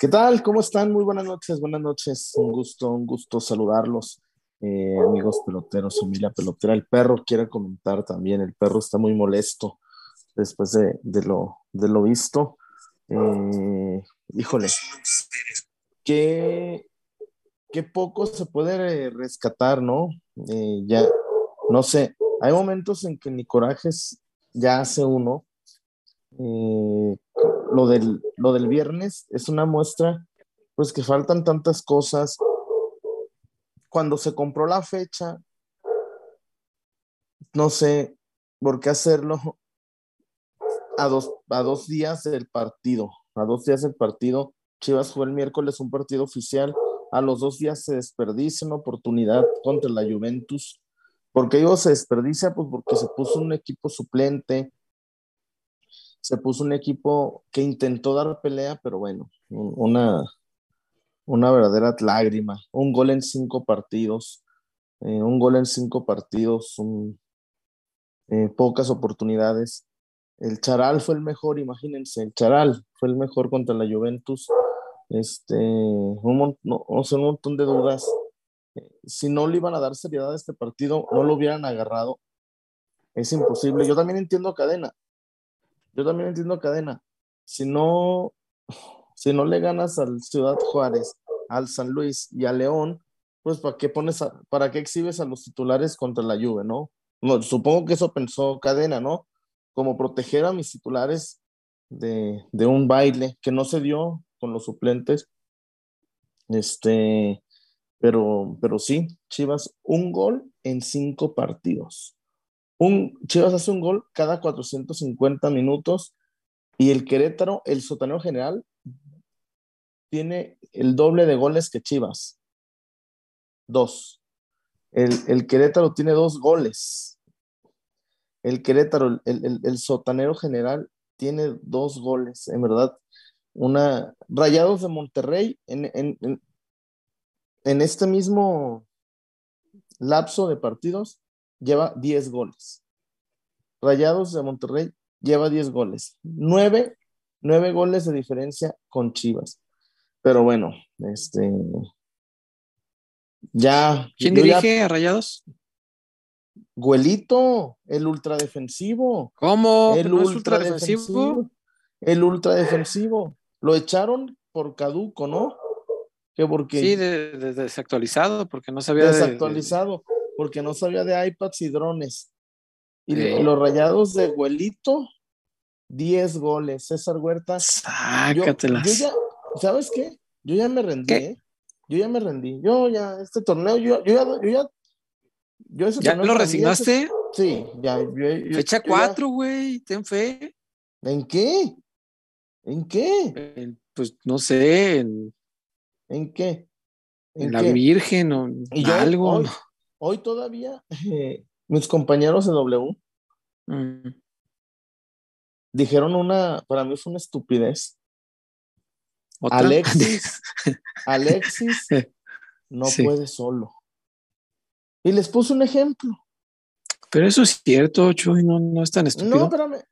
¿Qué tal? ¿Cómo están? Muy buenas noches, buenas noches. Un gusto, un gusto saludarlos, eh, amigos peloteros, familia pelotera. El perro quiere comentar también. El perro está muy molesto después de, lo, de lo visto. Eh, híjole, qué, qué poco se puede rescatar, ¿no? Eh, ya, no sé, hay momentos en que ni corajes ya hace uno. Eh, lo, del, lo del viernes es una muestra, pues que faltan tantas cosas. Cuando se compró la fecha, no sé por qué hacerlo a dos, a dos días del partido. A dos días del partido, Chivas fue el miércoles un partido oficial. A los dos días se desperdicia una oportunidad contra la Juventus. ¿Por qué digo se desperdicia? Pues porque se puso un equipo suplente, se puso un equipo que intentó dar pelea, pero bueno, una, una verdadera lágrima. Un gol en cinco partidos, eh, un gol en cinco partidos, eh, pocas oportunidades. El Charal fue el mejor, imagínense, el Charal fue el mejor contra la Juventus. Este, un, no, un montón de dudas. Si no le iban a dar seriedad a este partido, no lo hubieran agarrado. Es imposible. Yo también entiendo a Cadena. Yo también entiendo a Cadena. Si no, si no le ganas al Ciudad Juárez, al San Luis y a León, pues ¿para qué pones, para qué exhibes a los titulares contra la Juve, no? no? Supongo que eso pensó Cadena, ¿no? Como proteger a mis titulares de, de un baile que no se dio con los suplentes. Este, pero, pero sí, Chivas, un gol en cinco partidos. Un, Chivas hace un gol cada 450 minutos y el Querétaro, el sotanero general, tiene el doble de goles que Chivas. Dos. El, el Querétaro tiene dos goles. El Querétaro, el, el, sotanero general, tiene dos goles, en verdad. Una. Rayados de Monterrey, en, en, en este mismo lapso de partidos, lleva 10 goles. Rayados de Monterrey lleva 10 goles. 9, 9 goles de diferencia con Chivas. Pero bueno, este. Ya. ¿Quién dirige a Rayados? Guelito, el ultradefensivo. ¿Cómo? El ultradefensivo. El ultradefensivo. Lo echaron por caduco, ¿no? Que porque. Sí, desactualizado, porque no sabía. Desactualizado porque no sabía de iPads y drones. Y los rayados de Huelito, 10 goles. César Huerta. Sácatelas. Yo, ya, ¿sabes qué? Yo ya me rendí, ¿eh? Yo ya me rendí. Yo ya, este torneo, yo, yo ya, yo ya. Yo ¿Ya lo resignaste? sí, ya. Fecha 4, güey, ten fe. ¿En qué? ¿En qué? pues no sé. ¿En, ¿En qué? ¿En, la Virgen o algo hoy todavía eh, mis compañeros de W mm. dijeron una, para mí fue una estupidez. Alexis, Alexis no puede solo. Y les puse un ejemplo. Pero eso es cierto, Chuy, no, no es tan estúpido. No, espérame.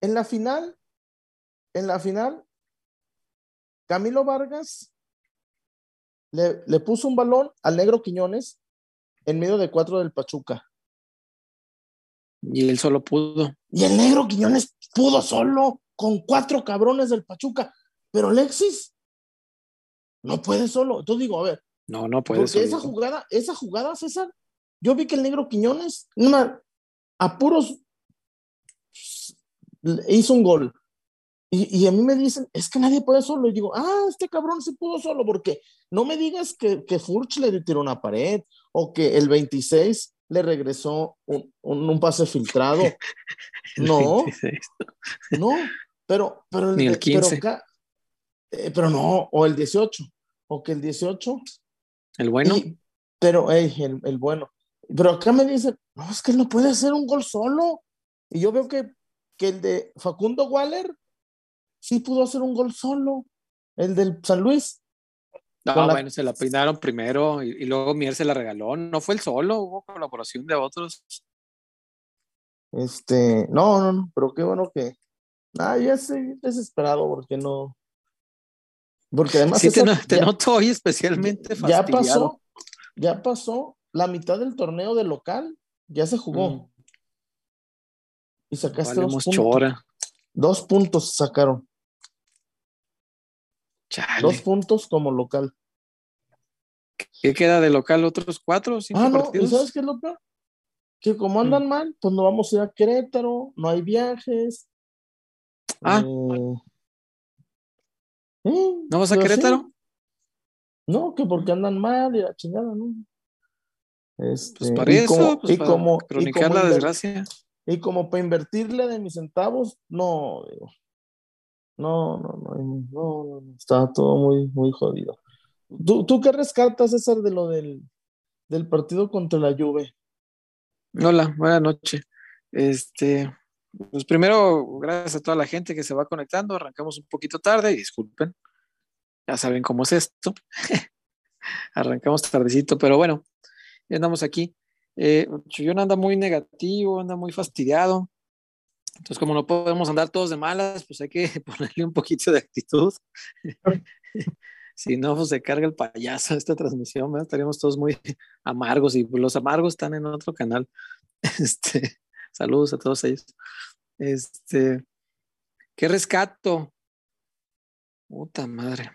En la final, en la final, Camilo Vargas le, le puso un balón al negro Quiñones en medio de cuatro del Pachuca. Y él solo pudo. Y el negro Quiñones pudo solo con cuatro cabrones del Pachuca. Pero Alexis no puede solo. Entonces digo, a ver. No, no puede. Porque esa jugada, esa jugada, César, yo vi que el negro Quiñones, una, a puros, hizo un gol. Y, a mí me dicen, es que nadie puede solo. Y digo, ah, este cabrón sí pudo solo, porque no me digas que, que Furch le tiró una pared o que el 26 le regresó un, un, pase filtrado. no, no, pero, pero Ni el 15. Pero, eh, pero, no, o el 18, o que el 18. El bueno. pero, hey, el, el bueno. Pero acá me dicen, no, es que él no puede hacer un gol solo. Y yo veo que, que el de Facundo Waller sí pudo hacer un gol solo, el del San Luis. No, bueno, se la peinaron primero y, luego Mier se la regaló. No fue el solo, hubo colaboración de otros. Este, no, no, no, pero qué bueno que. Ah, ya estoy desesperado porque no. Porque además. Sí, te, noto hoy especialmente fastidiado. Ya pasó, ya pasó la mitad del torneo de local, ya se jugó. Mm. Y sacaste dos puntos. Dos puntos sacaron. Dos puntos como local. ¿Qué queda de local? ¿Otros cuatro o cinco ah, no, ¿Y sabes qué es lo peor? Que como andan mm. mal, pues no vamos a ir a Querétaro, no hay viajes. Ah. Eh, eh, ¿No vas a Querétaro? No, que porque andan mal y la chingada, ¿no? Este, pues para eso, pues para como, cronicar la desgracia. Y como para invertirle de mis centavos, no, no, no, no, no, no, está todo muy, muy jodido. ¿Tú, ¿Tú qué rescatas, César, de lo del, del partido contra la Juve? Hola, buenas noches. Este, pues primero, gracias a toda la gente que se va conectando. Arrancamos un poquito tarde, disculpen. Ya saben cómo es esto. Arrancamos tardecito, pero bueno, ya andamos aquí. Eh, Chuyón anda muy negativo, anda muy fastidiado. Entonces, como no podemos andar todos de malas, pues hay que ponerle un poquito de actitud. si no, pues se carga el payaso esta transmisión, estaríamos todos muy amargos y los amargos están en otro canal. Este, saludos a todos ellos. Este, ¿qué rescato? Puta madre.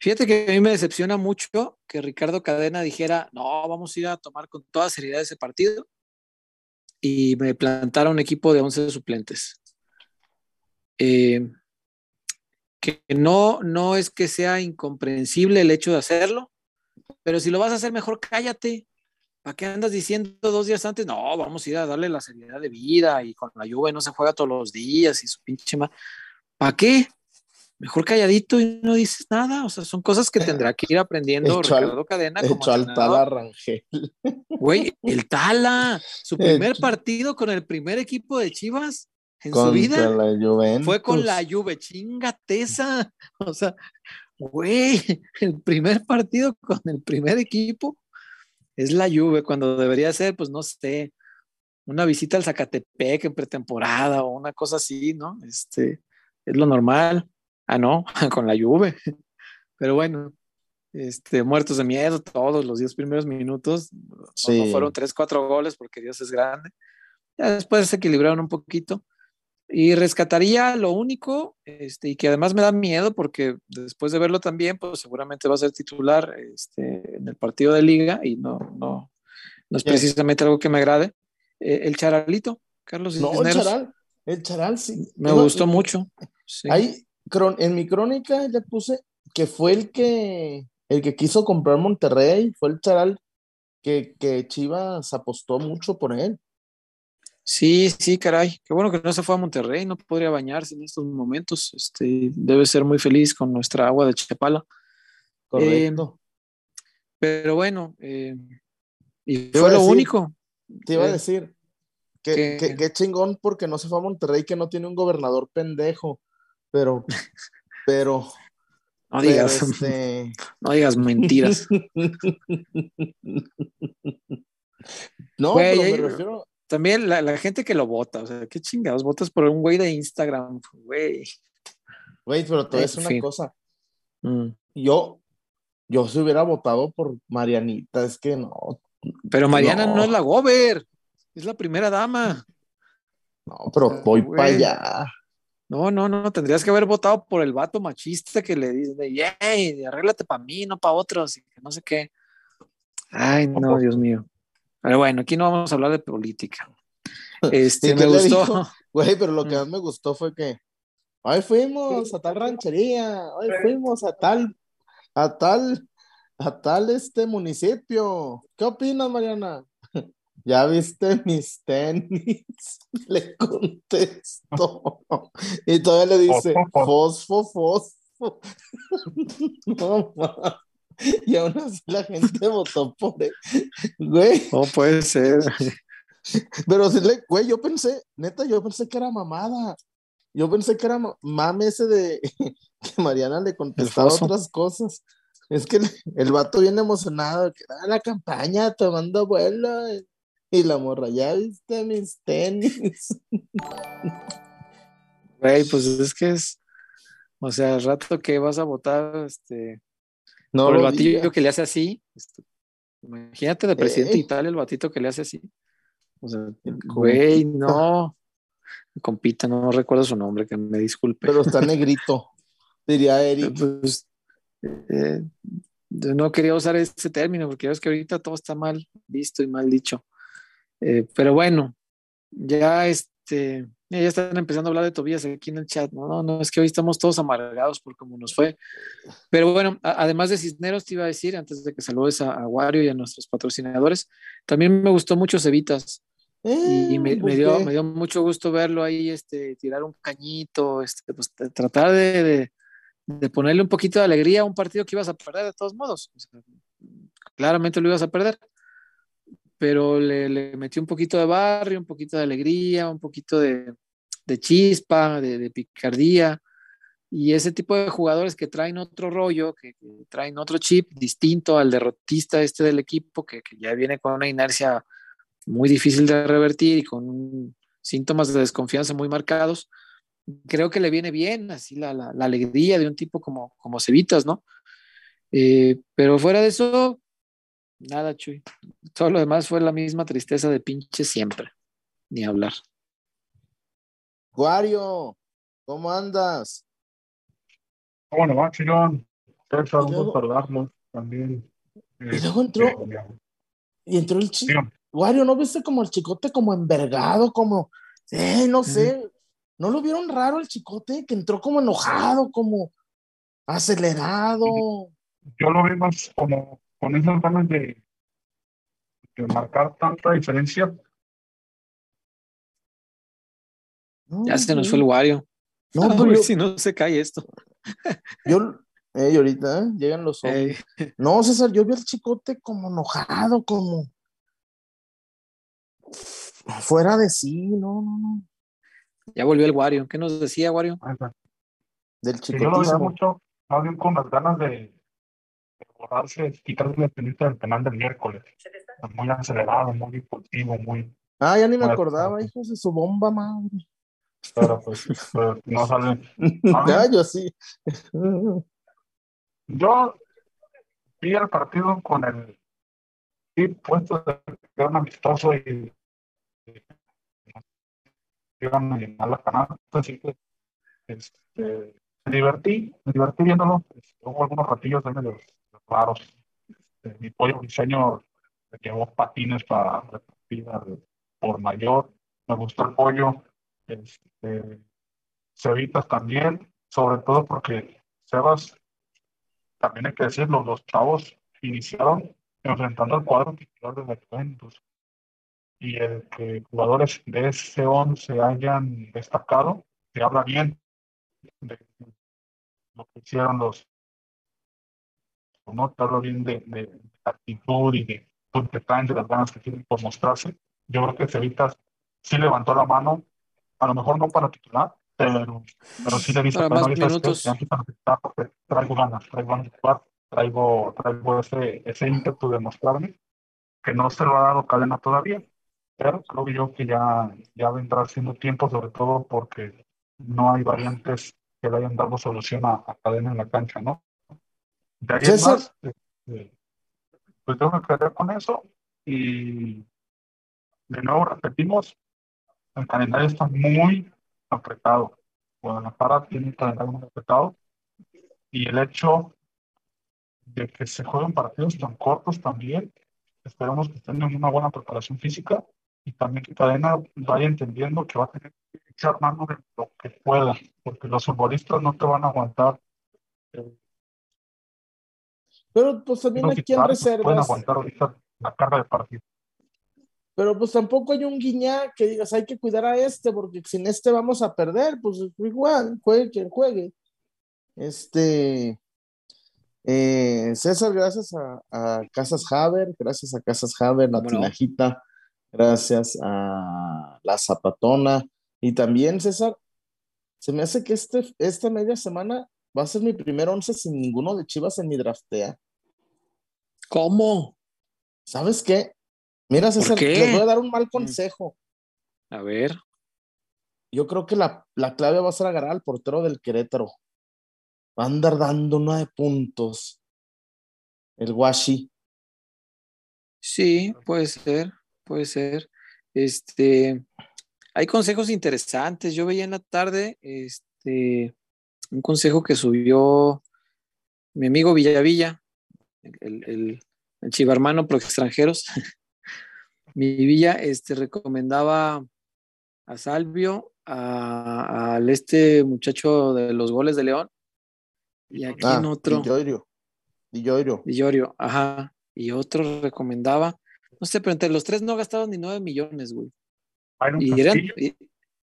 Fíjate que a mí me decepciona mucho que Ricardo Cadena dijera, no, vamos a ir a tomar con toda seriedad ese partido. Y me plantara un equipo de 11 suplentes. Eh, que no, no es que sea incomprensible el hecho de hacerlo, pero si lo vas a hacer mejor, cállate. ¿Para qué andas diciendo dos días antes? No, vamos a ir a darle la seriedad de vida y con la lluvia no se juega todos los días y su pinche ma... ¿Para qué? Mejor calladito y no dices nada. O sea, son cosas que tendrá que ir aprendiendo Ricardo Cadena. Como al Tala Rangel. Güey, el Tala, su primer partido con el primer equipo de Chivas en su vida fue con la Juve. Chingateza. O sea, güey, el primer partido con el primer equipo es la Juve, cuando debería ser, pues no sé, una visita al Zacatepec en pretemporada o una cosa así, ¿no? Este, es lo normal. Ah, no, con la lluvia. Pero bueno, este, muertos de miedo todos los 10 primeros minutos. Sí. fueron 3, 4 goles porque Dios es grande. Ya después se equilibraron un poquito. Y rescataría lo único, este, y que además me da miedo porque después de verlo también, pues seguramente va a ser titular este, en el partido de liga y no, no, no es precisamente algo que me agrade. Eh, el Charalito, Carlos No, el Charal, el Charal sí. Me gustó mucho. Sí en mi crónica le puse que fue el que, el que quiso comprar Monterrey, fue el charal que, que Chivas apostó mucho por él. Sí, sí, caray. Qué bueno que no se fue a Monterrey, no podría bañarse en estos momentos. Este, debe ser muy feliz con nuestra agua de Chapala. Correcto. Eh, pero bueno, eh, y fue lo único. Te iba a eh, decir que, que, que, chingón porque no se fue a Monterrey, que no tiene un gobernador pendejo pero, pero. No digas, este, no digas mentiras. no, pero me refiero. También la, gente que lo vota, o sea, qué chingados, votas por un güey de Instagram, güey. Güey, pero te es una cosa. Mm. Yo, yo se hubiera votado por Marianita, es que no. Pero Mariana no, es la gober, es la primera dama. No, pero voy para allá. No, no, no, tendrías que haber votado por el vato machista que le dice, yay, arréglate para mí, no para otros, y que no sé qué. Ay, no, Dios mío. Pero bueno, aquí no vamos a hablar de política. Este, me gustó. Güey, pero lo que mm. más me gustó fue que hoy fuimos a tal ranchería, hoy fuimos a tal, a tal, a tal este municipio. ¿Qué opinas, Mariana? ¿Ya viste mis tenis? Le contesto. Y todavía le dice, fosfo, fosfo. No, y aún así la gente votó por él. Güey. No puede ser. Pero sí, güey, yo pensé, neta, yo pensé que era mamada. Yo pensé que era mame ese de que Mariana le contestaba otras cosas. Es que el vato viene emocionado, que da la campaña tomando vuelo. Y la morra, ¿ya viste mis tenis? Güey, pues es que es. O sea, al rato que vas a votar, este, No por el lo batillo que le hace así. este, imagínate de presidente de. Italia el batito que le hace así. O sea, güey, no. Compita, no recuerdo su nombre, que me disculpe. Pero está negrito, diría Eric. Pues, eh, yo no quería usar ese término porque ves que ahorita todo está mal visto y mal dicho. Eh, pero bueno, ya este, ya están empezando a hablar de Tobías aquí en el chat. No, no, no, es que hoy estamos todos amargados por cómo nos fue. Pero bueno, a- además de Cisneros, te iba a decir, antes de que saludes a, a Wario y a nuestros patrocinadores, también me gustó mucho Cevitas. Eh, Y me, me dio, me dio mucho gusto verlo ahí, este, tirar un cañito, este, pues, tratar de, de- de ponerle un poquito de alegría a un partido que ibas a perder de todos modos. O sea, claramente lo ibas a perder, pero le, le metió un poquito de barrio, un poquito de alegría, un poquito de, chispa, de, picardía. Y ese tipo de jugadores que traen otro rollo, que, traen otro chip distinto al derrotista este del equipo, que, ya viene con una inercia muy difícil de revertir y con síntomas de desconfianza muy marcados, creo que le viene bien así la alegría de un tipo como, como Cevitas, ¿no? Eh, pero fuera de eso, nada, Chuy. Todo lo demás fue la misma tristeza de pinche siempre. Ni hablar. Wario, ¿cómo andas? Bueno, va, Chirón. César, Y un luego- también. Y entró, Eh, y entró el chico. Wario, ¿no viste como el chicote como envergado, como, eh, no sé, ¿no lo vieron raro el chicote? Que entró como enojado, como acelerado. yo lo veo más como con esas ganas de, de marcar tanta diferencia. Ya se nos fue el Wario. No, A pero ver yo, si no se cae esto. yo- eh, y ahorita eh, llegan los zombies. Ey, No, César, yo vi al chicote como enojado, como fuera de sí, no, no, no. ya volvió el Wario. ¿Qué nos decía Wario? Del que yo lo veía mucho, más bien con las ganas de borrarse, quitarse la pelita del penal del miércoles. Muy acelerado, muy impulsivo, muy. Ah, ya ni me acordaba, hijos de su bomba madre. Pero pues, no sale. Ah, yo sí. Yo vi el partido con el chip puesto de un amistoso y y iban a llenar la canasta, así que este, me divertí, me divertí viéndolo. Hubo algunos ratillos ahí medio raros. Este, mi pollo diseño me llevó patines para repartir por mayor. Me gustó el pollo. Este, Cevitas también, sobre todo porque Sebas también hay que decirlo, los chavos iniciaron enfrentando al cuadro titular de la Juventus. Y el que jugadores de ese 11 hayan destacado, se habla bien de lo que hicieron los, no te hablo bien de, de, de actitud y de, que traen, de las ganas que tienen por mostrarse. Yo creo que Cevitas sí levantó la mano, a lo mejor no para titular, pero, pero sí le dice Para más minutos. aceptar porque traigo ganas, traigo ganas de jugar, traigo, traigo ese, ese ímpetu de mostrarme, que no se lo ha dado cadena todavía, pero creo yo que ya, ya vendrá siendo tiempo, sobre todo porque no hay variantes que le hayan dado solución a, a cadena en la cancha, ¿no? De ahí más, este, pues tengo que quedar con eso y de nuevo repetimos, el calendario está muy apretado. Guadalajara tiene un calendario muy apretado y el hecho de que se jueguen partidos tan cortos también, esperamos que tengan una buena preparación física y también que Cadena vaya entendiendo que va a tener que echar mano de lo que pueda, porque los futbolistas no te van a aguantar. eh, Pero pues también aquí en no pueden reservas. aguantar ahorita la carga de partido. Pero pues tampoco hay un guiñá que digas, hay que cuidar a este, porque sin este vamos a perder. Pues igual, juegue quien juegue. Este. eh, César, gracias a, a Casas Haber, gracias a Casas Haber, la. Tinajita, gracias a la Zapatona. Y también, César, se me hace que este, esta media semana va a ser mi primer once sin ninguno de Chivas en mi draftea. ¿Cómo? ¿Sabes qué? Mira, César, qué? les voy a dar un mal consejo. A ver. Yo creo que la, la clave va a ser agarrar al portero del Querétaro. Va a andar dando nueve puntos. El Washi. Sí, puede ser, puede ser. Este, hay consejos interesantes. Yo veía en la tarde, este, un consejo que subió mi amigo Villavilla, el, el, el chivarmano pro extranjeros. mi Villa, este, recomendaba a Salvio, al este muchacho de los goles de León, y aquí Ah, en otro. Di Llorio. Di Llorio. Di Llorio, ajá. Y otro recomendaba, no sé, pero entre los tres no gastaron ni nueve millones, güey. Byron Y eran, Castillo, y,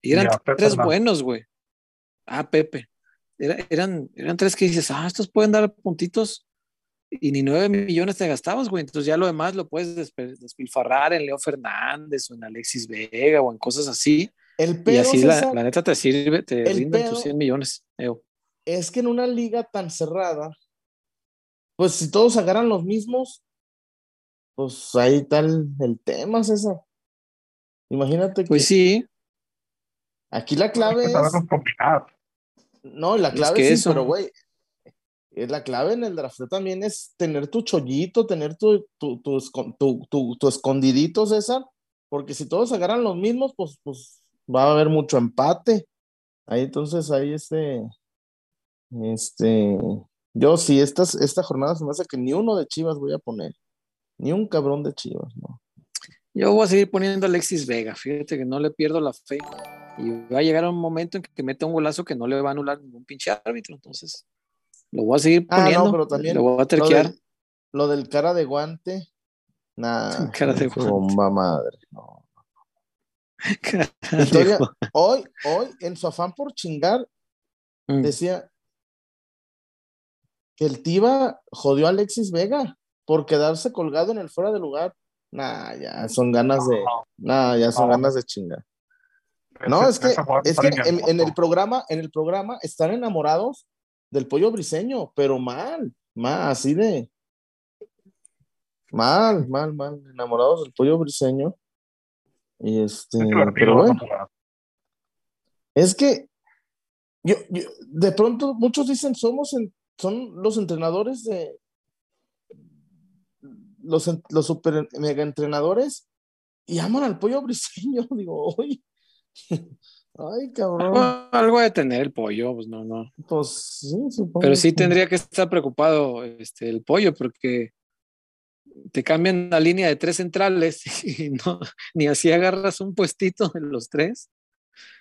y eran y a Pepe tres Hernández. buenos, güey. Ah, Pepe. Era- eran, eran tres que dices, ah, estos pueden dar puntitos y ni nueve millones te gastabas, güey. Entonces ya lo demás lo puedes despilfarrar en Leo Fernández o en Alexis Vega o en cosas así. El y pedo, así la, César, la neta te sirve, te rinden tus 100 millones. Eo. es que en una liga tan cerrada, pues si todos agarran los mismos, pues ahí está el, el tema, César. Imagínate que Pues sí, aquí la clave que es, no, la Es clave que sí, eso. pero güey, la clave en el draft también es tener tu chollito, tener tu, tu, tu, tu, escondidito, César, porque si todos agarran los mismos, pues, pues va a haber mucho empate. Ahí entonces, ahí este, este, yo sí, esta jornada se me hace que ni uno de Chivas voy a poner, ni un cabrón de Chivas, ¿no? yo voy a seguir poniendo Alexis Vega. Fíjate que no le pierdo la fe. Y va a llegar un momento en que meta un golazo que no le va a anular ningún pinche árbitro. Entonces, lo voy a seguir Ah, no, poniendo. pero también Lo voy a Lo terquear. del, lo del cara de guante, nada, Cara de guante. bomba madre, no. Cara de- hoy, hoy, en su afán por chingar, Mm. decía que el Tiva jodió a Alexis Vega por quedarse colgado en el fuera de lugar. Nah, ya son ganas de, nah, ya son No. ganas de chingar. No, es que, es que en, en el programa, en el programa están enamorados del pollo briseño, pero mal, mal, así de mal, mal, mal, enamorados del pollo briseño. Y este, Es pero bueno, es que yo, yo- de pronto muchos dicen somos en- son los entrenadores de los, los super mega entrenadores y aman al pollo briseño. Digo, uy, ay, cabrón. Algo de tener el pollo, pues no, no. Pues sí, supongo. Pero sí tendría que estar preocupado este, el pollo, porque te cambian la línea de tres centrales y no, ni así agarras un puestito en los tres.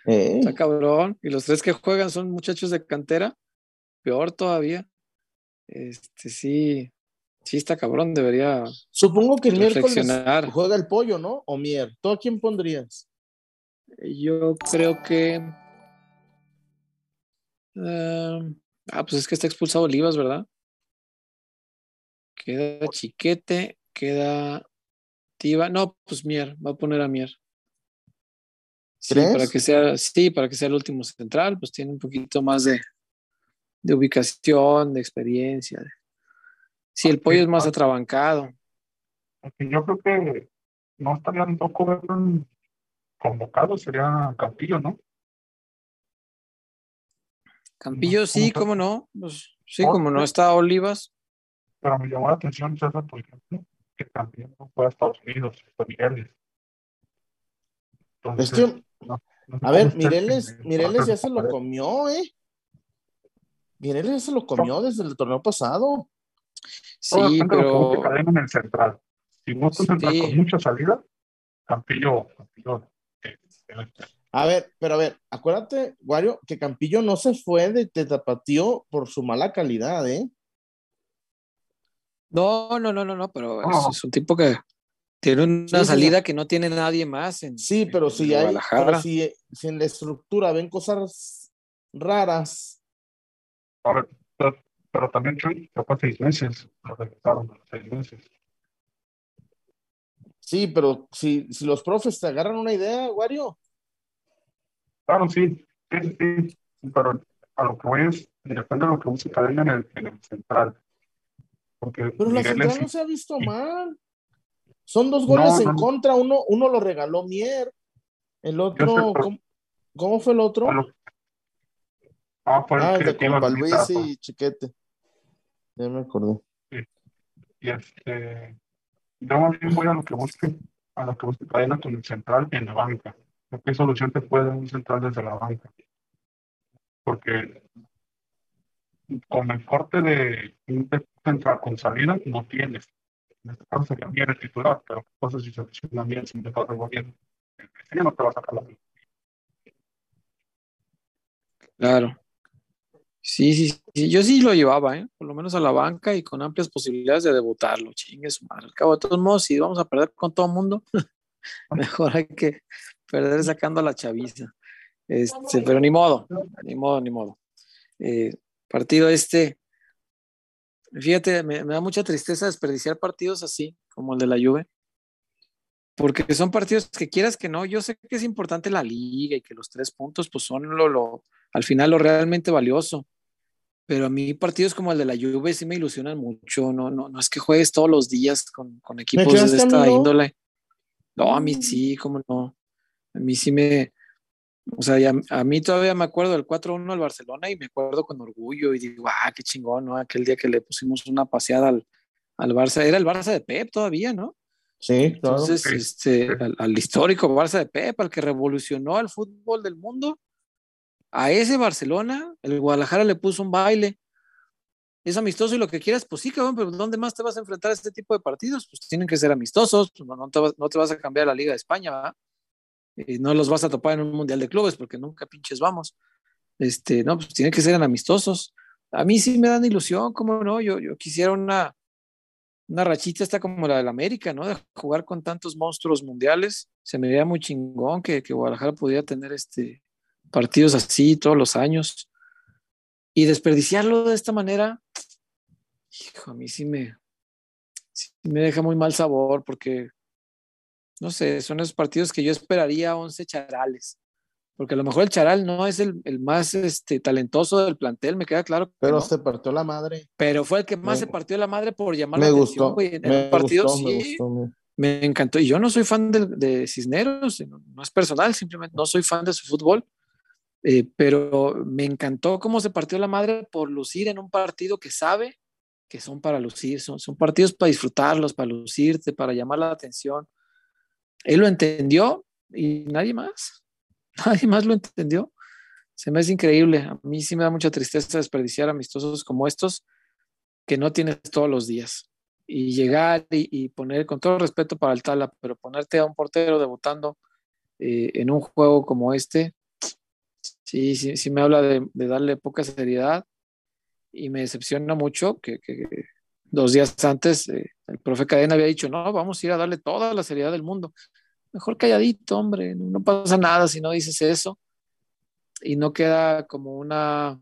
Eh, Está cabrón. Y los tres que juegan son muchachos de cantera. Peor todavía. Este sí, sí está cabrón. Debería Supongo que el miércoles juega el pollo, ¿no? O Mier. ¿Tú a quién pondrías? Yo creo que. eh, ah, pues es que está expulsado Olivas, ¿verdad? Queda Chiquete, queda Tiva. No, pues Mier, va a poner a Mier. Sí, ¿Crees? para que sea, sí, para que sea el último central, pues tiene un poquito más de, de ubicación, de experiencia. de- Sí, el pollo es más atrabancado. Yo creo que no estaría loco verlo en- convocado, sería Campillo, ¿no? Campillo, ¿Cómo sí, cómo no. Pues, sí, como no sí. está Olivas. Pero me llamó la atención, César, por ejemplo, que también no fue a Estados Unidos, fue Mireles. Es Entonces, que, no sé a ver, Mireles, Mireles ya se lo comió, ¿eh? Mireles ya se lo comió desde el torneo pasado. Sí, pero Cadena en el central. Si no un central Sí. con mucha salida, Campillo, Campillo. A ver, pero a ver, acuérdate, Wario, que Campillo no se fue de, de Tapatío por su mala calidad, ¿eh? no, no, no, no, no, pero es, un tipo que tiene una Sí, sí, salida que no tiene nadie más en, Sí, pero en si hay, pero si, si en la estructura ven cosas raras, A ver, pero, pero también Chuy, fue seis meses, lo regresaron a los seis meses. Sí, pero si, si los profes te agarran una idea, Wario, Claro, sí, sí, sí, sí, pero a lo que voy es, depende de lo que busque Cadena en el, en el central. Porque pero la central no sí- se ha visto mal. Son dos goles no, en contra, uno, uno lo regaló Mier, el otro, pero- ¿cómo, cómo fue el otro? Ah, fue Ah, el de Luis y Chiquete. Ya me acordé. Y este, yo más bien voy a lo que busque, a lo que busque cadena con el central en la banca. ¿Qué solución te puede dar un central desde la banca? Porque con el corte de un central con salida no tienes. En este caso sería bien el titular, pero no sé si se lesiona bien, si te pasa algo bien. El no te va a sacar la Claro. Sí, sí, sí, yo sí lo llevaba, ¿eh? por lo menos a la banca y con amplias posibilidades de debutarlo. Chingue su. Al cabo, de todos modos, si vamos a perder con todo el mundo, mejor hay que perder sacando la chaviza. Este, pero ni modo, ni modo, ni modo. Eh, partido este, fíjate, me, me da mucha tristeza desperdiciar partidos así, como el de la Juve, porque son partidos que quieras que no, yo sé que es importante la liga y que los tres puntos pues son lo, lo al final lo realmente valioso, pero a mí partidos como el de la Juve sí me ilusionan mucho, no, no, no es que juegues todos los días con, con equipos de esta índole. No, a mí sí, cómo no. A mí sí me, o sea, ya- a mí todavía me acuerdo del 4-1 al Barcelona y me acuerdo con orgullo y digo, ah, qué chingón, ¿no? Aquel día que le pusimos una paseada al, al Barça, era el Barça de Pep todavía, ¿no? Sí. Entonces, este, al, histórico Barça de Pep, al que revolucionó el fútbol del mundo, a ese Barcelona, el Guadalajara le puso un baile. Es amistoso y lo que quieras, pues sí, cabrón, pero ¿dónde más te vas a enfrentar a este tipo de partidos? Pues tienen que ser amistosos, pues no, te, vas, no te vas a cambiar a la Liga de España, ¿verdad? Y no los vas a topar en un Mundial de Clubes porque nunca pinches vamos. Este, no, pues tienen que ser amistosos. A mí sí me dan ilusión, ¿cómo no? Yo, yo quisiera una, una rachita esta como la del América, ¿no? De jugar con tantos monstruos mundiales. Se me veía muy chingón que, que Guadalajara pudiera tener este partidos así todos los años. Y desperdiciarlo de esta manera, hijo, a mí sí me, sí me deja muy mal sabor porque, no sé, son esos partidos que yo esperaría 11 charales. Porque a lo mejor el charal no es el, el más este, talentoso del plantel, me queda claro. que Pero no, se partió la madre. pero fue el que más me- se partió la madre por llamar Me la gustó. atención, güey. En Me un partido gustó, sí, me gustó. me encantó. Y yo no soy fan de, de Cisneros, no, no es personal, simplemente no soy fan de su fútbol. Eh, pero me encantó cómo se partió la madre por lucir en un partido que sabe que son para lucir, son, son partidos para disfrutarlos, para lucirte, para llamar la atención. Él lo entendió y nadie más, nadie más lo entendió. Se me hace increíble. A mí sí me da mucha tristeza desperdiciar amistosos como estos que no tienes todos los días. Y llegar y, poner, con todo respeto para el Tala, pero ponerte a un portero debutando eh, en un juego como este, sí, sí, sí me habla de, darle poca seriedad y me decepciona mucho que, que dos días antes eh, el profe Cadena había dicho, no, vamos a ir a darle toda la seriedad del mundo. Mejor calladito, hombre, no, pasa nada si no dices eso y no queda como una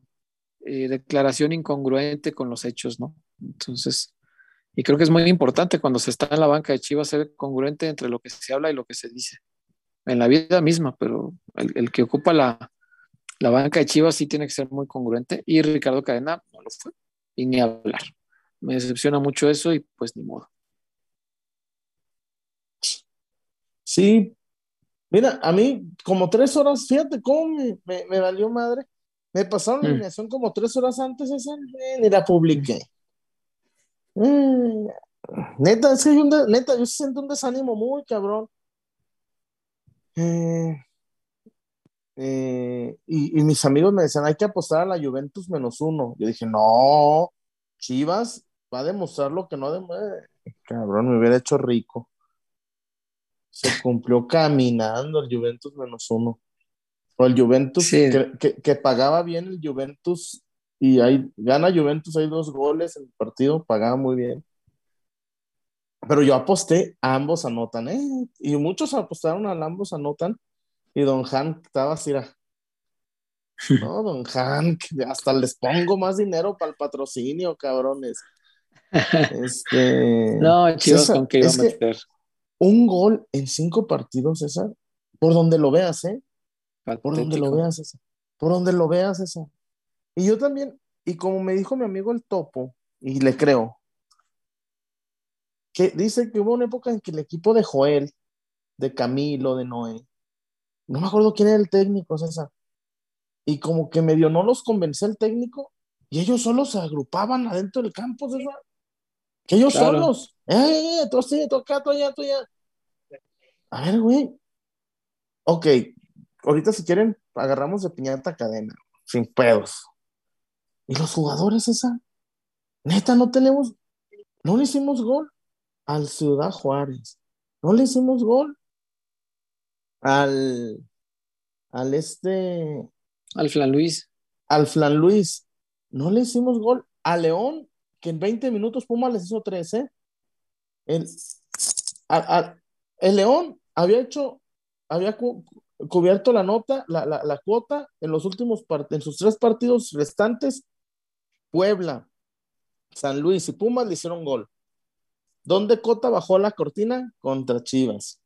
eh, declaración incongruente con los hechos, ¿no? Entonces, y creo que es muy importante cuando se está en la banca de Chivas ser congruente entre lo que se habla y lo que se dice. En la vida misma, pero el, el que ocupa la, la banca de Chivas sí tiene que ser muy congruente y Ricardo Cadena no lo fue, y ni hablar. Me decepciona mucho eso y pues ni modo. Sí. Mira, a mí como tres horas, fíjate cómo me, me- me valió madre. Me pasaron la Mm. alineación como tres horas antes esa eh, ni la publiqué. Mm, Neta, es que hay un de- neta, yo siento un desánimo muy cabrón. Eh, eh, y, y mis amigos me decían, hay que apostar a la Juventus menos uno. Yo dije, no, Chivas va a demostrar lo que no demuestra. Cabrón, me hubiera hecho rico. Se cumplió caminando el Juventus menos uno. O el Juventus Sí. que, que- que pagaba bien el Juventus y ahí gana Juventus, hay dos goles en el partido, pagaba muy bien. Pero yo aposté, ambos anotan, ¿eh? Y muchos apostaron al ambos anotan. Y Don Han estaba así, era, no, Don Han, que hasta les pongo más dinero para el patrocinio, cabrones. Este, No, César, con que iba a que meter. Un gol en cinco partidos, César, por donde lo veas, ¿eh? Por donde lo veas, César. Por donde lo veas, César. Y yo también, y como me dijo mi amigo el Topo, y le creo, que dice que hubo una época en que el equipo de Joel, de Camilo, de Noé, no me acuerdo quién era el técnico, César, y como que medio no los convencía el técnico y ellos solos se agrupaban adentro del campo, ¿verdad? Que ellos solos. ¡Eh, eh, eh! Tú sí, tú acá, tú allá, tú allá. A ver, güey. Ok, ahorita si quieren, agarramos de piñata cadena, sin pedos. ¿Y los jugadores esa? Neta, no tenemos, no le hicimos gol al Ciudad Juárez. No le hicimos gol al, al este. Al Flan Luis. Al Flan Luis. No le hicimos gol a León, que en 20 minutos Puma les hizo 13. ¿eh? El, el León había hecho, había cubierto la nota, la, la, cuota en los últimos en sus tres partidos restantes. Puebla, San Luis y Pumas le hicieron gol. ¿Dónde Cota bajó la cortina? Contra Chivas.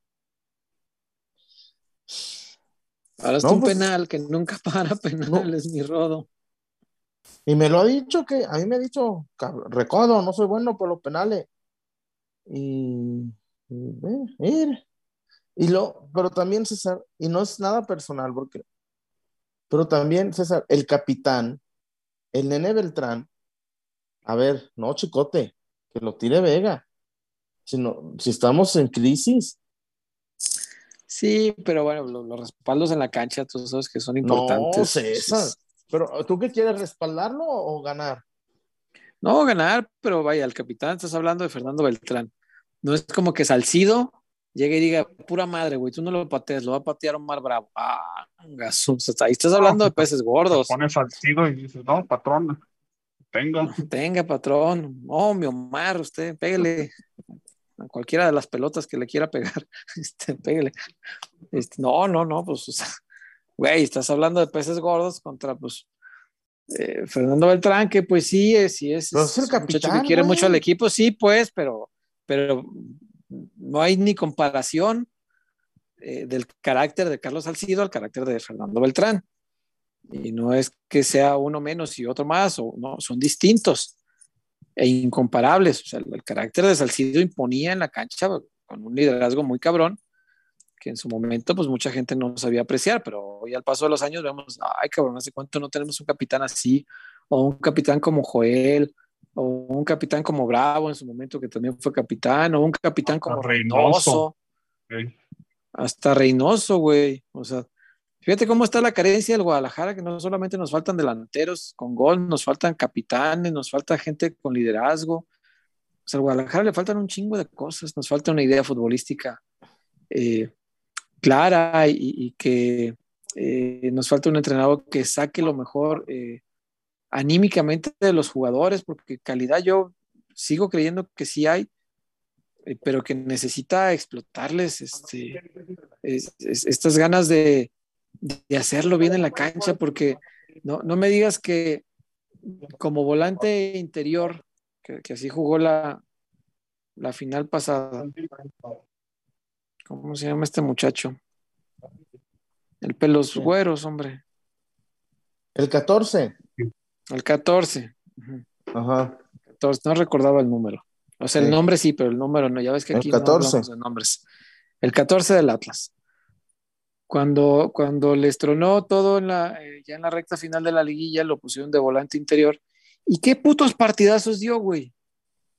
Ahora es un pues, penal que nunca para penales, mi rodo. Y me lo ha dicho que, a mí me ha dicho, recodo, no soy bueno por los penales. Y, y, y lo, pero también César, y no es nada personal, porque, pero también César, el capitán, el nene Beltrán, a ver, no, chicote, que lo tire Vega. Si, si estamos en crisis. Sí, pero bueno, los, respaldos en la cancha, tú sabes que son importantes. No, César. Pero, ¿tú qué quieres, respaldarlo o ganar? No, ganar, pero vaya, el capitán, estás hablando de Fernando Beltrán. No es como que Salcido llegue y diga, pura madre, güey, tú no lo pateas, lo va a patear Omar Bravo. Ah, ahí estás hablando de peces gordos. Pones Salcido y dices, no, patrón, tenga. Tenga, patrón. Oh, mi Omar, usted, pégale a cualquiera de las pelotas que le quiera pegar, este, pégale. Este, no, no, no, pues, güey, estás hablando de peces gordos contra, pues, eh, Fernando Beltrán, que pues sí, es, sí es, es el capitán, que quiere mucho al equipo, sí, pues, pero, pero no hay ni comparación eh, del carácter de Carlos Salcido al carácter de Fernando Beltrán. Y no es que sea uno menos y otro más, o no, son distintos e incomparables. O sea, el, carácter de Salcido imponía en la cancha con un liderazgo muy cabrón, que en su momento pues mucha gente no sabía apreciar, pero hoy al paso de los años vemos, ay cabrón, hace cuánto no tenemos un capitán así, o un capitán como Joel, o un capitán como Bravo en su momento que también fue capitán, o un capitán como Reynoso. Hasta Reynoso, güey. O sea, fíjate cómo está la carencia del Guadalajara, que no solamente nos faltan delanteros con gol, nos faltan capitanes, nos falta gente con liderazgo. O sea, al Guadalajara le faltan un chingo de cosas, nos falta una idea futbolística eh, clara y, que eh, nos falta un entrenador que saque lo mejor eh, anímicamente de los jugadores, porque calidad yo sigo creyendo que sí hay, eh, pero que necesita explotarles este, estas ganas de, hacerlo bien en la cancha, porque no, me digas que como volante interior, que, así jugó la, la final pasada, ¿cómo se llama este muchacho? El pelos güeros, hombre. El 14. El 14. Ajá. 14, no recordaba el número. O sea, el nombre sí, pero el número no. Ya ves que aquí el 14. no de nombres. El 14 del Atlas. Cuando, cuando les tronó todo en la, eh, ya en la recta final de la liguilla, lo pusieron de volante interior. ¿Y qué putos partidazos dio, güey?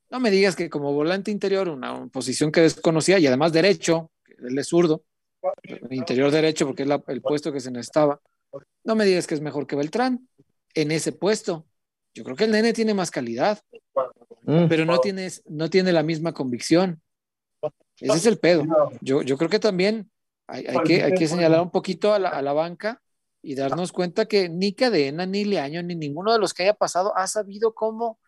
No me digas que como volante interior, una, posición que desconocía, y además derecho, él es zurdo, interior derecho porque es el puesto que se necesitaba. No me digas que es mejor que Beltrán en ese puesto. Yo creo que el nene tiene más calidad, mm. pero no, tienes, no tiene la misma convicción. Ese es el pedo. Yo, yo creo que también hay, que, hay que señalar un poquito a la, a la, banca y darnos cuenta que ni Cadena, ni Leaño, ni ninguno de los que haya pasado ha sabido cómo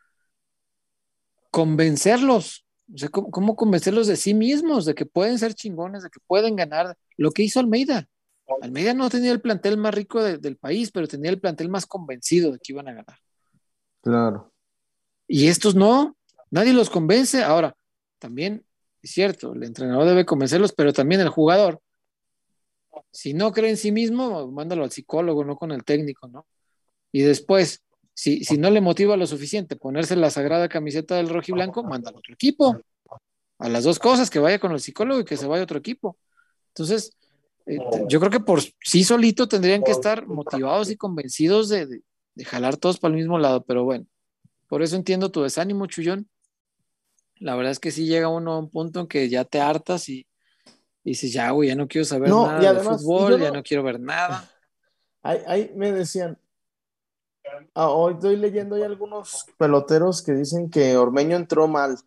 convencerlos. O sea, cómo, cómo convencerlos de sí mismos, de que pueden ser chingones, de que pueden ganar. Lo que hizo Almeida. Almeida no tenía el plantel más rico del país, pero tenía el plantel más convencido de que iban a ganar. Claro. Y estos no, nadie los convence. Ahora, también es cierto, el entrenador debe convencerlos, pero también el jugador. Si no cree en sí mismo, mándalo al psicólogo, no con el técnico, ¿no? Y después, si, si no le motiva lo suficiente ponerse la sagrada camiseta del rojo y blanco, mándalo a otro equipo. A las dos cosas, que vaya con el psicólogo y que se vaya a otro equipo. Entonces, Eh, yo creo que por sí solito tendrían que estar motivados y convencidos de, de, de jalar todos para el mismo lado, pero bueno, por eso entiendo tu desánimo, Chullón. La verdad es que sí llega uno a un punto en que ya te hartas y, y dices, ya, güey, ya no quiero saber No, nada además, de fútbol, ya no- no quiero ver nada. Ahí, ahí me decían, ah, hoy estoy leyendo hay algunos peloteros que dicen que Ormeño entró mal.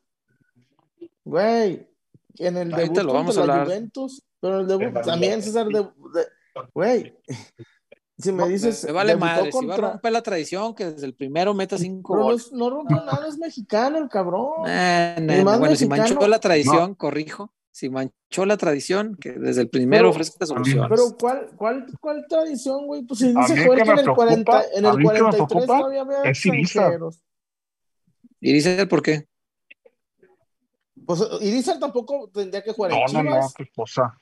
Güey, en el Ahí debut te lo vamos contra a la hablar. Juventus, pero en el debut también César de, de- güey, si me dices Me vale madre, si va a romper la tradición, que desde el primero meta cinco pero no, goles. es- no rompió nada, es mexicano el cabrón. Nah, nah, bueno, si manchó la tradición, corrijo. Si manchó la tradición, que desde el primero Pero- ofrezca soluciones. Pero ¿cuál, cuál, cuál tradición, güey? Pues si A dice mí Jorge que me en el, preocupa- 40, en el mí que me 43 preocupa todavía había es Irizar. extranjeros. dice por qué. Pues Irizar tampoco tendría que jugar en No, no, no, Chivas. qué cosa.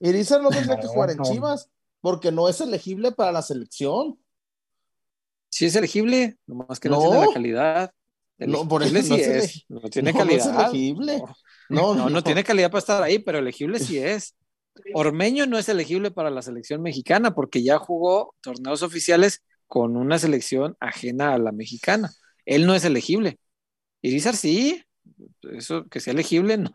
Irizar no tendría que No, jugar en no. Chivas porque no es elegible para la selección. Si es elegible, nomás que no, No. tiene la calidad. No, por eso sí no es es, no tiene no, no es calidad. elegible. No, No, no, no tiene calidad para estar ahí, pero elegible sí es. Ormeño no es elegible para la selección mexicana porque ya jugó torneos oficiales con una selección ajena a la mexicana. Él no es elegible. Irizar sí, eso que sea elegible no,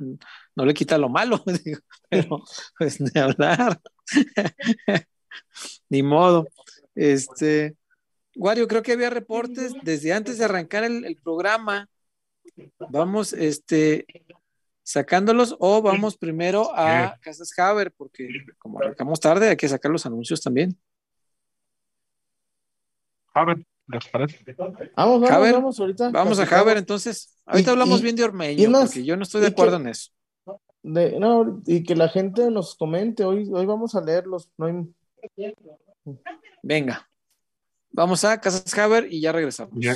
no le quita lo malo, digo, pero pues de hablar. Ni modo. Este, Wario, creo que había reportes desde antes de arrancar el, el programa. Vamos, este, sacándolos o vamos primero a Casas Haber, porque como arrancamos tarde, hay que sacar los anuncios también. A ver, ¿les parece? Vamos, vamos, Haber, vamos ahorita. Vamos a Haber, entonces. Ahorita Y- hablamos y- bien de Ormeño, más, porque yo no estoy de que- acuerdo en eso. de- no, y que la gente nos comente. Hoy, hoy vamos a leerlos. No hay- Venga. Vamos a Casas Haber y ya regresamos. Ya.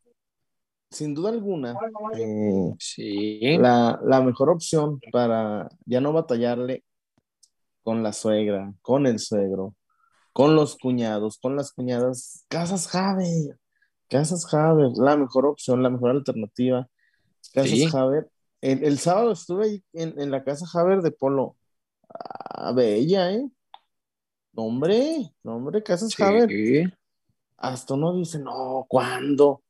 Sin duda alguna, eh, Sí. la, la mejor opción para ya no batallarle con la suegra, con el suegro, con los cuñados, con las cuñadas, Casas Haber, Casas Haber, la mejor opción, la mejor alternativa, Casas Sí. Haber. El, el sábado estuve ahí en, en la casa Haber de Polo. Ah, bella, ¿eh? No, Hombre, no, hombre, Casas Haber. Sí. Hasta uno dice, no, ¿cuándo?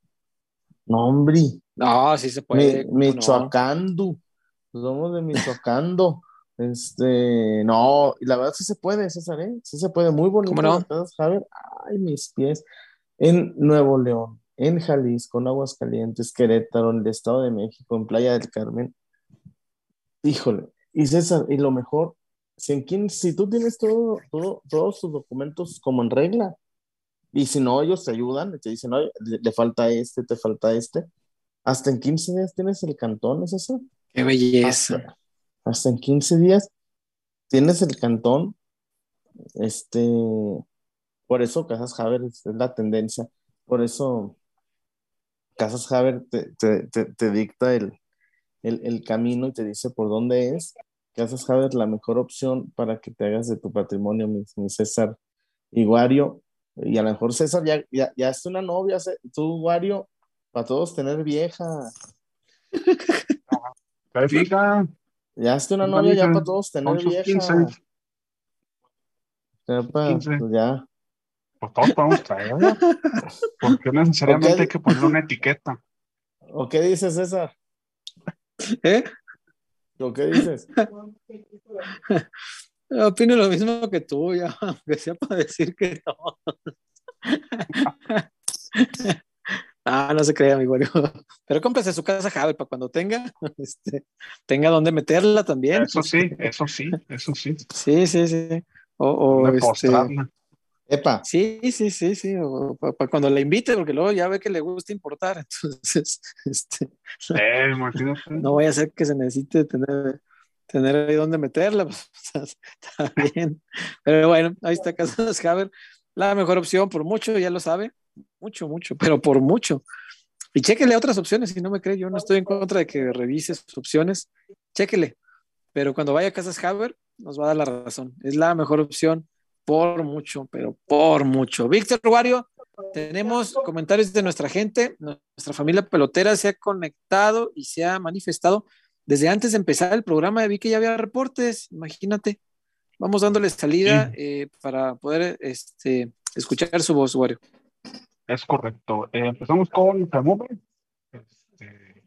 No, hombre. No, sí se puede. Mi- ¿cómo no? Michoacando. Somos de Michoacando. Este, no, la verdad sí se puede, César, ¿eh? Sí se puede. Muy bonito. ¿Cómo no? Haber. Ay, mis pies. En Nuevo León, en Jalisco, en Aguascalientes, Querétaro, en el Estado de México, en Playa del Carmen. Híjole. Y César, y lo mejor, si, en 15 si tú tienes todo, todo, todos tus documentos como en regla, y si no, ellos te ayudan, y te dicen, oye, le, le falta este, te falta este. Hasta en 15 días tienes el cantón, ¿es eso? Qué belleza. Hasta, hasta en 15 días tienes el cantón. Este, por eso Casas Haber es, es la tendencia. Por eso Casas Haber te, te- te- te dicta el, el- el camino y te dice por dónde es. Casas Haber la mejor opción para que te hagas de tu patrimonio, mi, mi César Iguario. Y a lo mejor César ya, ya, ya es una novia, tú, Iguario, para todos tener vieja. ¿Qué fija? Ya es una novia ya para todos tener vieja. 15. Ya, pa- 15. pues ya. Pues todos podemos traerla. Porque necesariamente hay que poner una etiqueta. ¿O qué dices, César? ¿Eh? ¿O qué dices? Opino lo mismo que tú, ya, aunque sea para decir que no. Ah, no se crea, mi güey. Pero cómprese su casa Javier para cuando tenga, este, tenga donde meterla también. Eso sí, eso sí, eso sí. Sí, sí, sí. O, o este. Epa, sí, sí, sí, sí. O, para cuando la invite, porque luego ya ve que le gusta importar. Entonces, este, Eh, no voy a hacer que se necesite tener, tener ahí donde meterla. pues, está bien. Pero bueno, ahí está Casas Javier. La mejor opción por mucho, ya lo sabe. Mucho, mucho, pero por mucho. Y chéquele otras opciones, si no me cree, yo no estoy en contra de que revise sus opciones. Chéquele. Pero cuando vaya a Casas Haber, nos va a dar la razón. Es la mejor opción por mucho, pero por mucho. Víctor Wario, tenemos comentarios de nuestra gente. Nuestra familia pelotera se ha conectado y se ha manifestado. Desde antes de empezar el programa, vi que ya había reportes. Imagínate. Vamos dándole salida eh, para poder este, escuchar su voz, Wario. Es correcto. Eh, empezamos con Femume, este,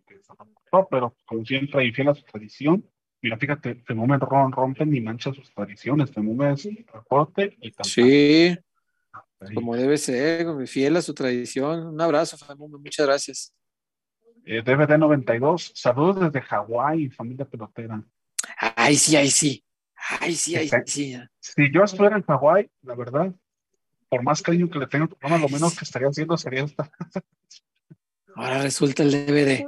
pero como siempre, y fiel a su tradición. Mira, fíjate, Femume ron, rompe ni mancha sus tradiciones. Femume es reporte y también. Sí, como debe ser, fiel a su tradición. Un abrazo, Famume, muchas gracias. Eh, DVD 92, saludos desde Hawái, familia pelotera. Ay, sí, ay, sí. Ay, sí, ay, sí. Si yo estuviera en Hawái, la verdad, por más cariño que le tenga al programa, lo menos que estaría haciendo sería esta. Ahora resulta el DVD.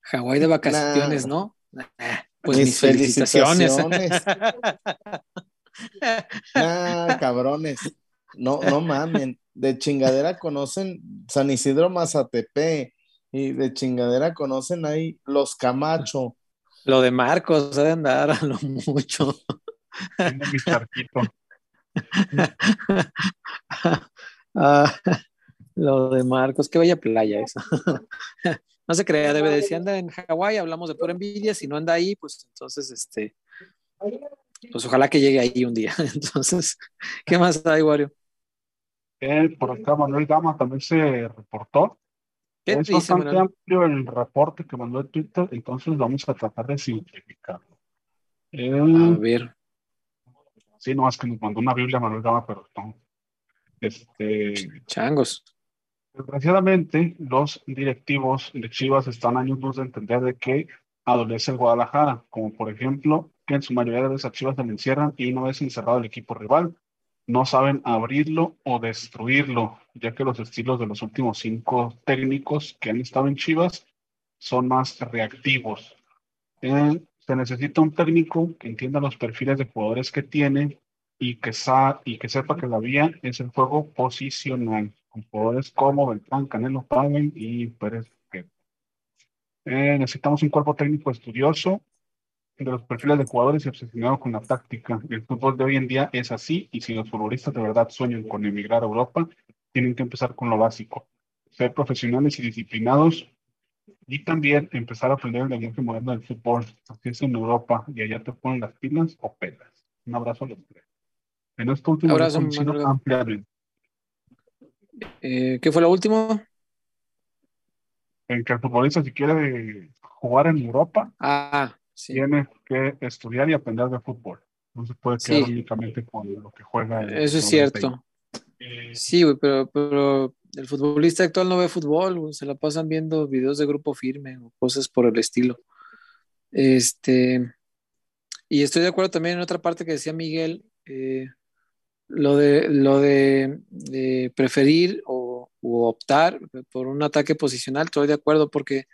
Hawái de vacaciones, Nah. ¿no? Ah, Pues Mis mis, felicitaciones. ah, cabrones. No, no mamen. De chingadera conocen San Isidro Mazatepé y de chingadera conocen ahí los Camacho. Lo de Marcos, ha de andar a lo mucho. Tengo mi charquito. Ah, lo de Marcos, qué bella playa esa. No se crea, debe de si anda en Hawái, hablamos de pura envidia, si no anda ahí, pues entonces, este, pues ojalá que llegue ahí un día. Entonces, ¿qué más hay, Wario? Eh, por acá Manuel Gama también se reportó. ¿Qué Es dice, bastante Manuel? amplio el reporte que mandó en Twitter, entonces vamos a tratar de simplificarlo. A ver, sí, no, es que nos mandó una Biblia Manuel Gama, pero no. Este, changos. Desgraciadamente, los directivos de Chivas están años luz de entender de que adolece el Guadalajara, como por ejemplo que en su mayoría de veces a Chivas se le encierran y una vez encerrado el equipo rival, no saben abrirlo o destruirlo, ya que los estilos de los últimos cinco técnicos que han estado en Chivas son más reactivos. Eh, se necesita un técnico que entienda los perfiles de jugadores que tiene y que, sa y que sepa que la vía es el juego posicional, con jugadores como Beltrán, Canelo, Pavel y Pérez. Eh, necesitamos un cuerpo técnico estudioso de los perfiles de jugadores y obsesionado con la táctica. El fútbol de hoy en día es así y si los futbolistas de verdad sueñan con emigrar a Europa, tienen que empezar con lo básico, ser profesionales y disciplinados y también empezar a aprender el lenguaje moderno del fútbol. Así es en Europa y allá te ponen las pilas o pelas. Un abrazo a los tres. En esto último Abrazo, ampliamente Eh, ¿Qué fue lo último? en que el futbolista si quiere jugar en Europa Ah, sí. tiene que estudiar y aprender de fútbol. No se puede quedar Sí. únicamente con lo que juega. Eso es 90 y- cierto. Sí, güey, pero, pero el futbolista actual no ve fútbol, güey, se la pasan viendo videos de grupo firme o cosas por el estilo. Este, y estoy de acuerdo también en otra parte que decía Miguel, eh, lo de, lo de, de preferir o u optar por un ataque posicional, estoy de acuerdo porque,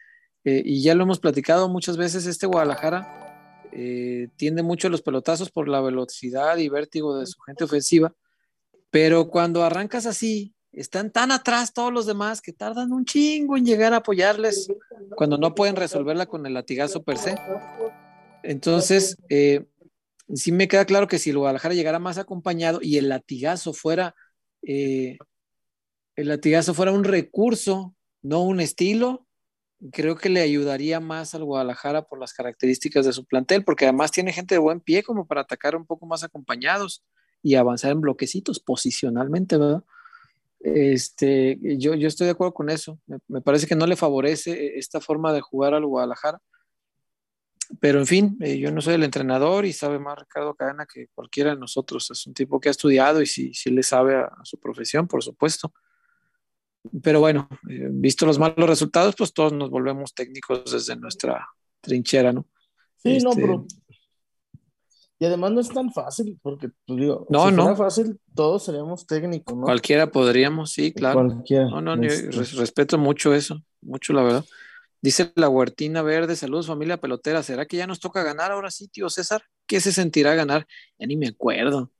eh, y ya lo hemos platicado muchas veces, este Guadalajara eh, tiende mucho a los pelotazos por la velocidad y vértigo de su gente ofensiva. Pero cuando arrancas así, están tan atrás todos los demás que tardan un chingo en llegar a apoyarles cuando no pueden resolverla con el latigazo per se. Entonces, eh, sí me queda claro que si el Guadalajara llegara más acompañado y el latigazo fuera, eh, el latigazo fuera un recurso, no un estilo, creo que le ayudaría más al Guadalajara por las características de su plantel, porque además tiene gente de buen pie como para atacar un poco más acompañados y avanzar en bloquecitos posicionalmente, ¿verdad? Este, yo, yo estoy de acuerdo con eso. Me, parece que no le favorece esta forma de jugar al Guadalajara. pero en fin, eh, yo no soy el entrenador y sabe más Ricardo Cadena que cualquiera de nosotros. Es un tipo que ha estudiado y sí, sí le sabe a, su profesión, por supuesto. Pero bueno, eh, visto los malos resultados, pues todos nos volvemos técnicos desde nuestra trinchera, ¿no? Sí, no, este, pero. Y además no es tan fácil, porque pues, digo, no, si no. fuera fácil, todos seríamos técnicos, ¿no? Cualquiera podríamos, sí, claro. Cualquiera. No, no, yo Este, respeto mucho eso, mucho la verdad. Dice la Huertina Verde, saludos familia pelotera. ¿Será que ya nos toca ganar ahora sí, tío César? ¿Qué se sentirá ganar? Ya ni me acuerdo.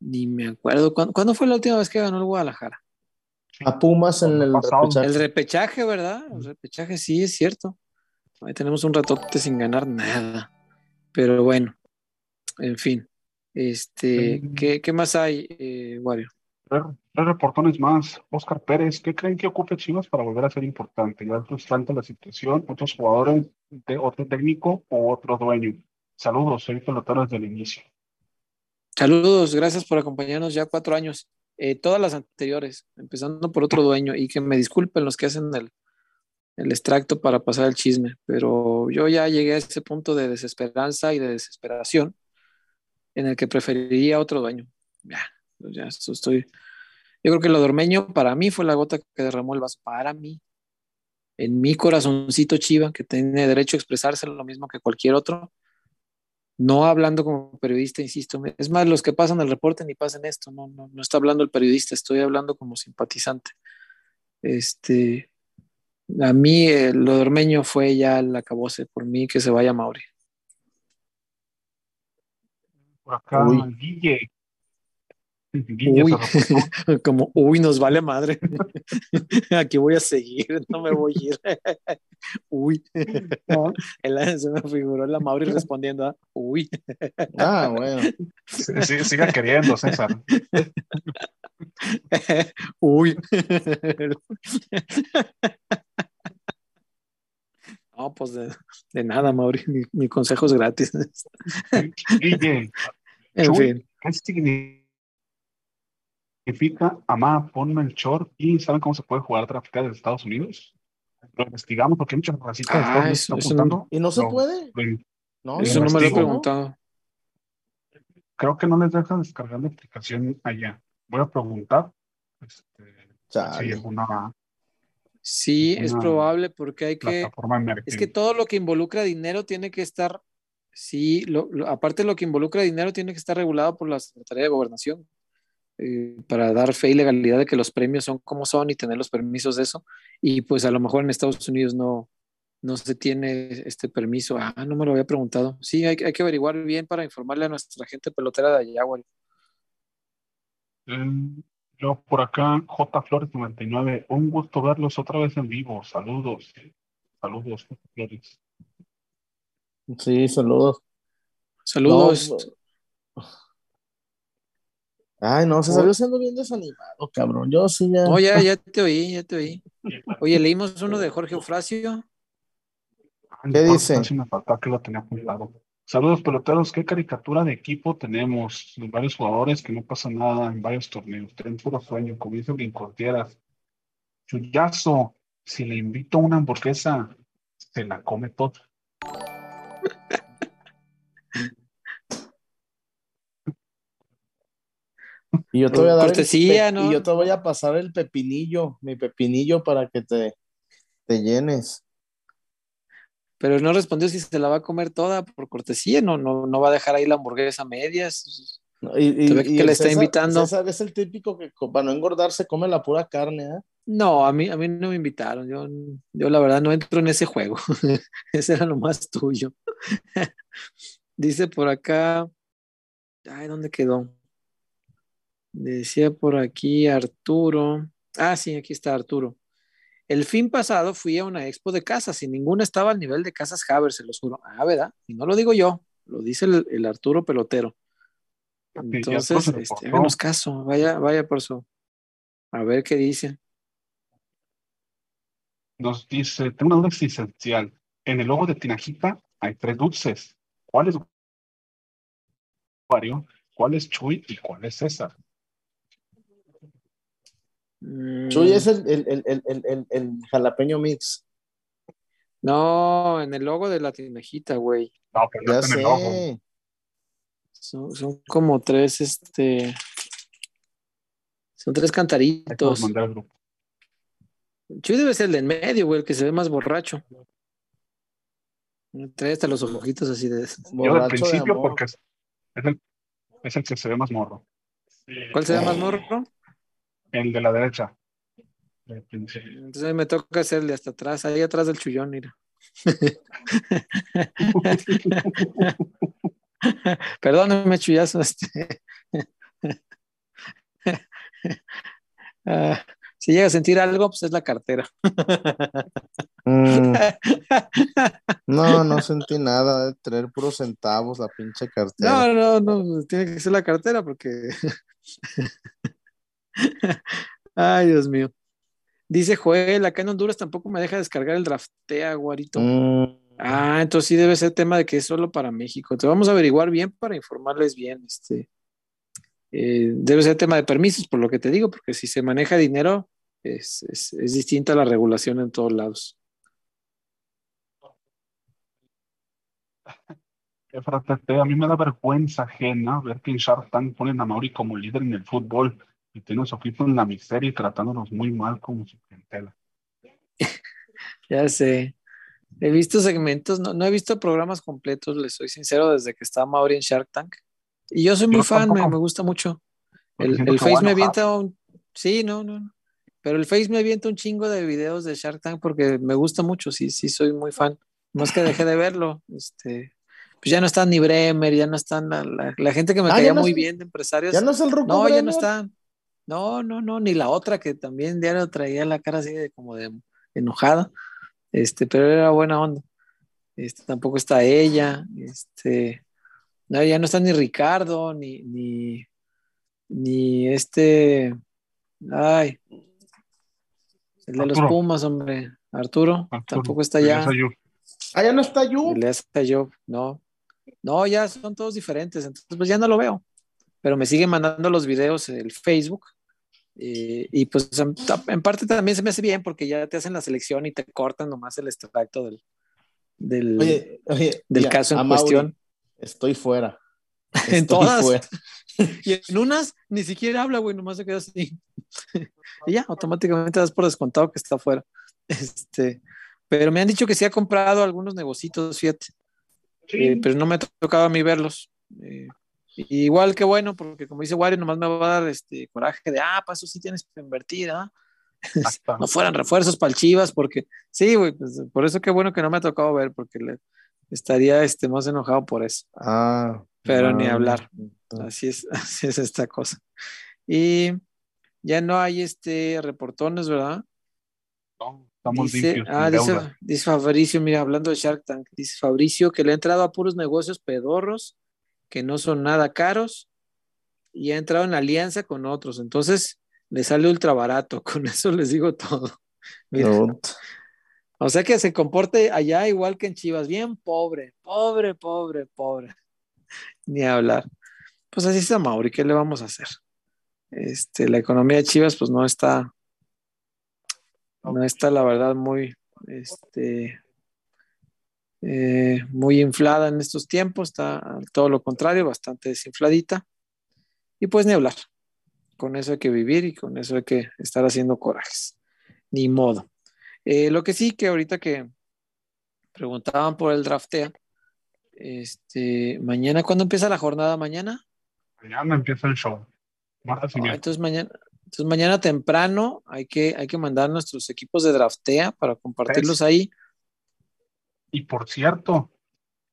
Ni me acuerdo. ¿Cuándo, ¿cuándo fue la última vez que ganó el Guadalajara? A Pumas en el repechaje. El repechaje, ¿verdad? El repechaje, sí, es cierto. Ahí tenemos un ratote sin ganar nada. Pero bueno, en fin. Este. ¿qué, qué más hay, eh, Wario? Tres, tres reportones más. Oscar Pérez, ¿qué creen que ocupe Chivas para volver a ser importante? Ya es frustrante la situación, otros jugadores, de otro técnico o otro dueño. Saludos, soy pelotero desde el inicio. Saludos, gracias por acompañarnos ya cuatro años. Eh, todas las anteriores, empezando por otro dueño, y que me disculpen los que hacen el, el extracto para pasar el chisme, pero yo ya llegué a ese punto de desesperanza y de desesperación en el que preferiría otro dueño. Ya, pues ya esto estoy. Yo creo que lo de Ormeño para mí fue la gota que derramó el vaso, para mí. En mi corazoncito chiva, que tiene derecho a expresarse lo mismo que cualquier otro, no hablando como periodista, insisto. Es más, los que pasan el reporte ni pasen esto, no, no, no está hablando el periodista, estoy hablando como simpatizante. Este, a mí eh, lo de Ormeño fue ya el acabose, por mí que se vaya Mauri. Por acá, Uy. Guille. Uy. como, uy, nos vale madre. Aquí voy a seguir, no me voy a ir. uy. El- se me figuró la Mauri respondiendo, ah, uy. Ah, bueno. Sí, sí, siga queriendo, César. Uy. No, pues de, de nada, Mauri. Mi, mi consejo es gratis. Guille, En fin. ¿qué significa amá, ponme el short y saben cómo se puede jugar traficar desde Estados Unidos? Lo investigamos porque hay muchas racitas de Ah, Estados Unidos están apuntando. ¿Y no se puede? lo- No, Eso no me lo he preguntado. creo que no les dejan descargar la aplicación allá. Voy a preguntar este, si es una Sí, es probable porque hay que. Es que todo lo que involucra dinero tiene que estar. Sí, lo- lo- aparte de lo que involucra dinero tiene que estar regulado por la Secretaría de Gobernación eh, para dar fe y legalidad de que los premios son como son y tener los permisos de eso. Y pues a lo mejor en Estados Unidos no, no se tiene este permiso. Ah, no me lo había preguntado. Sí, hay, hay que averiguar bien para informarle a nuestra gente pelotera de allá, güey. Mm, Yo por acá, J Flores 99, un gusto verlos otra vez en vivo. Saludos. Saludos, J Flores. Sí, saludos. Saludos. No, Ay, no, se salió siendo bien desanimado, cabrón. Yo sí ya. No, ya, ya te oí, ya te oí. Oye, leímos uno de Jorge Eufrasio. ¿Qué dice? Me faltó que lo tenía apuntado. Saludos, peloteros. ¿Qué caricatura de equipo tenemos? De varios jugadores que no pasa nada en varios torneos. Tienen puro sueño, como dice Brincotieras. Chuyazo, si le invito una hamburguesa, se la come toda. Y yo te voy a dar. Y yo te voy a pasar el pepinillo, mi pepinillo para que te, te llenes. Pero no respondió si se la va a comer toda por cortesía, no, no, no va a dejar ahí la hamburguesa a medias. Y, que le está César- invitando. César es el típico que para no engordar se come la pura carne, ¿eh? No, a mí, a mí no me invitaron. Yo, yo la verdad no entro en ese juego. ese era lo más tuyo. Dice por acá. Ay, ¿dónde quedó? Decía por aquí Arturo. Ah, sí, aquí está Arturo. El fin pasado fui a una expo de casas y ninguna estaba al nivel de casas Haber, se los juro. Ah, ¿verdad? Y no lo digo yo, lo dice el, el Arturo pelotero. Entonces, este, háganos caso, vaya, vaya por su. A ver qué dicen. Nos dice, tengo una duda existencial. En el logo de Tinajita hay tres dulces. ¿Cuál es Wario? ¿Cuál es Chuy? ¿Y cuál es César? Mm, Chuy es el, el, el, el, el, el- el jalapeño mix. No, en el logo de la tinejita, güey. No, pero Ya está en el ojo. sé. Son, son como tres, este. Son tres cantaritos. Chuy debe ser el de en medio, güey, el que se ve más borracho. Trae hasta los ojitos así de. Yo del de principio, porque es, es el, es el que se ve más morro. ¿Cuál se ve más morro? El de la derecha. Entonces a mí me toca hacerle hasta atrás, ahí atrás del chullón, mira. Perdóname, chullazo. Este. Ah, si llega a sentir algo, pues es la cartera. Mm, no, no sentí nada de traer puros centavos la pinche cartera. No, no, no, tiene que ser la cartera porque. Ay, Dios mío. Dice Joel, acá en Honduras tampoco me deja descargar el draftea, guarito. Mm, Ah, entonces sí debe ser tema de que es solo para México. Entonces vamos a averiguar bien para informarles bien. Este, eh, debe ser tema de permisos, por lo que te digo, porque si se maneja dinero, es, es, es distinta la regulación en todos lados. A mí me da vergüenza ajena ver que en Shark Tank ponen a Mauri como líder en el fútbol y tiene a su equipo en la miseria y tratándonos muy mal como su clientela. Ya sé. He visto segmentos, no, no he visto programas completos, les soy sincero, desde que está Mauri en Shark Tank. Y yo soy muy Yo fan, me, me gusta mucho. El, Face me avienta un... Sí, no, no, no. Pero el Face me avienta un chingo de videos de Shark Tank porque me gusta mucho, sí, sí, soy muy fan. No es que dejé de verlo. Este, pues ya no está ni Bremer, ya no están la, la- la gente que me Ah, caía no muy es- bien de empresarios. ya no es el Ruco No, ya no están. No, no, no, ni la otra que también diario traía la cara así de como de enojada. Este, pero era buena onda. Este, tampoco está ella. Este, no, ya no está ni Ricardo, ni, ni, ni este. Ay, el de los Arturo. Pumas, hombre. Arturo, Arturo, tampoco está pues ya. yo. Ah, ya no está. El hasta yo, no. No, ya son todos diferentes, entonces pues ya no lo veo. Pero me sigue mandando los videos el Facebook. Eh, y pues en, en parte también se me hace bien porque ya te hacen la selección y te cortan nomás el extracto del, del, Oye, oye, del ya, caso en Mauri, cuestión. Estoy fuera. En todas. fuera. Y en unas ni siquiera habla, güey, nomás se queda así. y ya, automáticamente das por descontado que está afuera. Este, pero me han dicho que sí ha comprado algunos negocitos, fíjate. Eh, pero no me ha tocado a mí verlos. Eh, y igual que bueno, porque como dice Wario, nomás me va a dar este coraje de, ah, para eso sí tienes que invertir, ¿ah? No fueran refuerzos para el Chivas, porque sí, güey, pues, por eso qué bueno que no me ha tocado ver, porque le, estaría este, más enojado por eso. Ah. Pero ni ah, hablar. Así es, así es esta cosa. Y ya no hay este reportones, ¿verdad? No, estamos Dice, limpios. ah, dice Fabricio, mira, hablando de Shark Tank, dice Fabricio que le ha entrado a puros negocios pedorros que no son nada caros y ha entrado en alianza con otros. Entonces le sale ultra barato. Con eso les digo todo. Mira, No. o sea que se comporte allá igual que en Chivas, bien pobre, pobre, pobre, pobre. Ni hablar. Pues así está Mauri, ¿qué le vamos a hacer? Este, la economía de Chivas, pues no está, no está la verdad muy, este, eh, muy inflada en estos tiempos, está todo lo contrario, bastante desinfladita. Y pues ni hablar. Con eso hay que vivir y con eso hay que estar haciendo corajes. Ni modo. Eh, lo que sí que ahorita que preguntaban por el draftea, este, mañana, ¿cuándo empieza la jornada? ¿Mañana? Mañana empieza el show. Ah, entonces mañana, entonces mañana temprano hay que, hay que mandar nuestros equipos de draftea para compartirlos ahí. Y por cierto,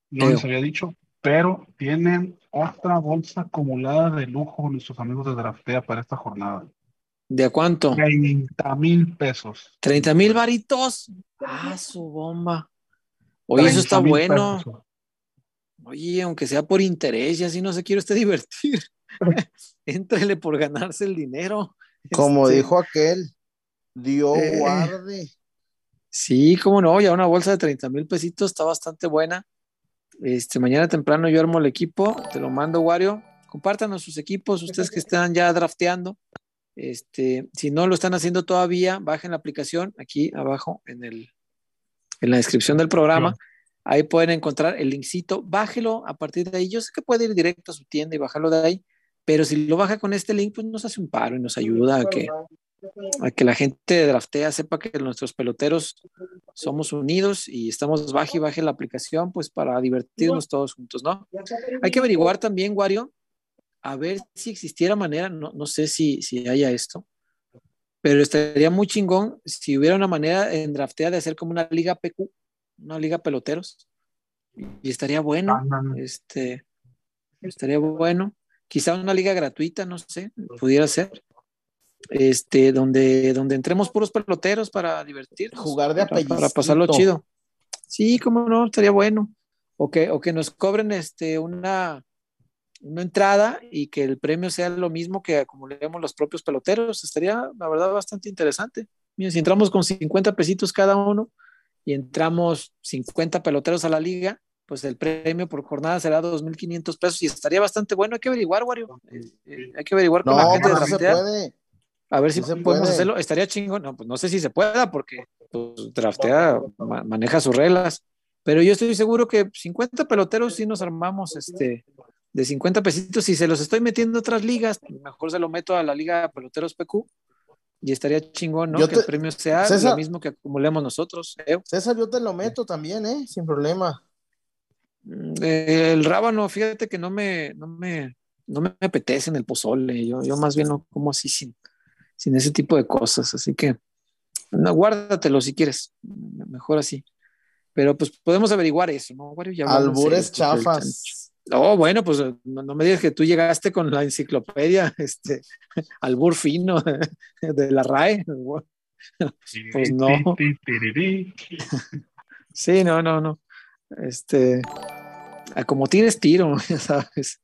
no les había dicho, pero tienen otra bolsa acumulada de lujo nuestros amigos de Draftea para esta jornada. ¿De a cuánto? 30 mil pesos. 30 mil varitos. Ah, su bomba. Oye, eso está 30,000 bueno. pesos. Oye, aunque sea por interés y así no se quiere usted divertir. Éntrele por ganarse el dinero. Como Este, dijo aquel, Dios Eh. guarde. Sí, cómo no, ya una bolsa de 30 mil pesitos está bastante buena. Este, mañana temprano yo armo el equipo, te lo mando, Wario. Compártanos sus equipos, ustedes que están ya drafteando. Este, si no lo están haciendo todavía, bajen la aplicación aquí abajo en el, en la descripción del programa. Ahí pueden encontrar el linkcito, bájelo a partir de ahí. Yo sé que puede ir directo a su tienda y bajarlo de ahí, pero si lo baja con este link, pues nos hace un paro y nos ayuda a que, a que la gente de Draftea sepa que nuestros peloteros somos unidos y estamos baje y baje la aplicación, pues para divertirnos todos juntos, ¿no? Hay que averiguar también, Wario, a ver si existiera manera, no, no sé si, si haya esto, pero estaría muy chingón si hubiera una manera en Draftea de hacer como una liga PQ, una liga peloteros. Y estaría bueno, este, estaría bueno. Quizá una liga gratuita, no sé, pudiera ser. Este, donde, donde entremos puros peloteros para divertirnos. Jugar de para, para pasarlo chido. Sí, cómo no, estaría bueno. O que, o que nos cobren este, una, una entrada y que el premio sea lo mismo que acumulemos los propios peloteros. Estaría, la verdad, bastante interesante. Mira, si entramos con 50 pesitos cada uno y entramos 50 peloteros a la liga, pues el premio por jornada será 2.500 pesos y estaría bastante bueno. Hay que averiguar, Wario. Eh, eh, hay que averiguar con la gente de la se puede. A ver si podemos hacerlo. Estaría chingón. No, pues no sé si se pueda porque pues, Draftea maneja sus reglas. Pero yo estoy seguro que 50 peloteros sí nos armamos este, de 50 pesitos, si se los estoy metiendo a otras ligas, mejor se lo meto a la Liga Peloteros PQ y estaría chingón, ¿no? que el premio sea lo mismo que acumulemos nosotros. ¿eh? César, yo te lo meto también, ¿eh? Sin problema. Mm, el rábano, fíjate que no me, no me, no me apetece en el pozole. Yo, yo más bien no como así sin, sin ese tipo de cosas. Así que, no, guárdatelo si quieres. Mejor así. Pero pues podemos averiguar eso, ¿no? Albures chafas. Oh, bueno, pues no, me digas que tú llegaste con la enciclopedia, este, al burfino de la RAE. Pues no. Sí, no, no, no. Este, a como tienes tiro, ya sabes.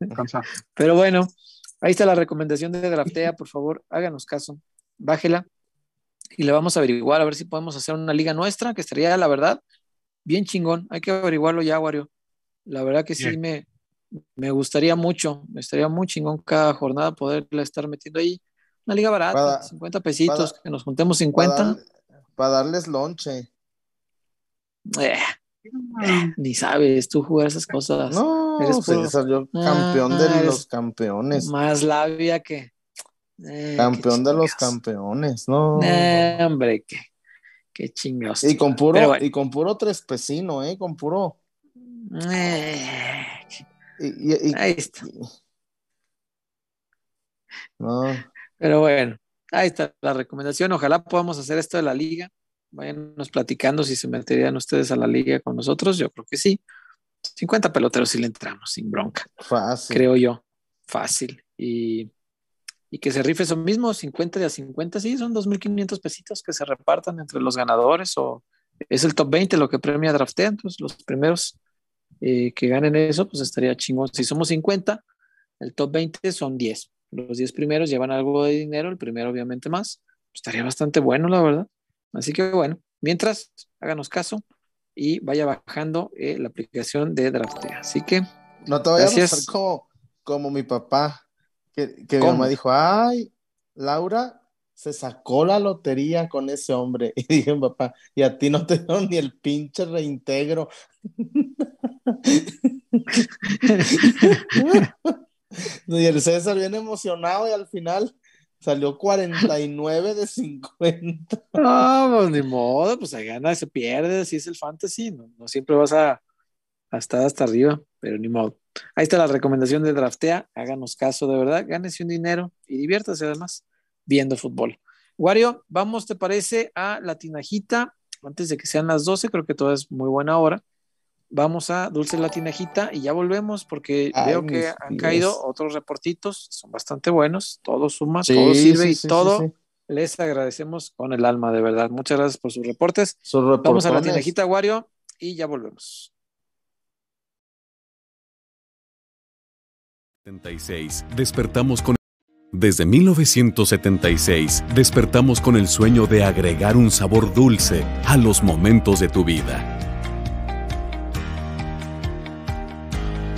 Pero bueno, ahí está la recomendación de Draftea, por favor, háganos caso, bájela y le vamos a averiguar a ver si podemos hacer una liga nuestra, que estaría, la verdad, bien chingón. Hay que averiguarlo ya, Wario. La verdad que sí me, me gustaría mucho, me estaría muy chingón cada jornada poderla estar metiendo ahí. Una liga barata, 50 pesitos, que nos juntemos 50. Para, darles lonche. Eh, eh, ni sabes tú jugar esas cosas. No, eres salió campeón de los campeones. Más labia que. Eh, campeón de los campeones, no. hombre, qué, qué chingados. Y con puro, y con puro tres pesino, eh, con puro. ahí está. Pero bueno, ahí está la recomendación. Ojalá podamos hacer esto de la liga. Váyanos platicando si se meterían ustedes a la liga con nosotros. Yo creo que sí. 50 peloteros si le entramos, sin bronca. Fácil. Creo yo. Fácil. Y, y que se rife eso mismo, 50 de a 50, sí, son 2.500 pesitos que se repartan entre los ganadores o es el top 20 lo que premia Draftea, entonces los primeros eh, que ganen eso, pues estaría chingón. Si somos 50, el top 20 son 10. Los 10 primeros llevan algo de dinero, el primero obviamente más. estaría bastante bueno, la verdad. Así que bueno, mientras, háganos caso y vaya bajando eh, la aplicación de Draftea. Así que... No te vayas a pasar como, como mi papá, que, que mi mamá dijo, ay, Laura se sacó la lotería con ese hombre. Y dije, papá, y a ti no te dieron ni el pinche reintegro. y el César bien emocionado y al final salió 49 de 50. No, pues ni modo, pues se gana, se pierde, así es el fantasy, no, siempre vas a, estar hasta arriba, pero ni modo. Ahí está la recomendación de Draftea, háganos caso de verdad, gánese un dinero y diviértase además viendo fútbol. Wario, vamos, ¿te parece a la tinajita? Antes de que sean las 12, creo que toda es muy buena hora vamos a Dulce Latinajita y ya volvemos porque veo que han caído otros reportitos, son bastante buenos, todo suma, todo sirve y todo les agradecemos con el alma, de verdad. Muchas gracias por sus reportes. vamos a Latinajita, Wario, y ya volvemos. 76. Despertamos con desde 1976 despertamos con el sueño de agregar un sabor dulce a los momentos de tu vida.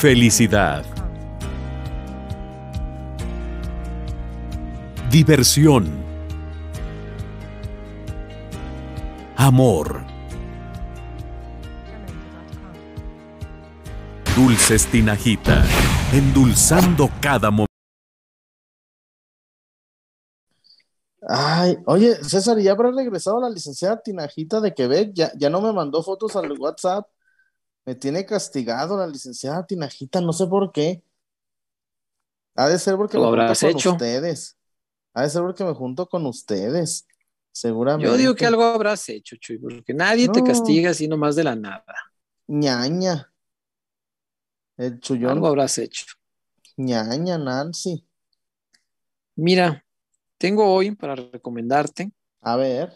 Felicidad. Diversión. Amor. Dulces Tinajita, endulzando cada momento. Ay, oye, César, ¿ya habrá regresado la licenciada Tinajita de Quebec? Ya, ya no me mandó fotos al WhatsApp. Me tiene castigado la licenciada Tinajita, no sé por qué. Ha de ser porque ¿Lo me junto habrás con hecho? ustedes. Ha de ser porque me junto con ustedes. Seguramente. Yo digo que algo habrás hecho, Chuy, porque nadie te castiga así nomás de la nada. ñaña. El chullón, Algo habrás hecho. ñaña, Nancy. Mira, tengo hoy para recomendarte A ver.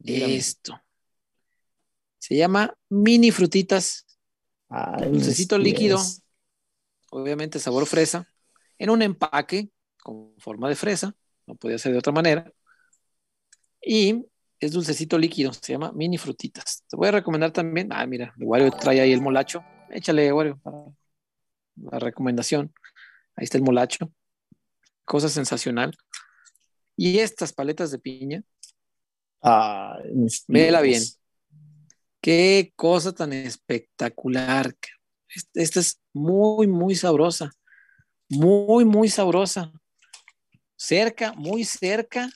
Dígame. esto. Se llama mini frutitas, Ay, dulcecito líquido. obviamente sabor fresa, en un empaque con forma de fresa, no podía ser de otra manera. Y es dulcecito líquido, se llama mini frutitas. Te voy a recomendar también, ah, mira, Wario trae ahí el molacho. Échale, Wario, para la recomendación. Ahí está el molacho. Cosa sensacional. Y estas paletas de piña, mis Vela bien. Qué cosa tan espectacular. Est- Esta es muy, muy sabrosa. Muy, muy sabrosa. Cerca, muy cerca,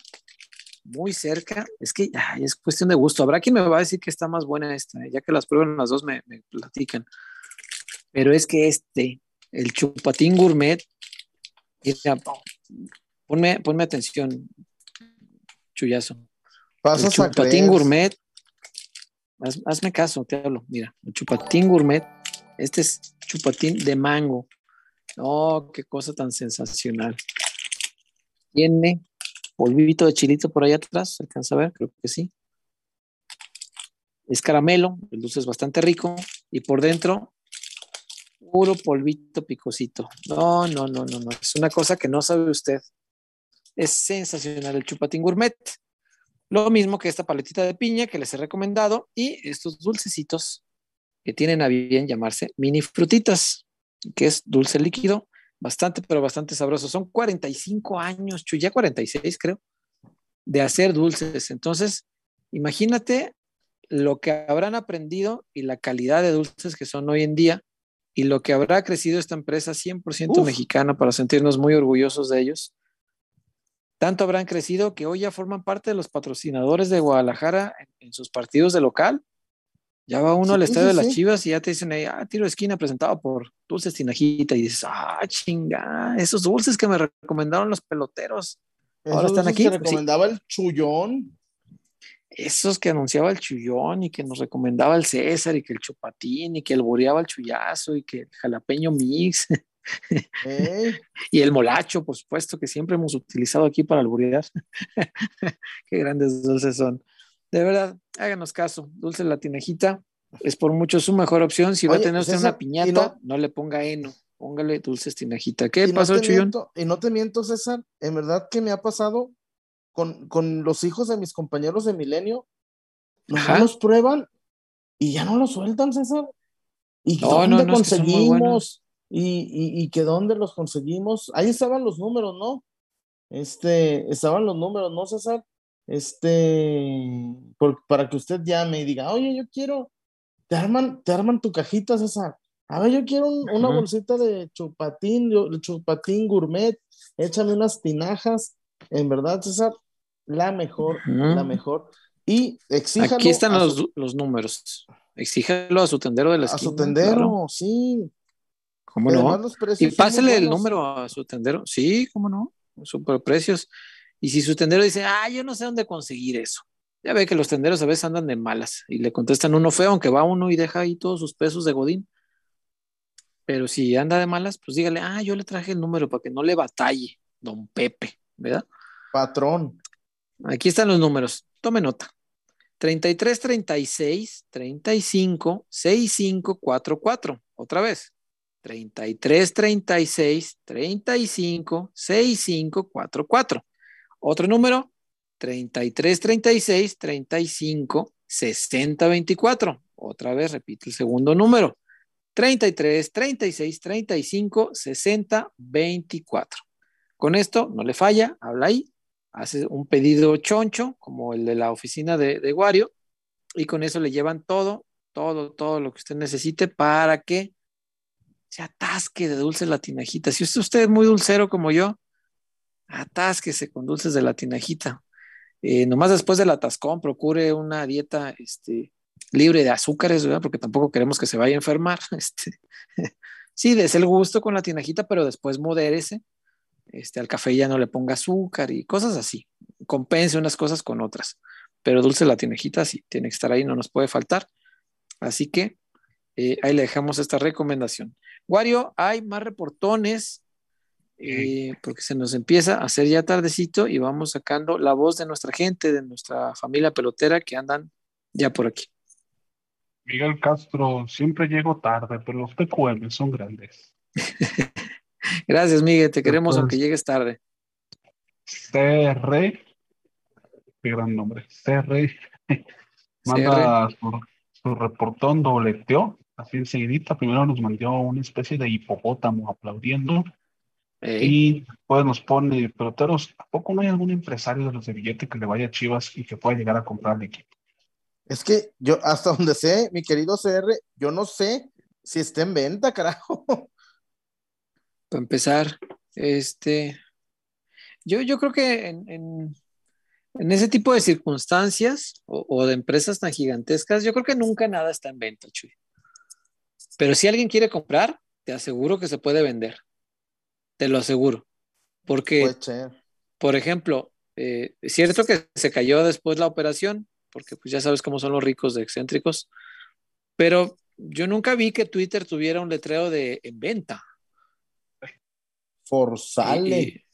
muy cerca. Es que ay, es cuestión de gusto. Habrá quien me va a decir que está más buena esta, ¿eh? ya que las prueben las dos me, me platican. Pero es que este, el chupatín gourmet, mira, ponme, ponme atención, chullazo. El Pasas a chupatín creer. gourmet. Haz- hazme caso, te hablo. Mira, el chupatín gourmet. Este es chupatín de mango. Oh, qué cosa tan sensacional. Tiene polvito de chilito por ahí atrás. ¿Se alcanza a ver? Creo que sí. Es caramelo. El dulce es bastante rico. Y por dentro, puro polvito picosito. No, no, no, no, no. Es una cosa que no sabe usted. Es sensacional el chupatín gourmet. Lo mismo que esta paletita de piña que les he recomendado y estos dulcecitos que tienen a bien llamarse mini frutitas, que es dulce líquido, bastante, pero bastante sabroso. Son 45 años, Chuy, ya 46 creo, de hacer dulces. Entonces, imagínate lo que habrán aprendido y la calidad de dulces que son hoy en día y lo que habrá crecido esta empresa 100% Uf. mexicana para sentirnos muy orgullosos de ellos. Tanto habrán crecido que hoy ya forman parte de los patrocinadores de Guadalajara en, en sus partidos de local. Ya va uno al estadio sí, de las. Chivas y ya te dicen ahí, ah, tiro de esquina presentado por Dulces Tinajita. Y dices, ah, chinga, esos dulces que me recomendaron los peloteros, Ahora están aquí, que pues recomendaba el chullón. esos que anunciaba el Chullón y que nos recomendaba el César y que el Chupatín y que el boreaba el Chullazo y que el Jalapeño Mix ¿eh? y el Molacho, por supuesto, que siempre hemos utilizado aquí para alburear. Qué grandes dulces son. De verdad, háganos caso. Dulce la tinajita es por mucho su mejor opción. Si va a tener usted César, una piñata, no- no... le ponga heno. Póngale dulces tinajita. ¿Qué no pasó, te Chuyón? miento- y no te miento, César, en verdad que me ha pasado con, con los hijos de mis compañeros de Milenio. Ajá. Los prueban y ya no los sueltan, César. ¿Y No, dónde no, no, conseguimos? ¿Y, y, y que dónde los conseguimos? Ahí estaban los números, ¿no? Este, estaban los números, ¿no, César? Este, por- para que usted llame y diga, oye, yo quiero, te arman, te arman tu cajita, César. A ver, yo quiero una bolsita de chupatín, chupatín gourmet, échame unas tinajas. En verdad, César, la mejor, la mejor. Y exíjalo. Aquí están los, los, números. Exíjalo a su tendero de la esquina. A su tendero, sí. ¿Cómo no? Y pásale el número a su tendero. Sí, ¿cómo no? Super precios. Y si su tendero dice, ah, yo no sé dónde conseguir eso. Ya ve que los tenderos a veces andan de malas y le contestan uno feo, aunque va uno y deja ahí todos sus pesos de Godín. Pero si anda de malas, pues dígale, ah, yo le traje el número para que no le batalle, don Pepe, ¿verdad? Patrón. Aquí están los números. Tome nota. 33 36 35 65 44. Otra vez. 33 36 35 65 44. Otro número. 33 36 35 60 24. Otra vez repite el segundo número. 33 36 35 60 24. Con esto no le falla, habla ahí hace un pedido choncho, como el de la oficina de, de Wario, y con eso le llevan todo, todo, todo lo que usted necesite para que se atasque de dulces la tinajita. Si usted es muy dulcero como yo, atásquese con dulces de la tinajita. Eh, nomás después del atascón, procure una dieta este, libre de azúcares, porque tampoco queremos que se vaya a enfermar. Este, sí, des el gusto con la tinajita, pero después modérese este, al café ya no le ponga azúcar y cosas así. Compense unas cosas con otras. Pero dulce la tinejita sí, tiene que estar ahí, no nos puede faltar. Así que eh, ahí le dejamos esta recomendación. Wario, hay más reportones eh, porque se nos empieza a hacer ya tardecito y vamos sacando la voz de nuestra gente, de nuestra familia pelotera que andan ya por aquí. Miguel Castro, siempre llego tarde, pero los PQM son grandes. Gracias, Miguel. Te queremos aunque llegues tarde. CR, qué gran nombre. CR, manda Su, reportón dobleteó, así enseguidita. Primero nos mandó una especie de hipopótamo aplaudiendo. Y después nos pone, peloteros, ¿a poco no hay algún empresario de los de billete que le vaya a Chivas y que pueda llegar a comprar el equipo? Es que yo, hasta donde sé, mi querido CR, yo no sé si está en venta, carajo. para empezar, este, yo, yo creo que en, ese tipo de circunstancias o, de empresas tan gigantescas, yo creo que nunca nada está en venta, Chuy. Pero si alguien quiere comprar, te aseguro que se puede vender. Te lo aseguro. Porque, por ejemplo, eh, es cierto que se cayó después la operación, porque pues ya sabes cómo son los ricos de excéntricos, pero yo nunca vi que Twitter tuviera un letrero de en venta. Forzale.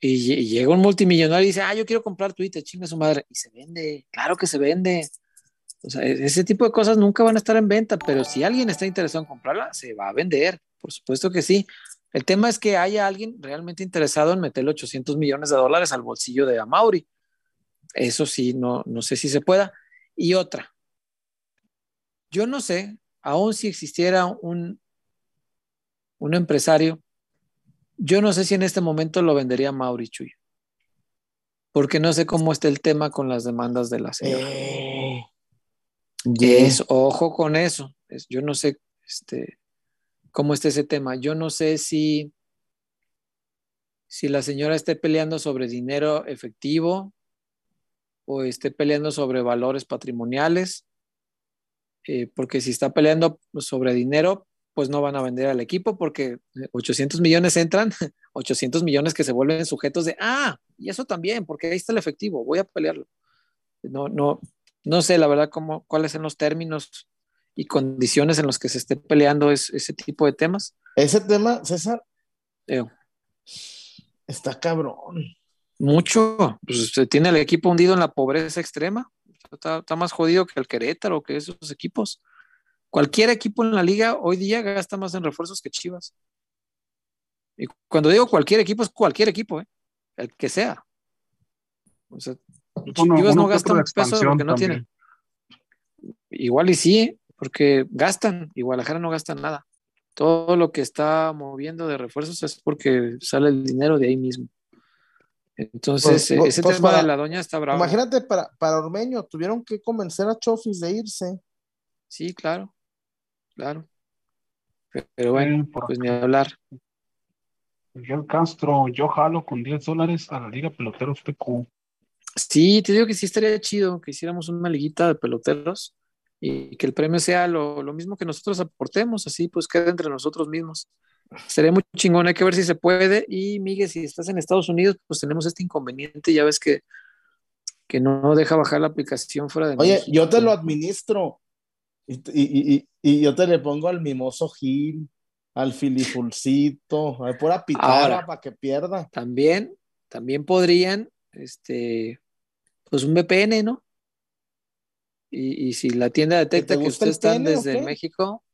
Y, llega un multimillonario y dice, ah, yo quiero comprar Twitter, chinga su madre. Y se vende, claro que se vende. O sea, e-, ese tipo de cosas nunca van a estar en venta, pero si alguien está interesado en comprarla, se va a vender. Por supuesto que sí. El tema es que haya alguien realmente interesado en meterle 800 millones de dólares al bolsillo de Amauri. Eso sí, no, no sé si se pueda. Y otra, yo no sé, aún si existiera un, un empresario yo no sé si en este momento lo vendería Mauri Chuy. Porque no sé cómo está el tema con las demandas de la señora. Eh, es, ojo con eso. yo no sé este, cómo está ese tema. Yo no sé si, si la señora esté peleando sobre dinero efectivo o esté peleando sobre valores patrimoniales. Eh, porque si está peleando sobre dinero, pues no van a vender al equipo porque 800 millones entran, 800 millones que se vuelven sujetos de, ah, y eso también, porque ahí está el efectivo, voy a pelearlo. No, no, no sé la verdad cómo, cuáles son los términos y condiciones en los que se esté peleando ese tipo de temas. Ese tema, César, está cabrón. Mucho, pues se tiene el equipo hundido en la pobreza extrema, está, está más jodido que el Querétaro, que esos equipos. Cualquier equipo en la liga hoy día gasta más en refuerzos que Chivas. Y cuando digo cualquier equipo, es cualquier equipo, ¿eh? el que sea. O sea, Chivas no gasta un peso porque no tiene. Igual y sí, porque gastan, y Guadalajara no gasta nada. Todo lo que está moviendo de refuerzos es porque sale el dinero de ahí mismo. Entonces, pues, ese pues, pues tema de la doña está bravo. Imagínate, para, para Ormeño, tuvieron que convencer a Chofis de irse. Sí, claro claro. Pero bueno, Eh, pues ni hablar. Miguel Castro, yo jalo con 10 dólares a la Liga Peloteros PQ. Sí, te digo que sí estaría chido que hiciéramos una liguita de peloteros y que el premio sea lo, lo mismo que nosotros aportemos, así pues queda entre nosotros mismos. Sería muy chingón, hay que ver si se puede. Y Miguel, si estás en Estados Unidos, pues tenemos este inconveniente, ya ves que, que no deja bajar la aplicación fuera de Oye, México. yo te lo administro. Y, y- y- y yo te le pongo al mimoso Gil, al filifulcito, a pura pitarra Ahora. para que pierda. También, también podrían, este, pues un VPN, ¿no? Y, y si la tienda detecta te que ustedes están desde? México,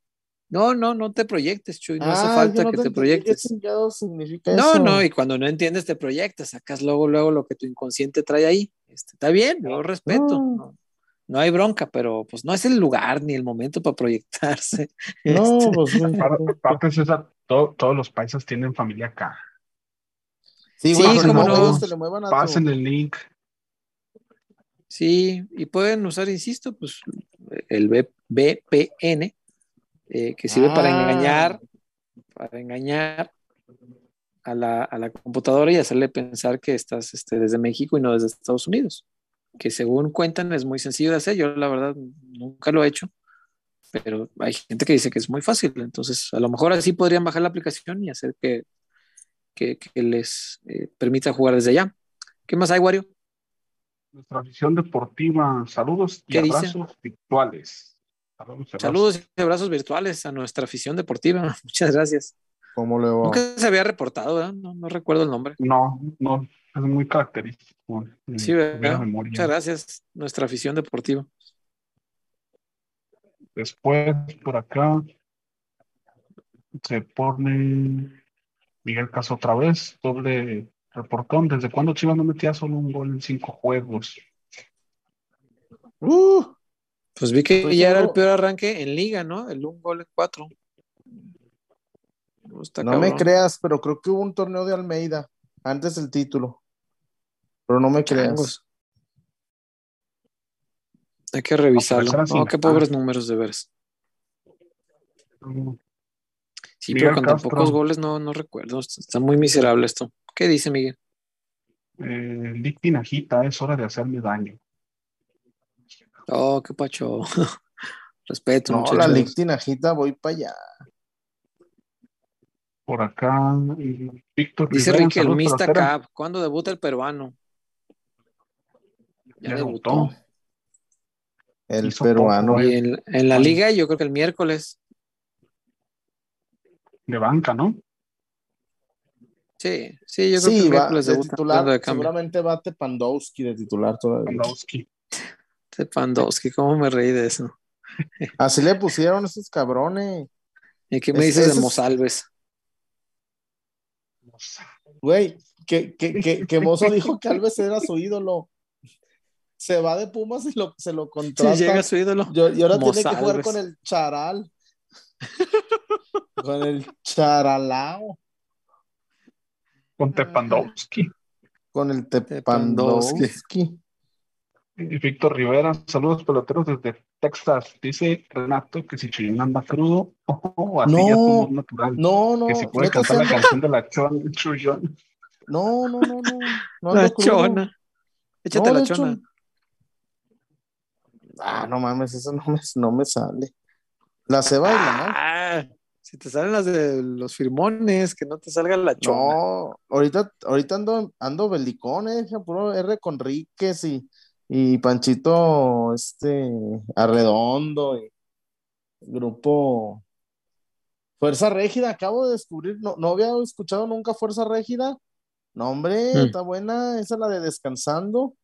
no, no, no te proyectes, Chuy, no hace Ah, falta no que te proyectes. ¿Qué chingados significa No, eso? no, y cuando no entiendes te proyectas, sacas luego, luego lo que tu inconsciente trae ahí. Este, está bien, yo respeto. No. No, no hay bronca, pero pues no es el lugar ni el momento para proyectarse. No, Este, pues. Aparte, César, todos los paisas tienen familia acá. Sí, Sí, güey, pues, cómo no, no. huevos te le muevan a tu- Pasen el link. Sí, y pueden usar, insisto, pues el V- VPN, eh, que sirve para Ah. engañar, para engañar a la, a la computadora y hacerle pensar que estás este, desde México y no desde Estados Unidos. Que según cuentan es muy sencillo de hacer. Yo la verdad nunca lo he hecho, pero hay gente que dice que es muy fácil. Entonces, a lo mejor así podrían bajar la aplicación y hacer que, que, que les eh, permita jugar desde allá. ¿Qué más hay, Wario? Nuestra visión deportiva. Saludos y abrazos virtuales. Saludos, y abrazos. Saludos y abrazos virtuales a nuestra afición deportiva. Muchas gracias. ¿Cómo le va? Nunca se había reportado, ¿verdad? No, no recuerdo el nombre. No, no, es muy característico. Sí, ¿verdad? memoria. Muchas gracias, nuestra afición deportiva. Después, por acá, se pone Miguel Caso otra vez, doble reportón. ¿Desde cuándo Chivas no metía solo un gol en cinco juegos? Uh, Pues vi que Pues ya era el peor arranque en liga, ¿no? El un gol en cuatro. No, está no me creas, pero creo que hubo un torneo de Almeida antes del título. Pero no me creas. Hay que revisarlo. No, qué pobres números de veras. Sí, Miguel pero con tan pocos goles no, no recuerdo. Está muy miserable esto. ¿Qué dice Miguel? Eh, Lick es hora de hacerme daño. Oh, qué pacho. Respeto, No, muchachos. la Lictinajita, voy para allá. Por acá, eh, Víctor Dice Rivera, Ricky, el saludos, Mista. Cup. ¿Cuándo debuta el peruano? Ya Ya debutó. debutó. El Hizo peruano. poco, Y en, en la liga, yo creo que el miércoles. De banca, ¿no? Sí, sí, yo creo que Sí, va de titular. de. Seguramente va Tepandowski de titular todavía. Lewandowski. Tepandowski, ¿cómo me reí de eso? Así le pusieron esos cabrones. ¿Y qué me Es- dices de es- Mozalves? Güey, que, que, que, que Mozo dijo que Alves era su ídolo. Se va de Pumas y lo, se lo Si contrata. llega su ídolo. Yo- y ahora tiene que jugar con el charal. con el charalao. Con Tepandowski. Con el Tepandowski. Tepandowski. Y Víctor Rivera, saludos peloteros desde Texas. Dice Renato que si Chuyón anda crudo, oh, así No, ya somos natural. No, no. que si puede cantar la canción de la Chon Chuyón. No, no, no, no. no La chona. Échate No, la chona. Ah, no mames, eso no me, no me sale. La sé bailar. Ah, si te salen las de los firmones, que no te salga la chona. No, ahorita, ahorita ando, ando belicón, eh, puro R Conríquez y, y Panchito este Arredondo y grupo Fuerza Régida, acabo de descubrir, no, no había escuchado nunca Fuerza Régida. No, hombre, Mm. está buena, esa es la de descansando.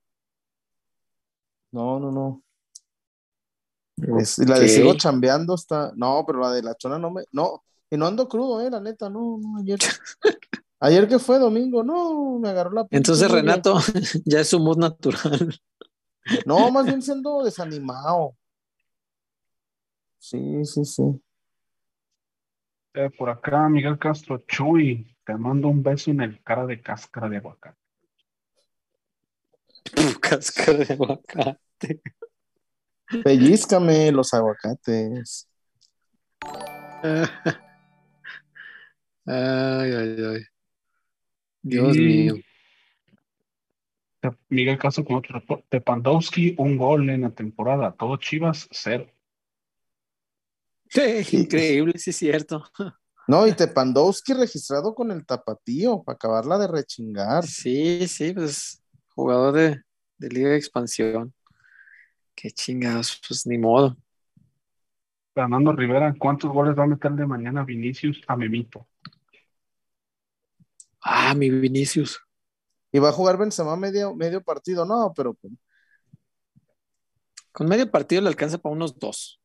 No, no, no. Es- y la de sigo chambeando está. No, pero la de la chona no me. No, y no ando crudo, eh, la neta, no, no, ayer. ayer que fue domingo, no, me agarró la Entonces. Renato, ya es su mood natural. No, más bien siendo desanimado. Sí, sí, sí. Eh, por acá, Miguel Castro Chuy, te mando un beso en el cara de cáscara de aguacate. Cáscara de aguacate. Pellízcame los aguacates. Ay, ay, ay. Dios Y- mío. Miguel Caso con otro reporte. Tepandowski, un gol en la temporada. Todo Chivas, cero. Sí, increíble, sí es cierto. No, y Tepandowski registrado con el tapatío para acabarla de rechingar. Sí, sí, pues jugador de, de Liga de Expansión. Qué chingados, pues ni modo. Fernando Rivera, ¿cuántos goles va a meter de mañana Vinicius a Memito? Ah, mi Vinicius. Y va a jugar Benzema medio, medio partido, no, pero pues, Con medio partido le alcanza para unos dos.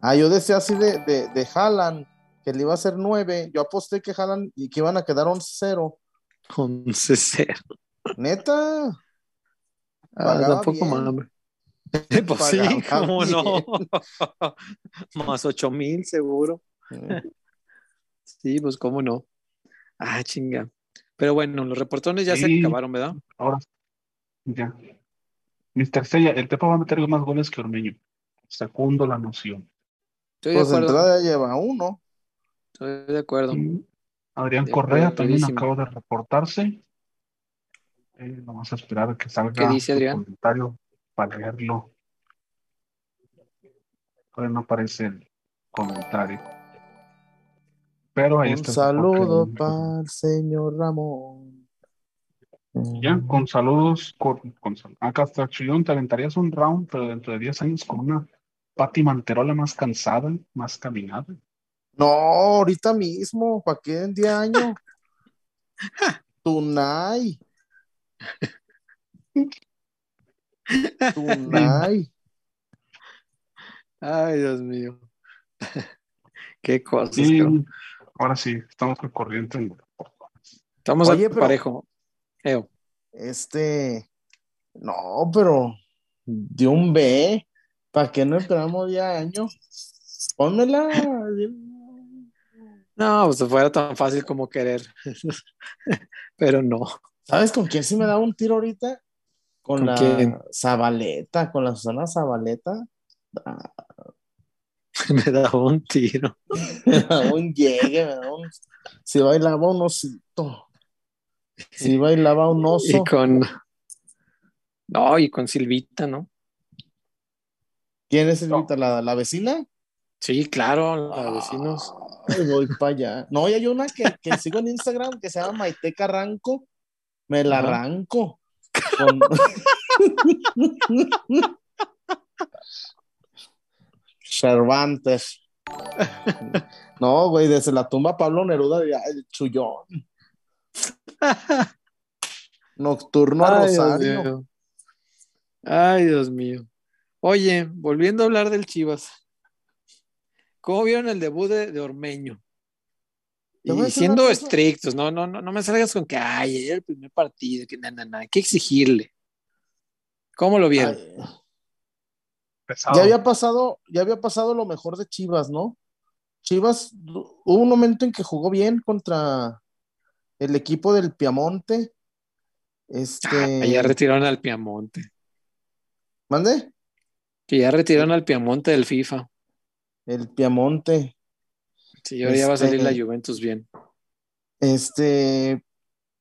Ah, yo decía así de, de, de Haaland, que le iba a ser nueve. Yo aposté que Haaland y que iban a quedar 11-0. 11-0. Neta. Ah, tampoco bien. mames. Pues sí, cómo no. Más ocho mil seguro. Eh, Sí, pues cómo no. Ah, chinga. Pero bueno, los reportones ya se acabaron, ¿verdad? Ahora, ya. Mr. Sella, el Tepa va a meter más goles que Ormeño. Segundo la noción. Estoy de Pues de acuerdo. entrada ya lleva uno. Estoy de acuerdo. Adrián De Correa también acaba de reportarse. Eh, vamos a esperar a que salga ¿Qué dice su Adrián? comentario para leerlo. No aparece el comentario. Pero ahí Un está. saludo para el señor Ramón. Ya, con saludos. Con, con sal- a Castrachillón te aventarías un round, pero dentro de 10 años con una Pati Manterola más cansada, más caminada. No, ahorita mismo, ¿para qué en 10 años? Tunay. Tunay. Ay, Dios mío. Qué cosas. Ahora sí, estamos con corriente. en- Estamos Oye, pero- parejo. Eo. Este, no, pero de un B, ¿para qué no esperamos 10 años? Pónmela. No, pues fuera tan fácil como querer. Pero no. ¿Sabes con quién sí me da un tiro ahorita? Con, ¿Con la quién? Zabaleta, con la Susana Zabaleta. Ah, Me da un tiro. Me da un llegue, me da un... Si bailaba un osito. Si bailaba un Y oso. con. No, y con Silvita, ¿no? ¿Quién es Silvita? ¿La, la vecina? Sí, claro, a vecinos. Ay, voy para allá. No, y hay una que, que sigo en Instagram que se llama Maite Carranco. Me la arranco. Con- Cervantes. No, güey, desde la tumba Pablo Neruda, ya, el chullón. Nocturno a Ay, Dios Rosario. Ay, Dios mío. Oye, volviendo a hablar del Chivas. ¿Cómo vieron el debut de, de Ormeño? Y siendo estrictos, no, no, no, no me salgas con que, ay, era el primer partido, que nada, nada, hay que exigirle. ¿Cómo lo vieron? Ya había pasado, ya había pasado lo mejor de Chivas, ¿no? Chivas, hubo un momento en que jugó bien contra el equipo del Piamonte. Este, Ah, ya retiraron al Piamonte. ¿mande? Que ya retiraron al Piamonte del FIFA. El Piamonte. Sí, ahora ya va a salir Este- la Juventus bien. Este,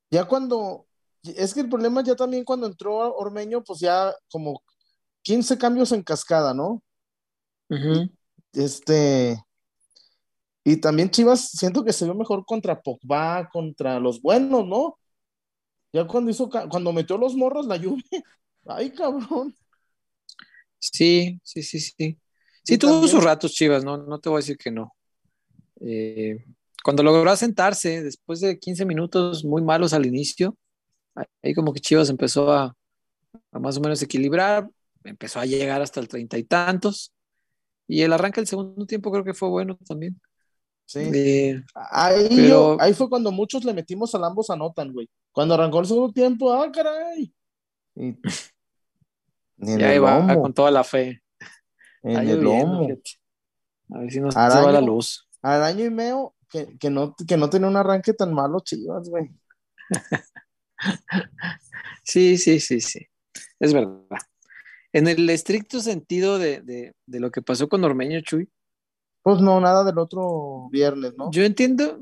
ya cuando, es que el problema ya también cuando entró Ormeño, pues ya como 15 cambios en cascada, ¿no? Este, y también Chivas siento que se vio mejor contra Pogba, contra los buenos, ¿no? Ya cuando hizo, cuando metió los morros la lluvia, ay cabrón. Sí, sí, sí, sí. Sí, tuvo también- sus ratos Chivas, no, no te voy a decir que no. Eh, cuando logró asentarse, después de 15 minutos muy malos al inicio, ahí como que Chivas empezó a, a más o menos equilibrar, empezó a llegar hasta el treinta y tantos, y el arranque del segundo tiempo creo que fue bueno también. Sí. Eh, Ahí, Pero- yo- ahí fue cuando muchos le metimos al ambos anotan, güey. Cuando arrancó el segundo tiempo, ah, caray. Y, ahí va con toda la fe. en el lomo. A ver si nos se Araño. va la luz. Al año y medio que, que no, que no tenía un arranque tan malo, Chivas, güey. Sí, sí, sí, sí. Es verdad. En el estricto sentido de, de- de lo que pasó con Ormeño Chuy, Pues no, nada del otro viernes, ¿no? Yo entiendo,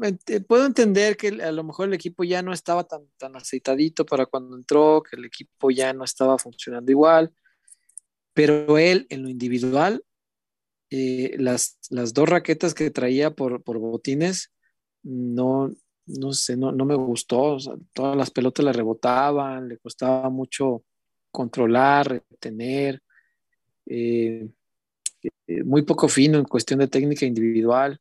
puedo entender que a lo mejor el equipo ya no estaba tan, tan aceitadito para cuando entró, que el equipo ya no estaba funcionando igual, pero él en lo individual, eh, las, las dos raquetas que traía por, por botines, no, no sé, no, no me gustó, todas las pelotas le rebotaban, le costaba mucho controlar, retener. Eh, eh, muy poco fino en cuestión de técnica individual.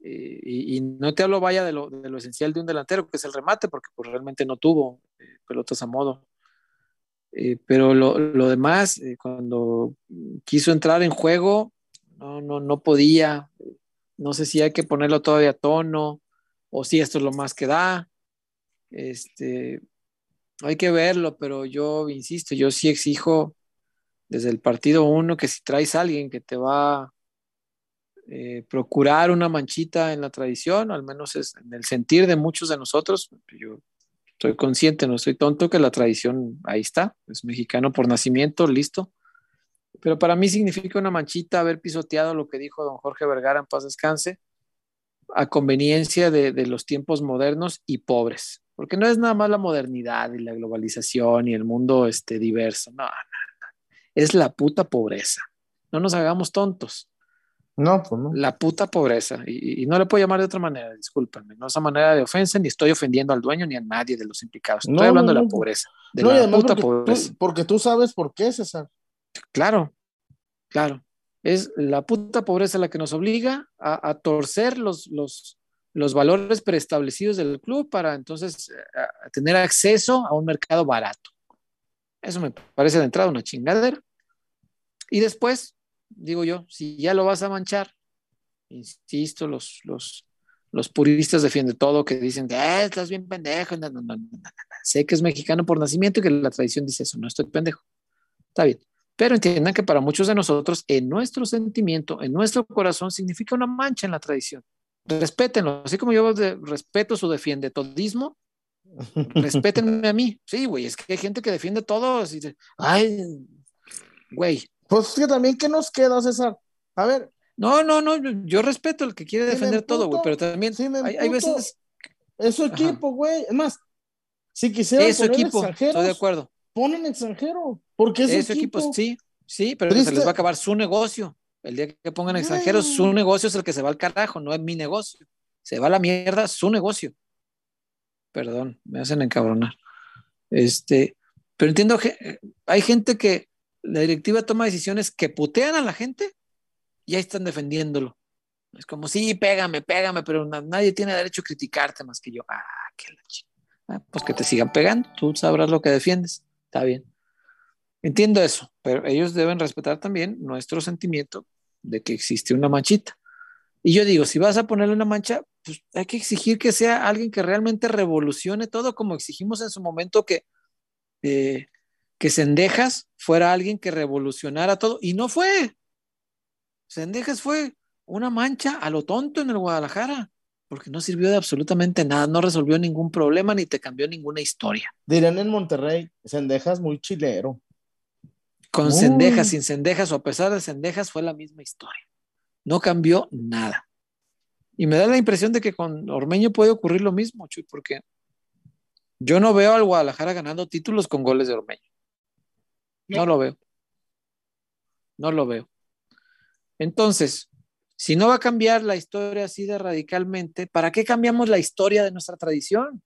Eh, y, no te hablo vaya de lo, de lo, esencial de un delantero, que es el remate, porque pues, realmente no tuvo eh, pelotas a modo. pero lo, lo demás, cuando quiso entrar en juego, no, no, no podía. No sé si hay que ponerlo todavía a tono o si esto es lo más que da. Este, hay que verlo, pero yo insisto, yo sí exijo desde el partido uno que si traes a alguien que te va a eh, procurar una manchita en la tradición, al menos es en el sentir de muchos de nosotros, yo estoy consciente, no estoy tonto que la tradición ahí está, es mexicano por nacimiento, listo. Pero para mí significa una manchita haber pisoteado lo que dijo don Jorge Vergara en paz descanse, a conveniencia de, de los tiempos modernos y pobres, porque no es nada más la modernidad y la globalización y el mundo este, diverso, no, no es la puta pobreza. No nos hagamos tontos. No, pues no. La puta pobreza. Y, no le puedo llamar de otra manera, discúlpenme. No es una manera de ofensa, ni estoy ofendiendo al dueño ni a nadie de los implicados. Estoy hablando de la pobreza. De la puta porque pobreza. Tú, porque tú sabes por qué, César. Claro, claro. Es la puta pobreza la que nos obliga a, torcer los, los, los valores preestablecidos del club para entonces eh, tener acceso a un mercado barato. Eso me parece de entrada una chingadera. Y después, digo yo, si ya lo vas a manchar, insisto, los, los, los puristas defienden todo, que dicen que eh, estás bien pendejo. Sé que es mexicano por nacimiento y que la tradición dice eso, no estoy pendejo. Está bien. Pero entiendan que para muchos de nosotros, en nuestro sentimiento, en nuestro corazón, significa una mancha en la tradición. Respétenlo, así como yo respeto su defiende todismo, Respétenme a mí. Sí, güey, es que hay gente que defiende todo. Así ay, güey. Pues que también, ¿qué nos queda, César? A ver. No, no, no, yo respeto al que quiere defender todo, güey, pero también hay, veces. Es su equipo, güey. Es más, si quisieran es su equipo, estoy de acuerdo. Ponen extranjero, porque es, su equipo. Sí, sí, pero se les va a acabar su negocio. El día que pongan extranjeros, su negocio es el que se va al carajo, no es mi negocio. Se va a la mierda su negocio perdón, me hacen encabronar. Este, pero entiendo que eh, hay gente que la directiva toma decisiones que putean a la gente y ahí están defendiéndolo. Es como, sí, pégame, pégame, pero nadie tiene derecho a criticarte más que yo. Ah, qué la ah, pues que te sigan pegando, tú sabrás lo que defiendes. Está bien. Entiendo eso, pero ellos deben respetar también nuestro sentimiento de que existe una manchita. Y yo digo, si vas a ponerle una mancha, pues hay que exigir que sea alguien que realmente revolucione todo, como exigimos en su momento que, eh, que Sendejas fuera alguien que revolucionara todo, y no fue. Sendejas fue una mancha a lo tonto en el Guadalajara, porque no sirvió de absolutamente nada, no resolvió ningún problema ni te cambió ninguna historia. Dirán en Monterrey, Sendejas muy chilero. Con Sendejas, sin Sendejas o a pesar de Sendejas fue la misma historia. No cambió nada. Y me da la impresión de que con Ormeño puede ocurrir lo mismo, Chuy, porque yo no veo al Guadalajara ganando títulos con goles de Ormeño. No, lo veo. No lo veo. Entonces, si no va a cambiar la historia así de radicalmente, ¿para qué cambiamos la historia de nuestra tradición?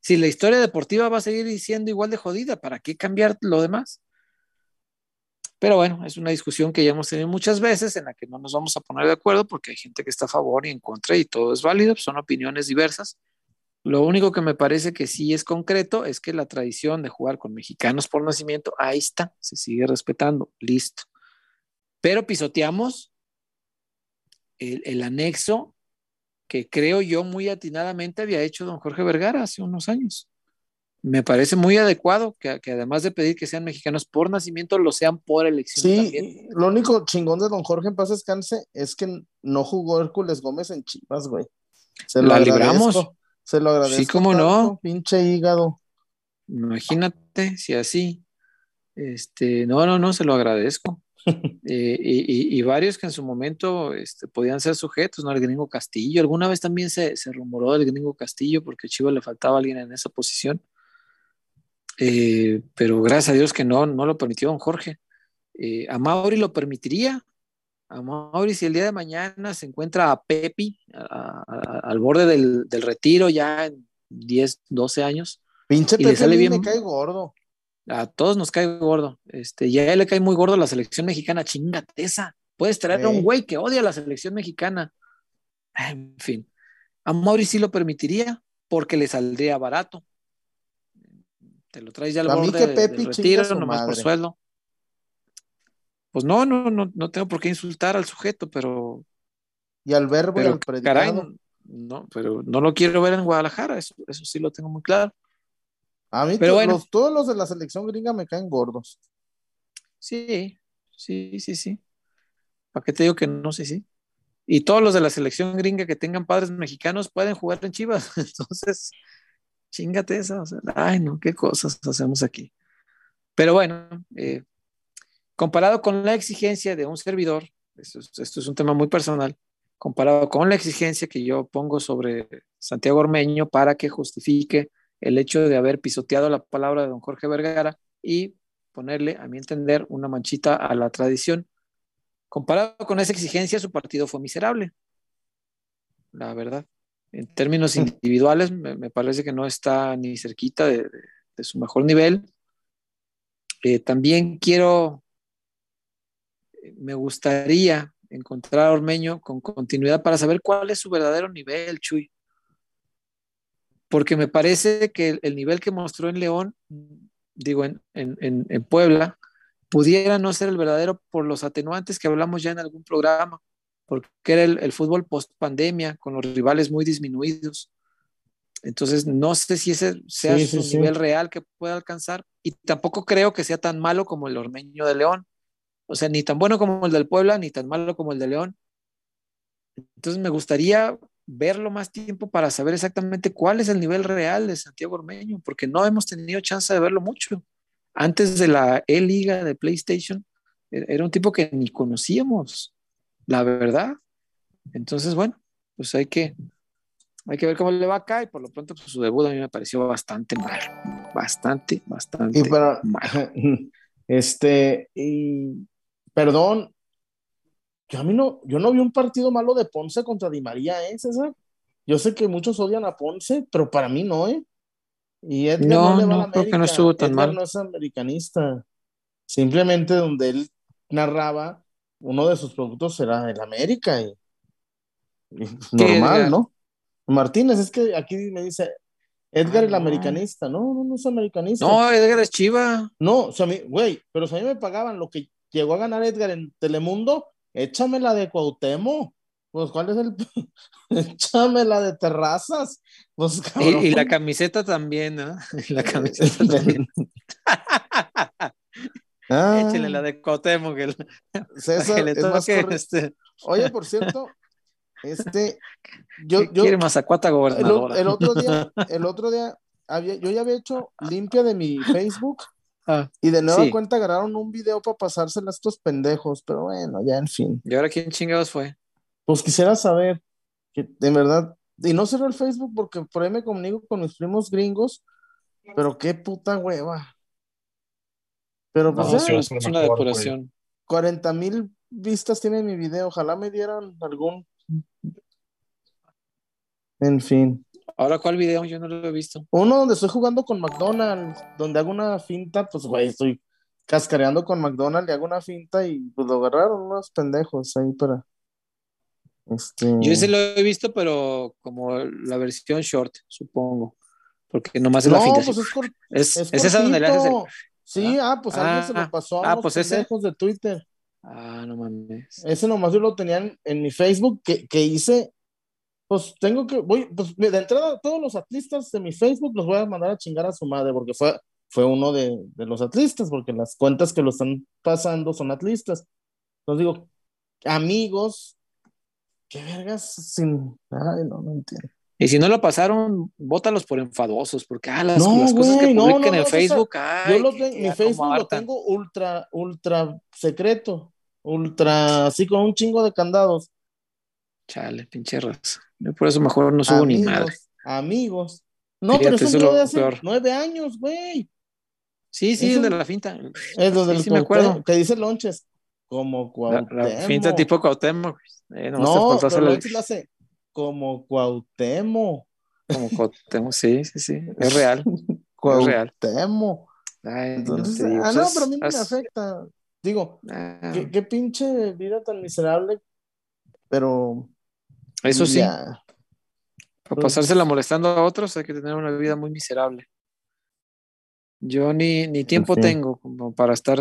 Si la historia deportiva va a seguir siendo igual de jodida, ¿para qué cambiar lo demás? Pero bueno, es una discusión que ya hemos tenido muchas veces en la que no nos vamos a poner de acuerdo porque hay gente que está a favor y en contra y todo es válido, son opiniones diversas. Lo único que me parece que sí es concreto es que la tradición de jugar con mexicanos por nacimiento, ahí está, se sigue respetando, listo. Pero pisoteamos el, el anexo que creo yo muy atinadamente había hecho don Jorge Vergara hace unos años me parece muy adecuado que, además de pedir que sean mexicanos por nacimiento, lo sean por elección. Sí, lo único chingón de don Jorge en paz descanse es que no jugó Hércules Gómez en Chivas, güey. Se lo libramos. Se lo agradezco. Sí, cómo no. Pinche hígado. Imagínate si así. Este, no, no, no, se lo agradezco. Eh, y, y, varios que en su momento este, podían ser sujetos, ¿no? El gringo Castillo. Alguna vez también se, se rumoró del gringo Castillo porque a Chivas le faltaba alguien en esa posición. Eh, pero gracias a Dios que no, no lo permitió don Jorge. Eh, a Mauri lo permitiría. A Mauri, si el día de mañana se encuentra a Pepi al borde del, del, retiro ya en 10, 12 años. Pinche Pepi le sale bien, me cae gordo. A todos nos cae gordo. Este, ya a él le cae muy gordo la selección mexicana. Chingate esa. Puedes traer a un güey que odia la selección mexicana. En fin. A Mauri sí lo permitiría porque le saldría barato te lo traes ya al borde que Pepe del retiro, nomás por sueldo. Pues no, no, no, no tengo por qué insultar al sujeto, pero. Y al verbo y al predicado. no, pero no lo quiero ver en Guadalajara, eso, eso sí lo tengo muy claro. A mí pero bueno, todos los de la selección gringa me caen gordos. Sí, sí, sí, sí. ¿Para qué te digo que no? Sí, sí. Y todos los de la selección gringa que tengan padres mexicanos pueden jugar en Chivas. Entonces, chingate esa, ay no, qué cosas hacemos aquí. Pero bueno, eh, comparado con la exigencia de un servidor, esto es, un tema muy personal, comparado con la exigencia que yo pongo sobre Santiago Ormeño para que justifique el hecho de haber pisoteado la palabra de don Jorge Vergara y ponerle, a mi entender, una manchita a la tradición. Comparado con esa exigencia, su partido fue miserable, la verdad. En términos individuales, me, parece que no está ni cerquita de, su mejor nivel. Eh, también quiero, me gustaría encontrar a Ormeño con continuidad para saber cuál es su verdadero nivel, Chuy. Porque me parece que el, nivel que mostró en León, digo, en, en Puebla, pudiera no ser el verdadero por los atenuantes que hablamos ya en algún programa porque era el, fútbol post pandemia, con los rivales muy disminuidos. Entonces, no sé si ese sea su nivel real que pueda alcanzar, y tampoco creo que sea tan malo como el Ormeño de León. O sea, ni tan bueno como el del Puebla, ni tan malo como el de León. Entonces, me gustaría verlo más tiempo para saber exactamente cuál es el nivel real de Santiago Ormeño, porque no hemos tenido chance de verlo mucho. Antes de la E-Liga de PlayStation, e-, era un tipo que ni conocíamos la verdad. Entonces, bueno, pues hay que, hay que ver cómo le va acá y por lo pronto pues, su debut a mí me pareció bastante mal, bastante, bastante y para, mal. Este, y, perdón, yo a mí no, yo no vi un partido malo de Ponce contra Di María, ¿eh, César? Yo sé que muchos odian a Ponce, pero para mí no, ¿eh? Y Edgar no, no, le va a creo que no estuvo tan Edgar mal. no es americanista. Simplemente donde él narraba, uno de sus productos era el América y, normal, ¿no? Martínez, es que aquí me dice Edgar el ah, americanista, no, no, no es americanista. No, Edgar es Chiva. No, o sea, güey, pero si a mí me pagaban lo que llegó a ganar Edgar en Telemundo, échame la de Cuauhtémoc. Pues, ¿cuál es el...? échame la de Terrazas. Pues, y, la camiseta también, ¿no? la camiseta también. Ah. Échenle la de Cotemo que, César, es más este... Oye, por cierto, este, yo, yo quiere Mazacuata gobernadora. El, otro día, el otro día había, yo ya había hecho limpia de mi Facebook ah, y de nueva cuenta agarraron un video para pasárselo a estos pendejos, pero bueno, ya en fin. ¿Y ahora quién chingados fue? Pues quisiera saber que de verdad, y no cerró el Facebook porque por ahí me comunico con mis primos gringos, pero qué puta hueva. Pero pues es una depuración. 40 mil vistas tiene mi video. Ojalá me dieran algún. En fin. Ahora, ¿cuál video? Yo no lo he visto. Uno donde estoy jugando con McDonald's, donde hago una finta, pues, güey, estoy cascareando con McDonald's y hago una finta y pues lo agarraron unos pendejos ahí para. Este... Yo ese lo he visto, pero como la versión short, supongo. Porque nomás es la finta. Pues es, es, es, esa donde le haces el, Sí, ah, pues alguien se lo ah, pasó a ah, pues de Twitter. Ah, no mames. Ese nomás yo lo tenía en, mi Facebook que, que, hice. Pues tengo que, voy, pues de entrada, todos los atlistas de mi Facebook los voy a mandar a chingar a su madre, porque fue, fue uno de, de los atlistas, porque las cuentas que lo están pasando son atlistas. Entonces digo, amigos, qué vergas sin. Ay, no, no entiendo. Y si no lo pasaron, bótalos por enfadosos, porque ah, las, No, las cosas que güey, no, no, en no, Facebook, Yo ay, lo que- mi Facebook lo tengo ultra, ultra secreto, ultra, así con un chingo de candados. Chale, pinche raza. Yo por eso mejor no subo ni madre. amigos. No, Fíjate, pero es es lo de hace peor. nueve años, güey. Sí, sí, Es el de la finta. Es lo Sí, del sí, me Cuauhtémoc, acuerdo. que dice Lonches, como La, la Cuauhtémoc. finta tipo Cuauhtémoc. Eh, te No, pero Lonches lo hace como Cuauhtémoc. como Cuauhtémoc. Sí, sí, sí. Es real. Es real. Cuauhtémoc. Ay, no Entonces, te ah, no, es- pero a mí no me es- afecta. Digo, ah, qué, qué pinche vida tan miserable, pero eso sí, ya. para pasársela molestando a otros hay que tener una vida muy miserable. Yo ni, ni tiempo sí. tengo como para estar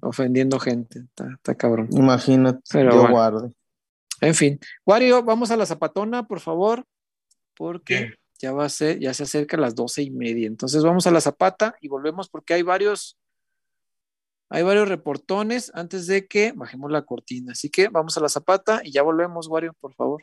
ofendiendo gente. Está, está cabrón. Imagínate, Pero yo bueno. guarde. En fin. Wario, vamos a la zapatona, por favor, porque ya va a ser, ya se acerca las doce y media. Entonces vamos a la zapata y volvemos porque hay varios, hay varios reportones antes de que bajemos la cortina. Así que vamos a la zapata y ya volvemos, Wario, por favor.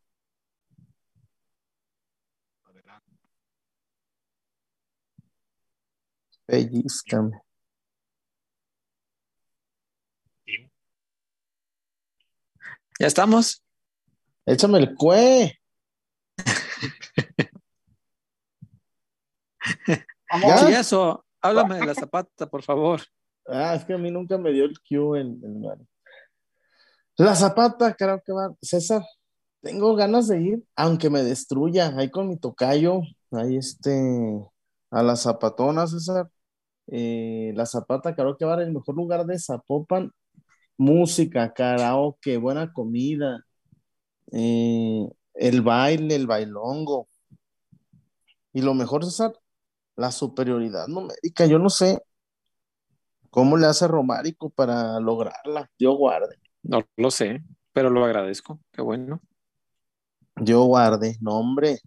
Pellizcame. Ya estamos. Échame el cue. ¿Ya? Chillazo, háblame de la zapata, por favor. Ah, es que a mí nunca me dio el cue el, el Mario. La Zapata, creo que va. César, tengo ganas de ir, aunque me destruya, ahí con mi tocayo, ahí este, a la Zapatona, César. Eh, la Zapata, que va el mejor lugar de Zapopan. Música, karaoke, buena comida, eh, el baile, el bailongo. Y lo mejor, César, la superioridad numérica. Yo no sé cómo le hace Romárico para lograrla. Dios guarde. No lo sé, pero lo agradezco. Qué bueno. Yo guarde, no, hombre.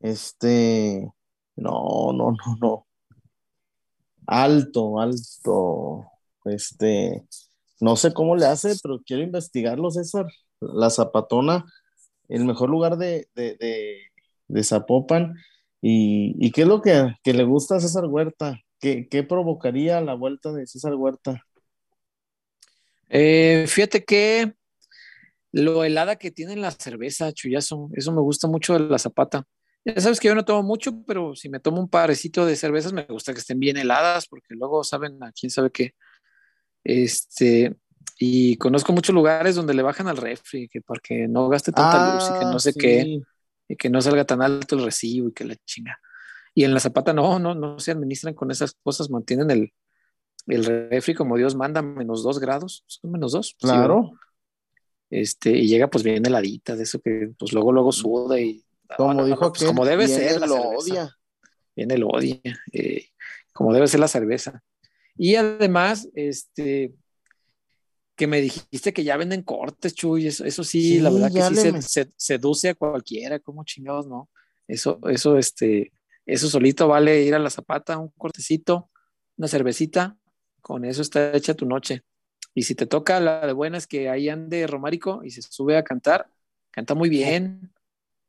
Este, no, no, no, no. Alto, alto. Este, no sé cómo le hace, pero quiero investigarlo, César. La Zapatona, el mejor lugar de, de, de, Zapopan. ¿Y, y qué es lo que, que le gusta a César Huerta? ¿Qué, ¿Qué provocaría la vuelta de César Huerta? Eh, fíjate que lo helada que tiene la cerveza, chullazo, eso me gusta mucho de la zapata. Ya sabes que yo no tomo mucho, pero si me tomo un parecito de cervezas, me gusta que estén bien heladas, porque luego saben a quién sabe qué. Este, y conozco muchos lugares donde le bajan al refri, que para que no gaste tanta luz y que no sé sí. qué, y que no salga tan alto el recibo y que la chinga. Y en la zapata no, no, no se administran con esas cosas, mantienen el, el refri como Dios manda, menos dos grados, son menos dos. Sí, ¿verdad? Claro, este, y llega pues bien heladita, de eso que pues luego luego suda y como dijo pues, aquel, como debe viene ser lo cerveza. odia. Viene el odia, eh, como debe ser la cerveza. Y además, este, que me dijiste que ya venden cortes, Chuy, eso, eso sí, Sí, la verdad que sí se, me- se- seduce a cualquiera, como chingados, ¿no? Eso, eso, este, eso solito vale ir a la zapata, un cortecito, una cervecita, con eso está hecha tu noche. Y si te toca, la de buena es que ahí ande Romárico y se sube a cantar, canta muy bien.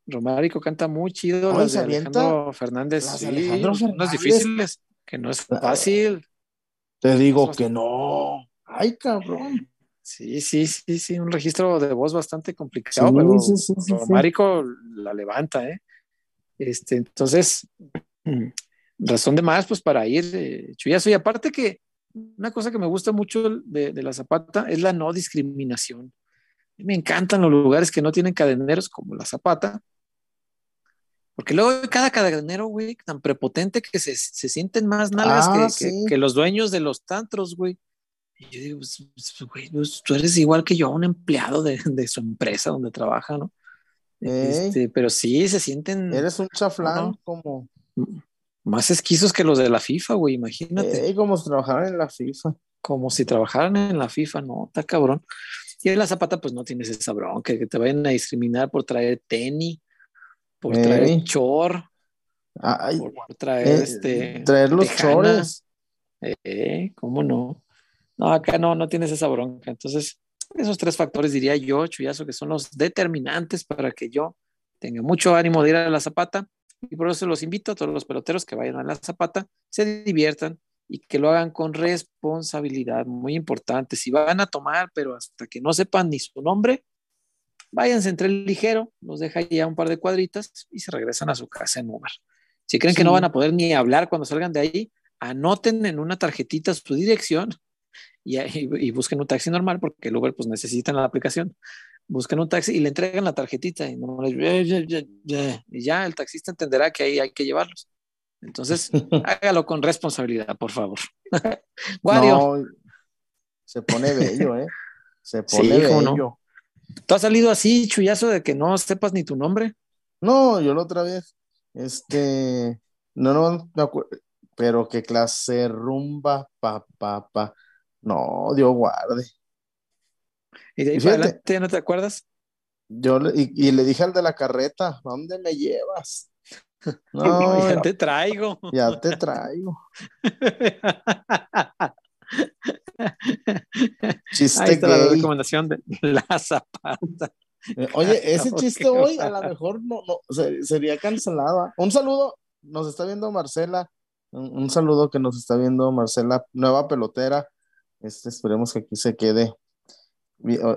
Romárico canta muy chido, Ay, las ¿se de? Alejandro Fernández, Las de sí, Alejandro unas difíciles, que no es Ah. fácil. Te digo que no. Ay, cabrón. Sí, sí, sí, sí, un registro de voz bastante complicado, pero, sí, pero sí. La levanta, ¿eh? Este, entonces, razón de más, pues para ir, eh, chullazo. Y aparte que una cosa que me gusta mucho de, de la Zapata es la no discriminación. Me encantan los lugares que no tienen cadeneros como la Zapata, porque luego cada cadenero, güey, tan prepotente que se, se sienten más nalgas Ah, que, que- sí. que los dueños de los tantros, güey. Y yo digo, pues, pues, güey, pues, tú eres igual que yo, un empleado de, de su empresa donde trabaja, ¿no? Ey. Este, pero sí se sienten Eres un chaflán, no. como, más esquizos que los de la FIFA, güey, imagínate. ey, como si trabajaran en la FIFA. como si trabajaran en la FIFA, no, está cabrón. Y en la Zapata, pues no tienes esa bronca, que te vayan a discriminar por traer tenis, por Ey. traer chor, Ay, por traer eh, este. traer los chores. Eh, ¿Cómo no? No, acá no, no tienes esa bronca. Entonces, esos tres factores diría yo, Chuyazo, que son los determinantes para que yo tenga mucho ánimo de ir a la Zapata. Y por eso los invito a todos los peloteros que vayan a la Zapata, se diviertan y que lo hagan con responsabilidad, muy importante. Si van a tomar, pero hasta que no sepan ni su nombre, váyanse entre el ligero, los deja ya un par de cuadritas y se regresan a su casa en Uber. Si creen que no van a poder ni hablar cuando salgan de ahí, anoten en una tarjetita su dirección y, y- y busquen un taxi normal porque el Uber pues necesitan la aplicación. Busquen un taxi y le entregan la tarjetita y, no les- y ya el taxista entenderá que ahí hay que llevarlos. Entonces, hágalo con responsabilidad, por favor. No, se pone bello, ¿eh? Se Sí, pone no. ¿Tú has salido así, chullazo, de que no sepas ni tu nombre? No, yo la otra vez, este, no, no me acuerdo, pero qué clase rumba, pa, pa, pa. No, Dios guarde. Y de ahí Y para fíjate- adelante no te acuerdas. Yo le- y, y le dije al de la carreta, ¿a dónde me llevas? No, ya ya, te traigo. ya te traigo. Chiste Ahí está la recomendación de la zapata. Eh, Oye, ese ¿Por chiste hoy a lo mejor no, no se- sería cancelado. Un saludo, nos está viendo Marcela. Un, un saludo que nos está viendo Marcela, nueva pelotera. Este, esperemos que aquí se quede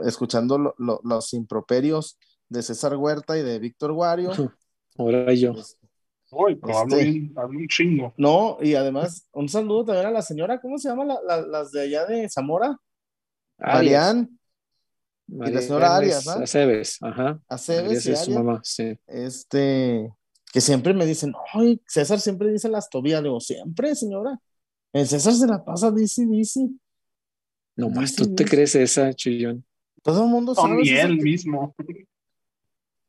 escuchando lo- lo- los improperios de César Huerta y de Víctor Guario. Ahora yo. Uy, pero hablo, Este- bien, hablo un chingo. No, y además, un saludo también a la señora, ¿cómo se llama? La- la- las de allá de Zamora, Marian, Marian y la señora Arias, ¿no? Aceves, ajá. Aceves y es su mamá, sí. este, que siempre me dicen, ay, César siempre dice las tobillas, le digo, siempre, señora. El César se la pasa, dice, dice. Nomás tú te crees esa, chillón. Todo el mundo sabe. César, él mismo.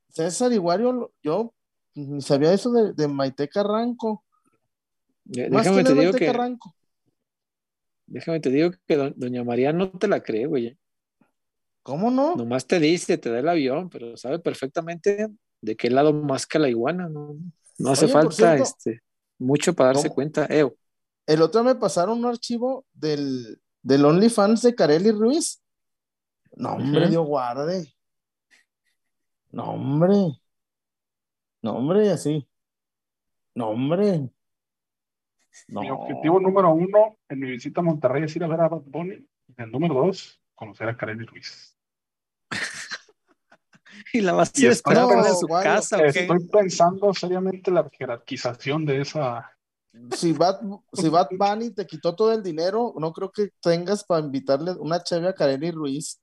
César Iguario, lo- yo ni sabía eso de, de Maite Carranco. De- Más Déjame te digo Maite que, Carranco. déjame te digo que do- doña María no te la cree, güey. ¿Cómo no? Nomás te dice, te da el avión, pero sabe perfectamente de qué lado masca la iguana, no, no hace Oye, falta cierto, este mucho para darse ¿cómo? cuenta. Eo, El otro me pasaron un archivo del, del OnlyFans de Carely Ruiz. No, hombre. Dios guarde. No, hombre. No, hombre, así. No, hombre. No. Mi objetivo número uno en mi visita a Monterrey es ir a ver a Bad Bunny. Y el número dos, conocer a Kareli Ruiz. y la vas a Y ir pensando- en su Guayo, casa, ¿o qué? Estoy pensando seriamente la jerarquización de esa. Si Bad, si Bad Bunny te quitó todo el dinero, no creo que tengas para invitarle una cheve a Kareli Ruiz.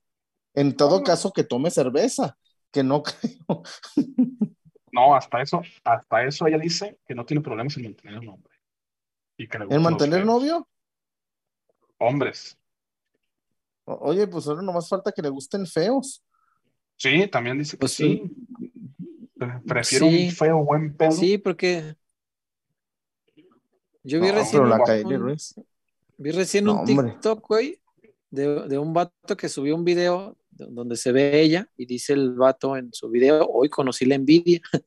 En todo No. caso, que tome cerveza, que no creo. No, hasta eso, hasta eso ella dice que no tiene problemas en mantener el nombre. Y que le ¿En gustan los mantener novio? Hombres. O- Oye, pues ahora nomás falta que le gusten feos. Sí, también dice que Pues, sí. Pre- Prefiero sí. un feo buen pedo. Sí, porque yo vi No, recién pero la un- un- Ruiz. Vi recién No, un hombre. TikTok, güey, de, de un vato que subió un video de- donde se ve ella y dice el vato en su video, hoy conocí la envidia.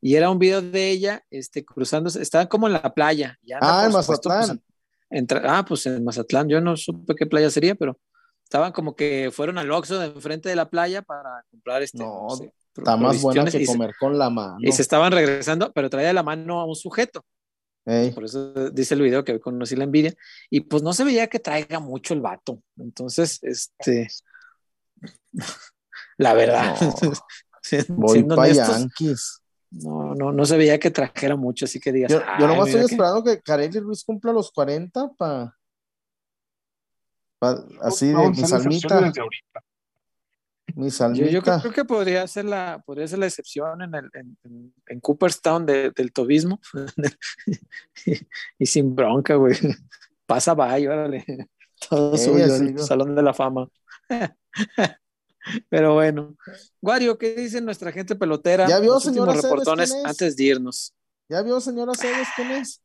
y era un video de ella este, cruzándose, estaban como en la playa. y anda, Ah, en pues, Mazatlán. entra- ah, pues en Mazatlán, yo no supe qué playa sería, pero estaban como que fueron al Oxxo de enfrente de la playa para comprar este. No, sé, pro- Está más buena que se- comer con la mano. y se estaban regresando, pero traía la mano a un sujeto. Ey. Por eso dice el video que hoy conocí la envidia. Y pues no se veía que traiga mucho el vato. Entonces, este. La verdad. No. Voy siendo para honestos, Yankees. no, no, no se veía que trajera mucho, así que digas. Yo, yo "Ay, nomás estoy que-". esperando que Kareli Ruiz cumpla los 40 para. así de mi salmita. Mi Yo, salmita. yo creo que podría ser la, podría ser la excepción en, el, en, en- en Cooperstown de- del tobismo. y, y sin bronca, güey. Pasa, vaya, órale. Todo Ey, suyo, el. Salón de la Fama. Pero bueno. Wario, ¿qué dice nuestra gente pelotera? ¿Ya vio, Los señora Cebes, reportones quién es? antes de irnos. ¿Ya vio, señora Cebes, quién es?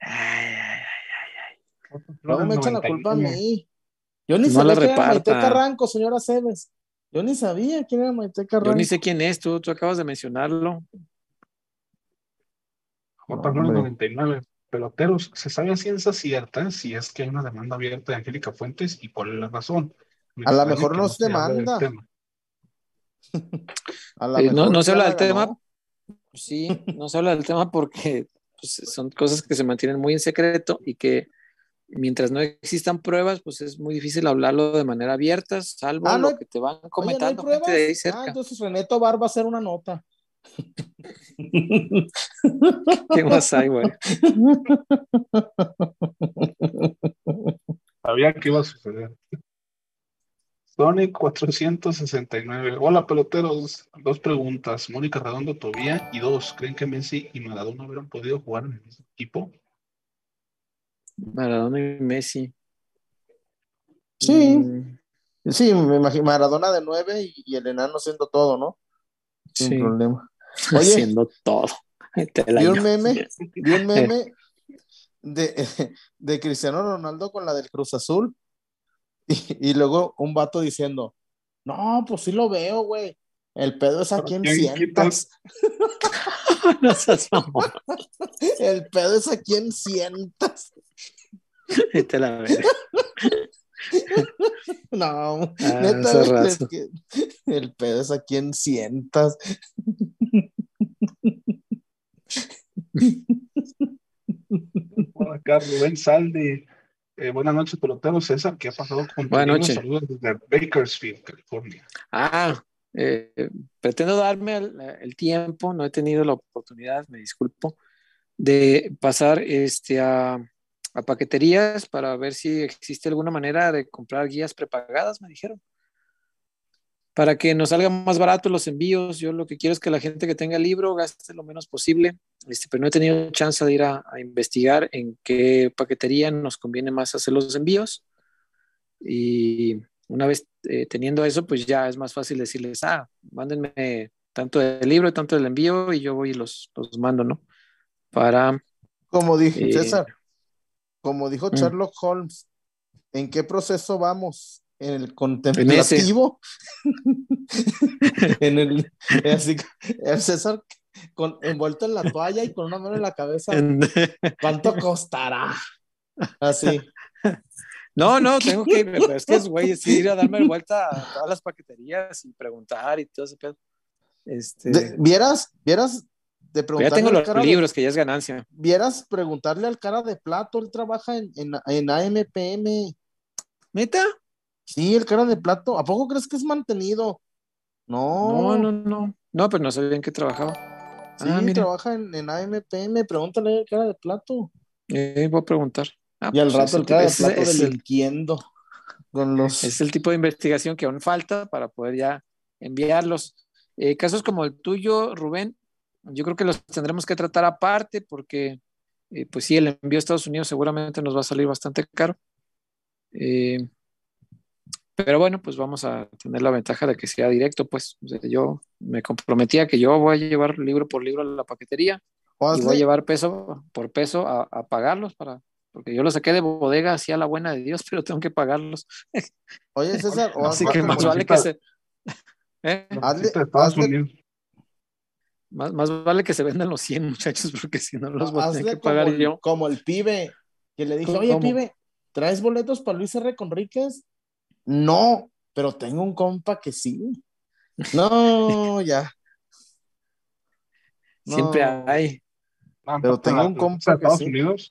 Ay, ay, ay. Luego me echan la culpa a mí. Yo ni No sabía quién era Maite. Carranco, señora Cebes. Yo ni sabía quién era Maite Yo Carranco. ni sé quién es, tú, tú acabas de mencionarlo. J. hombre. 99. Peloteros, se sabe a ciencia cierta si es que hay una demanda abierta de Angélica Fuentes y cuál es la razón. Me A lo mejor que no se es hable del demanda. tema. A la Eh, no, mejor no se habla la del tema. ganó. Sí, no se habla del tema porque pues, son cosas que se mantienen muy en secreto y que mientras no existan pruebas, pues es muy difícil hablarlo de manera abierta, salvo Ah, no lo que te van Oye, ¿no hay comentando pruebas? gente de ahí Ah, entonces René Tobar va a hacer una nota. ¿Qué más hay, güey? Sabía que iba a suceder. Sonic 469. Hola, peloteros. Dos preguntas. Mónica Redondo Tobía. Y dos, ¿creen que Messi y Maradona hubieran podido jugar en el mismo equipo? Maradona y Messi. Sí. Mm, Sí, me imagino Maradona de nueve y, y el enano haciendo todo, ¿no? Sin sí, problema. Oye, haciendo todo. Vi un meme, vi un meme de, de Cristiano Ronaldo con la del Cruz Azul y, y luego un vato diciendo, no, pues sí lo veo, güey. El pedo es a quien ¿Quién sientas. No seas mamón. El pedo es a quien sientas. Te la veré. No, Ah, neta, es que el pedo es a quien sientas. Hola, Carlos Rubén Saldi. Eh, buenas noches, peloteros. César, ¿qué ha pasado con Buenas noches. Saludos desde Bakersfield, California. Ah, eh, pretendo darme el, el tiempo, no he tenido la oportunidad, me disculpo, de pasar este, a, a paqueterías para ver si existe alguna manera de comprar guías prepagadas, me dijeron. Para que nos salga más barato los envíos, yo lo que quiero es que la gente que tenga el libro gaste lo menos posible, este, pero no he tenido chance de ir a, a investigar en qué paquetería nos conviene más hacer los envíos. Y una vez eh, teniendo eso, pues ya es más fácil decirles, ah, mándenme tanto del libro y tanto del envío y yo voy y los, los mando, ¿no? Para... Como dije, Eh, César, como dijo mm. Sherlock Holmes, ¿en qué proceso vamos? ¿En el contemplativo? en el, así, el César con, envuelto en la toalla y con una mano en la cabeza. ¿Cuánto costará? Así. No, no, tengo que ir, pero es que es, güey, es ir a darme vuelta a todas las paqueterías y preguntar y todo ese pedo. Este, De- ¿Vieras? ¿Vieras? De ya tengo al los de- libros, que ya es ganancia. ¿Vieras preguntarle al cara de plato? Él trabaja en, en, en AMPM. ¿Neta? Sí, el cara de plato. ¿A poco crees que es mantenido? No, No, no, no. No, pero no sabía en qué trabajaba. Sí, Ah, trabaja en, en AMPM. Pregúntale al cara de plato. Eh, voy a preguntar. Ah, Y al pues rato el cara de plato es el- delinquiendo. Con los. Es el tipo de investigación que aún falta para poder ya enviarlos. Eh, casos como el tuyo, Rubén, yo creo que los tendremos que tratar aparte porque, eh, pues sí, el envío a Estados Unidos seguramente nos va a salir bastante caro. Eh, pero bueno, pues vamos a tener la ventaja de que sea directo, pues O sea, yo me comprometía que yo voy a llevar libro por libro a la paquetería y voy a llevar peso por peso a, a pagarlos para, porque yo los saqué de bodega así a la buena de Dios, pero tengo que pagarlos. Oye, César, o Así que más vale que se. ¿Eh? Hazle- hazle-. Más, más vale que se vendan los 100 muchachos, porque si no los voy a tener que pagar como, el- yo. como el pibe que le dije, ¿Cómo? oye, pibe, ¿traes boletos para Luis R. Conríquez? No, pero tengo un compa que sí. No, ya. Siempre hay. Ah, Pero tengo un compa que Estados sí. Unidos.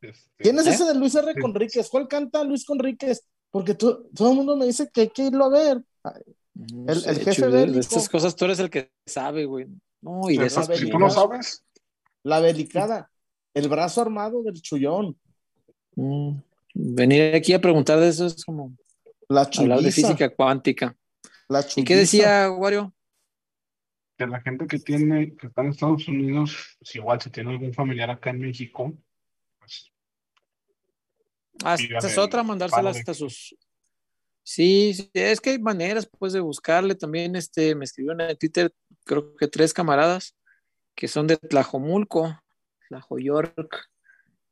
este, ¿Quién es ¿Eh? ese de Luis R. Conríquez? ¿Cuál canta Luis Conríquez? Porque tú- todo el mundo me dice que hay que irlo a ver. No El- jefe Chuy, de- de bélico. estas cosas tú eres el que sabe, güey. No, y de esas tú no sabes, La delicada. El brazo armado del chullón. Mm, Venir aquí a preguntar de eso es como La hablar de física cuántica. La ¿Y qué decía Wario? que la gente que tiene, que está en Estados Unidos, pues igual si tiene algún familiar acá en México, pues Ah, esta es otra, mandárselas hasta sus. Sí, sí, es que hay maneras pues de buscarle. También este, me escribieron en Twitter, creo que tres camaradas que son de Tlajomulco, Tlajoyork.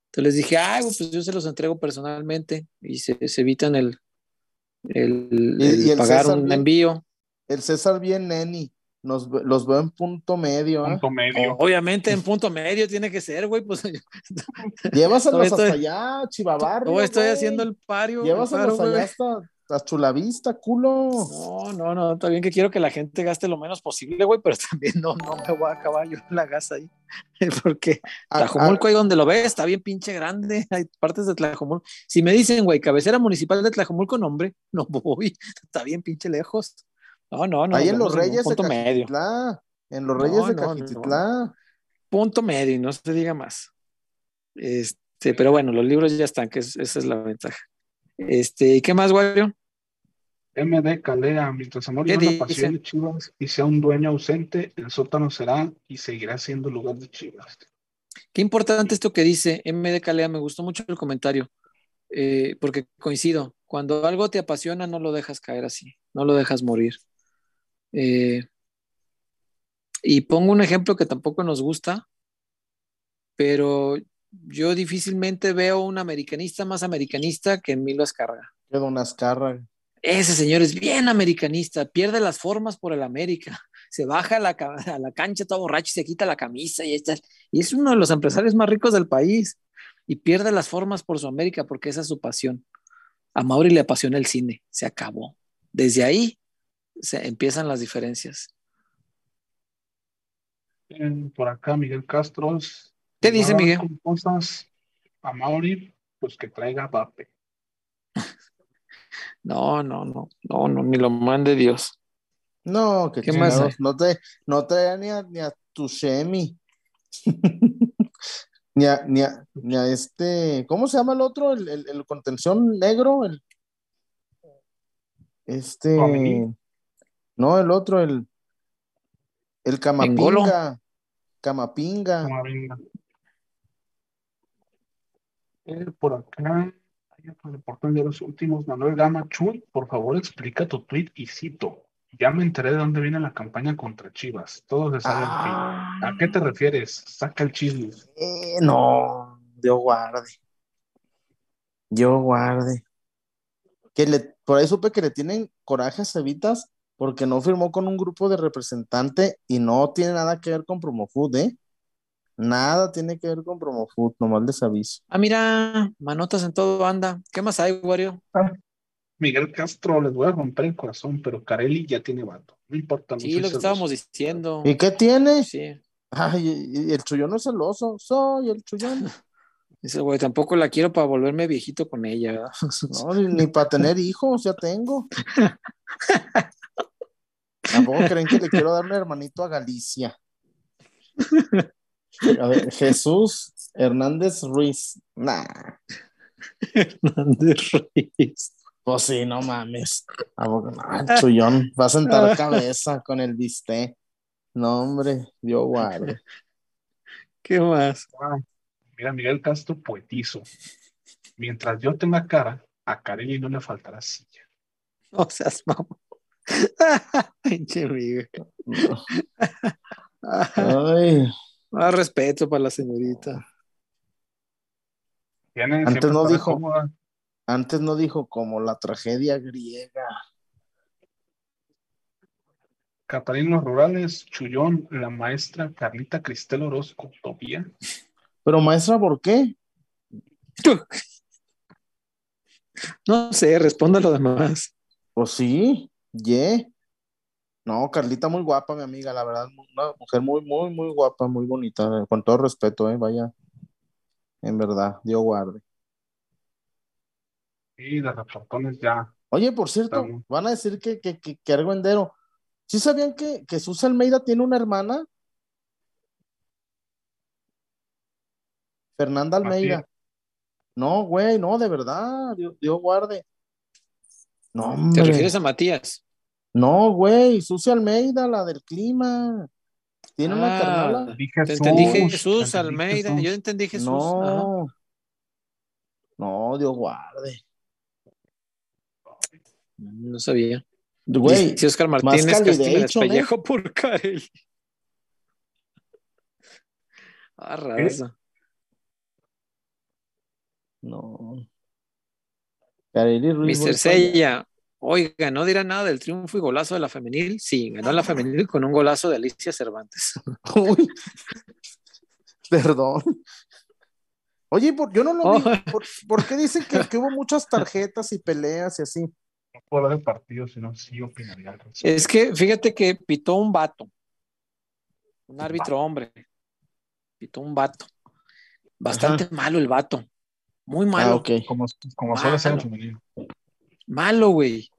Entonces les dije, ay, pues yo se los entrego personalmente y se, se evitan el, el, Y- el y el pagar César un bien- envío. El César bien neni. Nos, ve- los veo en punto medio. ¿eh? punto medio. Obviamente en punto medio tiene que ser, güey, pues Llévaselos hasta estoy- allá, Chivabarrio. no estoy güey. haciendo el pario. el Llévaselos paro, allá güey. hasta, hasta Chulavista, culo. No, no, no, está bien que quiero que la gente gaste lo menos posible, güey, pero también no, no me voy a acabar yo la gas ahí. Porque A- Tlajomulco, ahí donde lo ves, está bien pinche grande. Hay partes de Tlajomulco. Si me dicen, güey, cabecera municipal de Tlajomulco, no, hombre, no voy. Está bien pinche lejos. No, no, no. ahí en los Reyes de punto medio. Cajitlán. En los Reyes No, de no, no. Cajitlán. Punto medio, y no se diga más. Este, pero bueno, los libros ya están, que es- esa es la ventaja. Este, ¿y qué más, Wario? MD Calea, mientras amor ¿Qué y una pasión de Chivas y sea un dueño ausente, el sótano será y seguirá siendo lugar de Chivas. Qué importante esto que dice MD Calea, me gustó mucho el comentario, eh, porque coincido, cuando algo te apasiona no lo dejas caer así, no lo dejas morir. Eh, y pongo un ejemplo que tampoco nos gusta, pero yo difícilmente veo un americanista más americanista que Emilio Azcárraga. Que Don Azcárraga. Ese señor es bien americanista, pierde las formas por el América, se baja a la, ca- a la cancha todo borracho y se quita la camisa y, está- y es uno de los empresarios más ricos del país y pierde las formas por su América porque esa es su pasión. A Mauri le apasiona el cine, se acabó. Desde ahí se empiezan las diferencias. Por acá Miguel Castro. ¿Qué dice, Miguel? Cosas a Mauri, pues que traiga a Pape. No, no, no, no, no, ni lo mande Dios. No, que ¿Qué más? No te, no traía ni a, ni a tu Shemi. ni, a, ni, a, ni a este. ¿Cómo se llama el otro? El, el, el contención negro. El, este. No, el otro, el. El. Camapinga. Camapinga. Camavinga. Eh, por acá otro reportaje de los últimos. Manuel Gama Chuy, por favor explica tu tweet y cito. Ya me enteré de dónde viene la campaña contra Chivas. Todos se sabe el Ah. ¿A qué te refieres? Saca el chisme. Eh, no, Dios guarde. Dios guarde. Que le, por ahí supe que le tienen coraje a Cevitas porque no firmó con un grupo de representante y no tiene nada que ver con Promofood, ¿eh? Nada tiene que ver con Promofood, nomás les aviso. Ah, mira, manotas en todo anda. ¿Qué más hay, Wario? Miguel Castro, les voy a romper el corazón, pero Carelli ya tiene vato. No importa. no Sí, lo que celoso. estábamos diciendo. ¿Y qué tiene? Sí. Ay, y- el chullón no es celoso, soy el chullón. Dice, güey, tampoco la quiero para volverme viejito con ella. ¿verdad? No, ni, ni para tener hijos, ya tengo. Tampoco creen que le quiero dar un hermanito a Galicia. A ver, Jesús Hernández Ruiz. Nah, Hernández Ruiz. pues sí, no mames. ¿A poco no? El chullón va a sentar cabeza con el bistec. No, hombre, Dios guarde. ¿Qué más? Ah, Mira, Miguel Castro, poetizo. Mientras yo tenga cara, a Carelli no le faltará silla. No seas mamón. Pinche Miguel. Ay, Más respeto para la señorita. Antes no dijo. cómoda. antes no dijo como la tragedia griega. Catalinos Rurales, Chullón, la maestra Carlita Cristel Orozco, Tobía. Pero maestra, ¿por qué? No sé, responda lo demás. Pues sí, ye. No, Carlita muy guapa, mi amiga, la verdad, una mujer muy, muy, muy guapa, muy bonita, con todo respeto, eh, vaya, en verdad, Dios guarde. Sí, de reportones ya. Oye, por cierto, Estamos. van a decir que, que, que, que Argüendero, ¿sí sabían que, que Sus Almeida tiene una hermana? Fernanda Almeida. No, güey, no, de verdad, Dios, Dios guarde. No, ¿Te refieres a Matías? No, güey, Susi Almeida, la del clima. Tiene una Ah, carnala. Te entendí te Jesús, Almeida. Jesús. Yo entendí Jesús. Ajá. No. No, Dios guarde. No sabía. Güey, Si Oscar Martínez castiga el calidation, ¿eh? por Karel. Ah, raza. no. Kareli Ruiz Mr. Sella. Oiga, ¿no dirá nada del triunfo y golazo de la femenil? Sí, ganó la femenil con un golazo de Alicia Cervantes. Uy. Perdón. Oye, por- yo no lo vi. ¿Por, por qué dicen que, que hubo muchas tarjetas y peleas y así? No puedo hablar del partido, sino sí opinaría al respecto. Es que fíjate que pitó un vato. Un árbitro hombre. Pitó un vato. Bastante malo el vato. Muy malo. Ah, ok. Como, como suele ser el femenino. Malo, güey.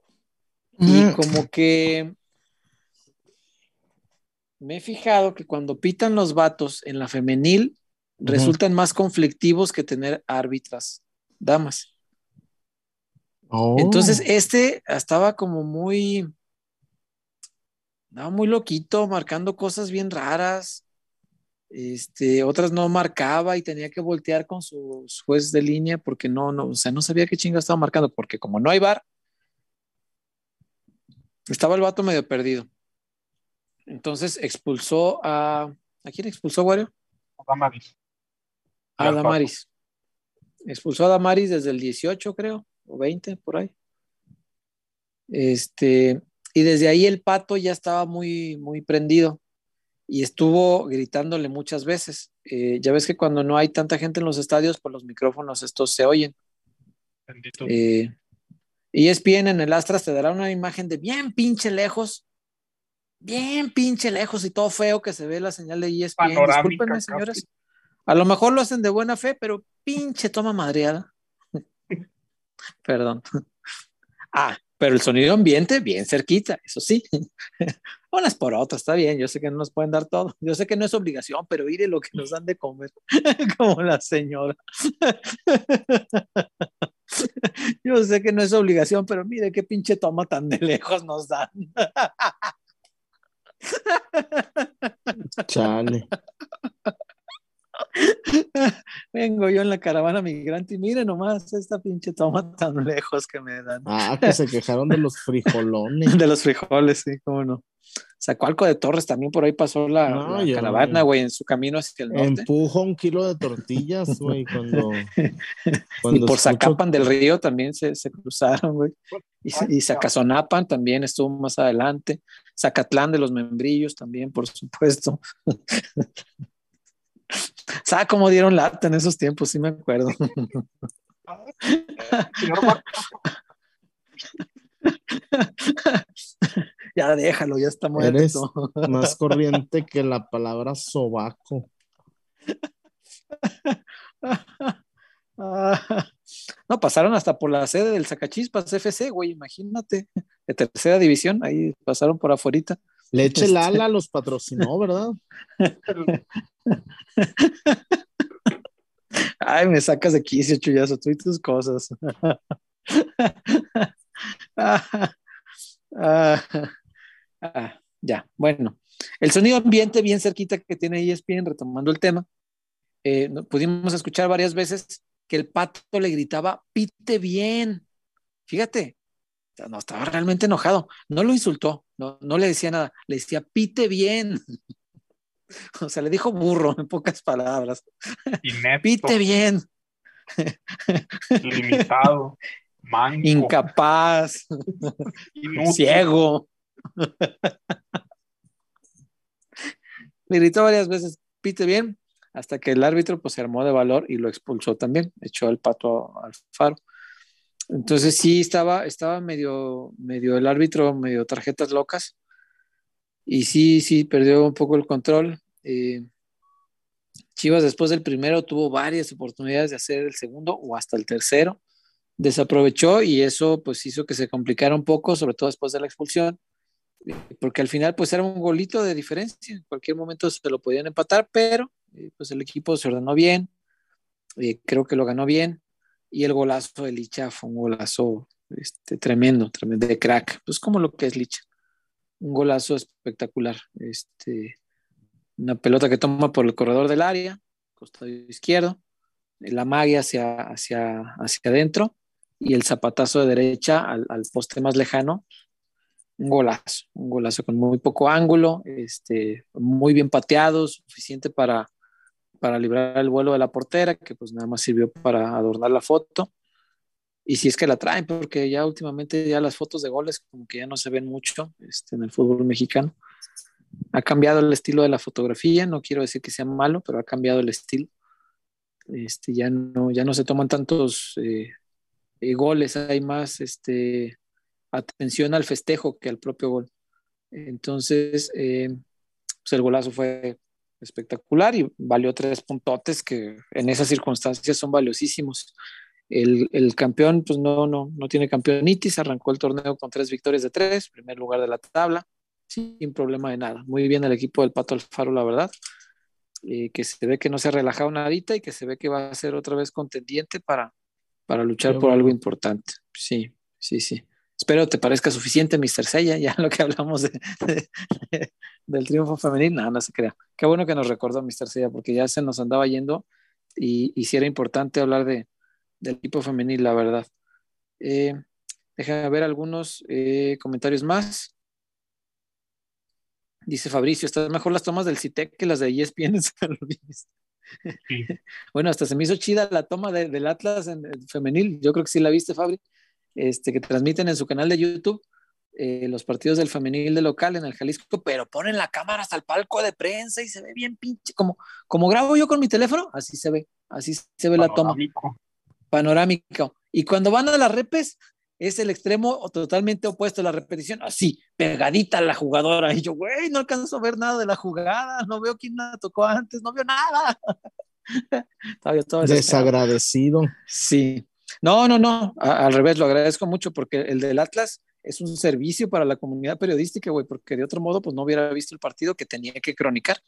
Y Mm. como que me he fijado que cuando pitan los vatos en la femenil, resultan más conflictivos que tener árbitras, damas. Oh. Entonces, este estaba como muy, estaba muy loquito, marcando cosas bien raras. Este, otras no marcaba y tenía que voltear con sus jueces de línea porque no, no, o sea, no sabía qué chinga estaba marcando, porque como no hay bar, estaba el vato medio perdido. Entonces expulsó a. ¿A quién expulsó, Wario? Damaris. A Al Pato. Damaris. Expulsó a Damaris desde el 18, creo, o 20, por ahí. Este, y desde ahí el pato ya estaba muy, muy prendido y estuvo gritándole muchas veces. Eh, ya ves que cuando no hay tanta gente en los estadios, pues los micrófonos estos se oyen. Bendito. Eh, ESPN en el Astras te dará una imagen de bien pinche lejos, bien pinche lejos y todo feo que se ve la señal de ESPN. Panorámica, Discúlpenme, señores. A lo mejor lo hacen de buena fe, pero pinche toma madreada. Perdón. Ah, pero el sonido ambiente bien cerquita, eso sí. Unas por otras, está bien. Yo sé que no nos pueden dar todo. Yo sé que no es obligación, pero mire lo que nos dan de comer, como la señora. Yo sé que no es obligación, pero mire qué pinche toma tan de lejos nos dan. Chale. Vengo yo en la caravana migrante y mire nomás esta pinche toma tan lejos que me dan. Ah, que se quejaron de los frijolones. De los frijoles, sí, cómo no. Zacualco de Torres también por ahí pasó la, No, la caravana, güey, en su camino hacia el norte. Empujo un kilo de tortillas, güey, cuando. Y por escucho- Zacapan del Río también se, se cruzaron, güey. Y, y Zacazonapan también estuvo más adelante. Zacatlán de los Membrillos también, por supuesto. ¿Sabes cómo dieron lata en esos tiempos? Sí me acuerdo. Ya déjalo, ya está Eres muerto. más corriente que la palabra sobaco. No, pasaron hasta por la sede del Zacachispas FC, güey, imagínate. De tercera división, ahí pasaron por afuerita. Leche Este- Lala los patrocinó, ¿verdad? Ay, me sacas de quicio, chullazo, tú y tus cosas. Ah, ah, ah, ya, bueno. El sonido ambiente bien cerquita que tiene ESPN, retomando el tema, eh, pudimos escuchar varias veces que el pato le gritaba, pite bien. Fíjate, no, estaba realmente enojado. No lo insultó, no, no le decía nada, le decía, pite bien. O sea, le dijo burro en pocas palabras. Inepto, Pite bien, limitado, manco, incapaz, inútil. ciego. Le gritó varias veces, pite bien, hasta que el árbitro pues se armó de valor y lo expulsó también, echó el pato al faro. Entonces sí estaba, estaba medio, medio el árbitro, medio tarjetas locas, Y sí, sí, perdió un poco el control. Eh, Chivas después del primero tuvo varias oportunidades de hacer el segundo o hasta el tercero. Desaprovechó y eso pues hizo que se complicara un poco, sobre todo después de la expulsión, eh, porque al final pues era un golito de diferencia. En cualquier momento se lo podían empatar, pero eh, pues el equipo se ordenó bien, creo que lo ganó bien y el golazo de Licha fue un golazo este, tremendo, tremendo, de crack, pues como lo que es Licha. Un golazo espectacular. Este, una pelota que toma por el corredor del área, costado izquierdo, la magia hacia, hacia, hacia adentro y el zapatazo de derecha al, al, poste más lejano. Un golazo, un golazo con muy poco ángulo, este, muy bien pateado, suficiente para, para librar el vuelo de la portera, que pues nada más sirvió para adornar la foto. Y si es que la traen, porque ya últimamente ya las fotos de goles como que ya no se ven mucho este, en el fútbol mexicano. Ha cambiado el estilo de la fotografía, no quiero decir que sea malo, pero ha cambiado el estilo. Este, ya, no, ya no se toman tantos eh, eh, goles, hay más este, atención al festejo que al propio gol. Entonces, eh, pues el golazo fue espectacular y valió tres puntotes que en esas circunstancias son valiosísimos. El, el, campeón, pues no, no, no tiene campeonitis, arrancó el torneo con tres victorias de tres, primer lugar de la tabla, sin problema de nada. Muy bien el equipo del Pato Alfaro, la verdad, eh, que se ve que no se ha relajado nadita y que se ve que va a ser otra vez contendiente para, para luchar por algo importante. Sí, sí, sí. Espero te parezca suficiente, Mr. Sella, ya lo que hablamos de, de, del triunfo femenil. No, no se crea. Qué bueno que nos recordó Mr. Sella, porque ya se nos andaba yendo y, y sí era importante hablar de, del equipo femenil, la verdad. Eh, déjame ver algunos eh, comentarios más. Dice Fabricio, están mejor las tomas del CITEC que las de ESPN en San Luis. Sí. bueno, hasta se me hizo chida la toma de, del Atlas en, en femenil. Yo creo que sí la viste, Fabri este, que transmiten en su canal de YouTube eh, los partidos del femenil de local en el Jalisco, pero ponen la cámara hasta el palco de prensa y se ve bien pinche, como, como grabo yo con mi teléfono, así se ve, así se ve la toma. Panorámico. Y cuando van a las repes, es el extremo totalmente opuesto a la repetición, así, pegadita a la jugadora. Y yo, güey, no alcanzo a ver nada de la jugada, no veo quién la tocó antes, no veo nada. Desagradecido. Sí, no, no, no, al revés, lo agradezco mucho porque el del Atlas es un servicio para la comunidad periodística, güey, porque de otro modo, pues no hubiera visto el partido que tenía que cronicar.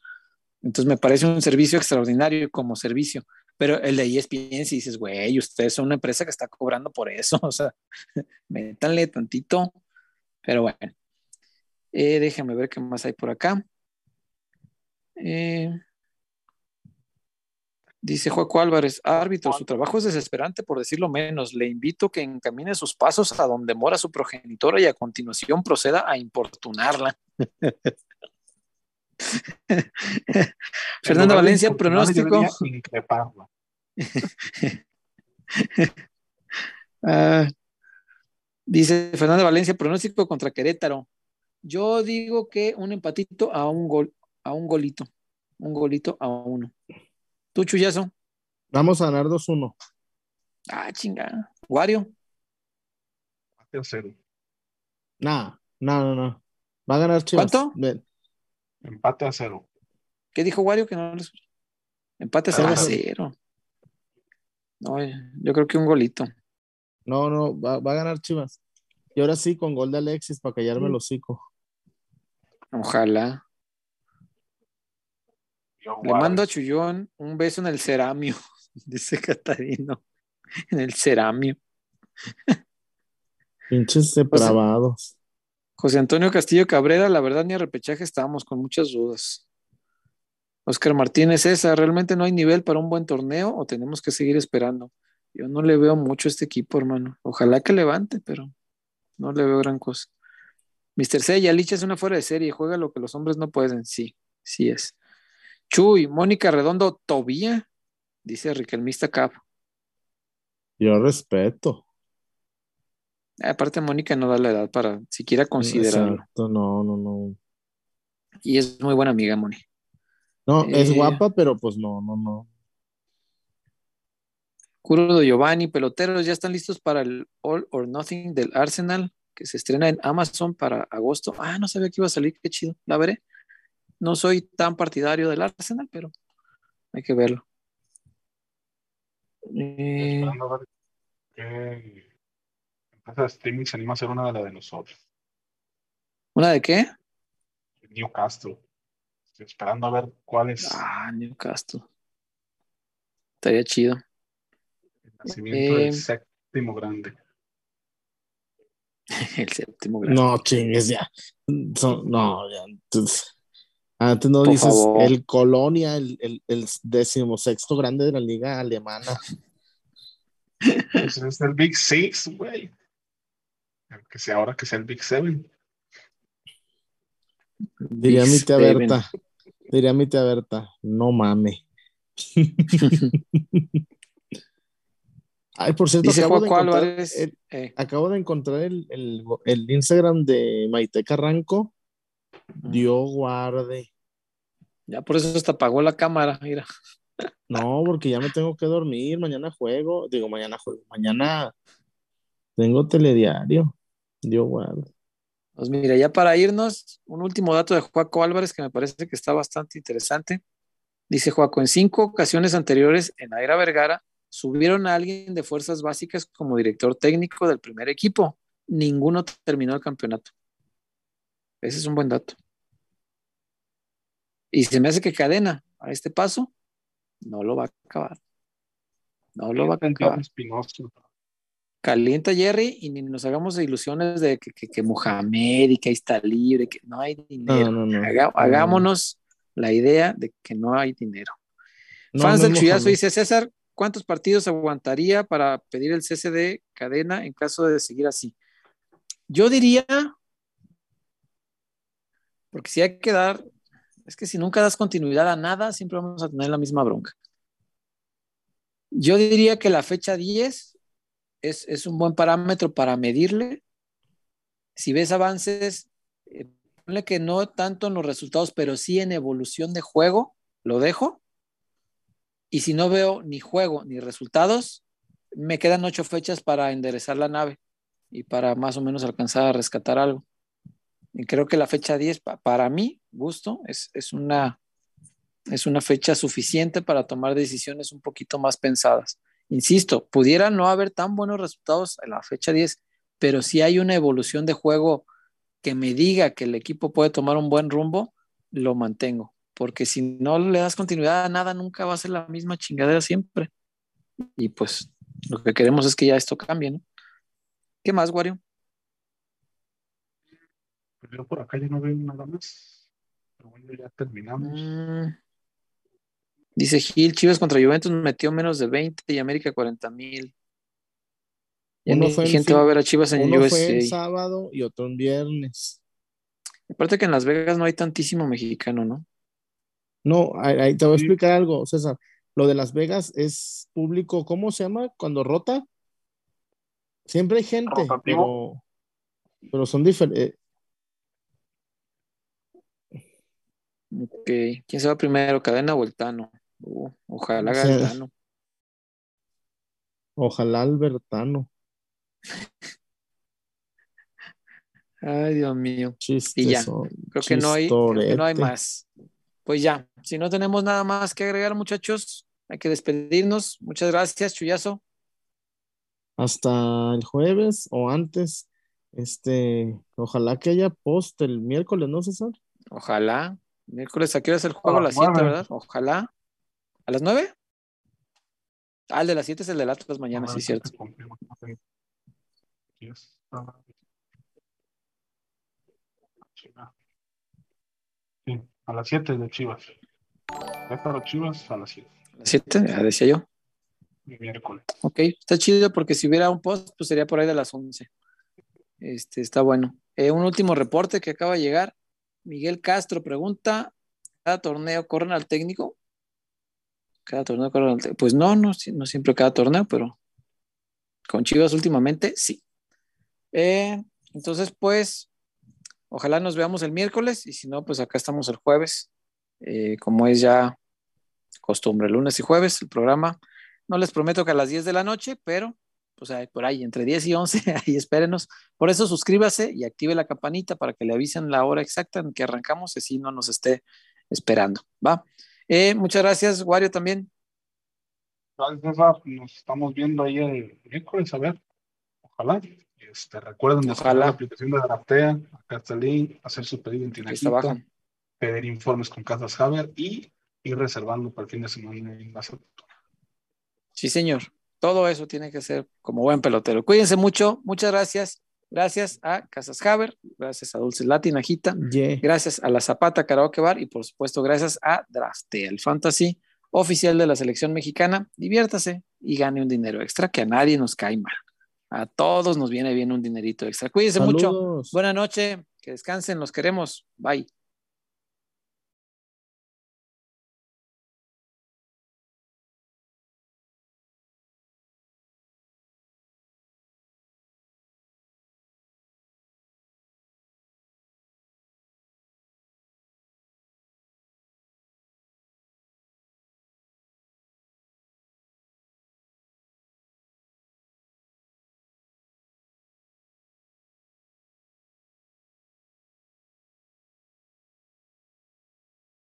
Entonces me parece un servicio extraordinario como servicio. Pero el de ESPN, si dices, güey, ustedes son una empresa que está cobrando por eso, o sea, métanle tantito. Pero bueno, eh, déjame ver qué más hay por acá. Eh, Dice Joaco Álvarez, árbitro, su trabajo es desesperante por decirlo menos. Le invito que encamine sus pasos a donde mora su progenitora y a continuación proceda a importunarla. Fernando Valencia, pronóstico. ah, dice Fernando Valencia, pronóstico contra Querétaro. Yo digo que un empatito a un gol, a un golito, un golito a uno. ¿Tú, Chuyazo? Vamos a ganar 2-1. Ah, chinga. ¿Wario? Empate a cero. Nah, no, no, no. Va a ganar Chivas. ¿Cuánto? Ven. Empate a cero. ¿Qué dijo Wario? Que no les... Empate a cero a cero. No, yo creo que un golito. No, no, va, va, a ganar Chivas. Y ahora sí, con gol de Alexis para callarme el hocico. Ojalá. Le mando a Chullón un beso en el ceramio, dice Catarino. En el ceramio. Pinches depravados. José Antonio Castillo Cabrera, la verdad ni a repechaje estábamos con muchas dudas. Oscar Martínez, esa, ¿realmente no hay nivel para un buen torneo o tenemos que seguir esperando? Yo no le veo mucho a este equipo, hermano. Ojalá que levante, pero no le veo gran cosa. Mr. Sella, Licha es una fuera de serie, juega lo que los hombres no pueden. Sí, sí es. Chuy, Mónica Redondo, Tobía, dice Riquelmista Cap. Yo respeto. Aparte, Mónica no da la edad para siquiera considerarlo. Exacto, no, no, no. Y es muy buena amiga, Moni. No, es eh, guapa, pero pues no, no, no. Curdo Giovanni, peloteros, ¿ya están listos para el All or Nothing del Arsenal? que se estrena en Amazon para agosto. Ah, no sabía que iba a salir, qué chido, la veré. No soy tan partidario del Arsenal, pero hay que verlo. Eh, Esperando a ver qué empresa de streaming se anima a hacer una de la de nosotros. ¿Una de qué? Newcastle. Estoy esperando a ver cuál es Ah, Newcastle. Estaría chido. el nacimiento eh, del séptimo grande. El séptimo grado. No, chingues ya. No, ya. Entonces, antes no Por dices favor. el Colonia, el, el, el decimosexto grande de la liga alemana. Pues es el Big Six, güey. Que sea ahora que sea el Big Seven. Diría Big mi tía Seven. Berta. Diría mi tía Berta, no mame. Ay, por cierto, acabo de, Álvarez. el, eh, acabo de encontrar el, el- el Instagram de Maite Carranco. Dios guarde. Ya por eso hasta apagó la cámara. Mira. No, porque ya me tengo que dormir. Mañana juego. Digo, mañana juego. Mañana tengo telediario. Dios guarde. Pues mira, ya para irnos, un último dato de Juaco Álvarez que me parece que está bastante interesante. Dice Juaco, en cinco ocasiones anteriores en la era Vergara, subieron a alguien de fuerzas básicas como director técnico del primer equipo. Ninguno terminó el campeonato. Ese es un buen dato. Y se me hace que cadena a este paso no lo va a acabar. No lo va a acabar. Espinoso. Calienta Jerry y ni nos hagamos ilusiones de que, que, que Mohamed y que ahí está libre, que no hay dinero. No, no, no. Haga- hagámonos la idea de que no hay dinero. No, Fans no del Chuyazo dice César, ¿cuántos partidos aguantaría para pedir el cese de cadena en caso de seguir así? Yo diría, porque si hay que dar, es que si nunca das continuidad a nada, siempre vamos a tener la misma bronca. Yo diría que la fecha 10 es, es un buen parámetro para medirle. Si ves avances, eh, ponle que no tanto en los resultados, pero sí en evolución de juego, lo dejo. Y si no veo ni juego ni resultados, me quedan ocho fechas para enderezar la nave y para más o menos alcanzar a rescatar algo. Creo que la fecha 10, pa- para mí, gusto, es, es, una, es una fecha suficiente para tomar decisiones un poquito más pensadas. Insisto, pudiera no haber tan buenos resultados en la fecha 10, pero si hay una evolución de juego que me diga que el equipo puede tomar un buen rumbo, lo mantengo. Porque si no le das continuidad a nada, nunca va a ser la misma chingadera siempre. Y pues lo que queremos es que ya esto cambie, ¿no? ¿Qué más, Wario? Pues yo por acá ya no veo nada más. Pero bueno, ya terminamos. Mm. Dice Gil, Chivas contra Juventus metió menos de 20 y América 40 mil. Ya ni gente fin- va a ver a Chivas en Uno USA. fue el sábado y otro en viernes. Aparte que en Las Vegas no hay tantísimo mexicano, ¿no? No, ahí, ahí te voy a Sí. explicar algo, César. Lo de Las Vegas es público, ¿cómo se llama? Cuando rota. Siempre hay gente, pero, pero son diferentes. Ok. ¿Quién se va primero, Cadena o el Tano? Uh, ojalá O haga el sea, Tano. Ojalá Albertano. Ay, Dios mío. Chistes Y ya. son- Creo que no hay, creo que no hay más. Pues ya, si no tenemos nada más que agregar, muchachos, hay que despedirnos. Muchas gracias, Chuyazo. Hasta el jueves o antes. Este, ojalá que haya post el miércoles, ¿no, César? Ojalá. Miércoles, ¿a qué hora es el juego? A las las 7, nueve. ¿verdad? Ojalá. ¿A las 9? Ah, el de las 7 es el del Atlas mañana, sí, cierto. Sí, a las 7 de Chivas. Querétaro Chivas a las 7. A las 7, ya decía yo. Miércoles. Ok, está chido porque si hubiera un post, pues sería por ahí de las 11. Este, está bueno. Eh, un último reporte que acaba de llegar. Miguel Castro pregunta, ¿cada torneo corren al técnico? Cada torneo corren al técnico. Pues no, no, no siempre cada torneo, pero con Chivas últimamente sí. Eh, entonces, pues, ojalá nos veamos el miércoles y si no, pues acá estamos el jueves, eh, como es ya costumbre, lunes y jueves, el programa. No les prometo que a las 10 de la noche, pero o sea, por ahí, entre 10 y 11, ahí espérenos. Por eso suscríbase y active la campanita para que le avisen la hora exacta en que arrancamos, y así no nos esté esperando, ¿va? Eh, muchas gracias, Wario, también. Gracias, Nos estamos viendo ahí el miércoles, a ver. Ojalá. Este, recuerden Ojalá. la aplicación de Draftea, acá está el link, hacer su pedido en. Tinajita, pedir informes con Casas Haber y ir reservando para el fin de semana en la Sí, señor. Todo eso tiene que ser como buen pelotero. Cuídense mucho. Muchas gracias. Gracias a Casas Haber, gracias a Dulce Latinajita, Yeah. gracias a la Zapata Karaoke Bar y por supuesto gracias a Draftea, el fantasy oficial de la selección mexicana. Diviértase y gane un dinero extra que a nadie nos cae mal. A todos nos viene bien un dinerito extra. Cuídense mucho. Saludos. Buenas noches. Que descansen. Los queremos. Bye.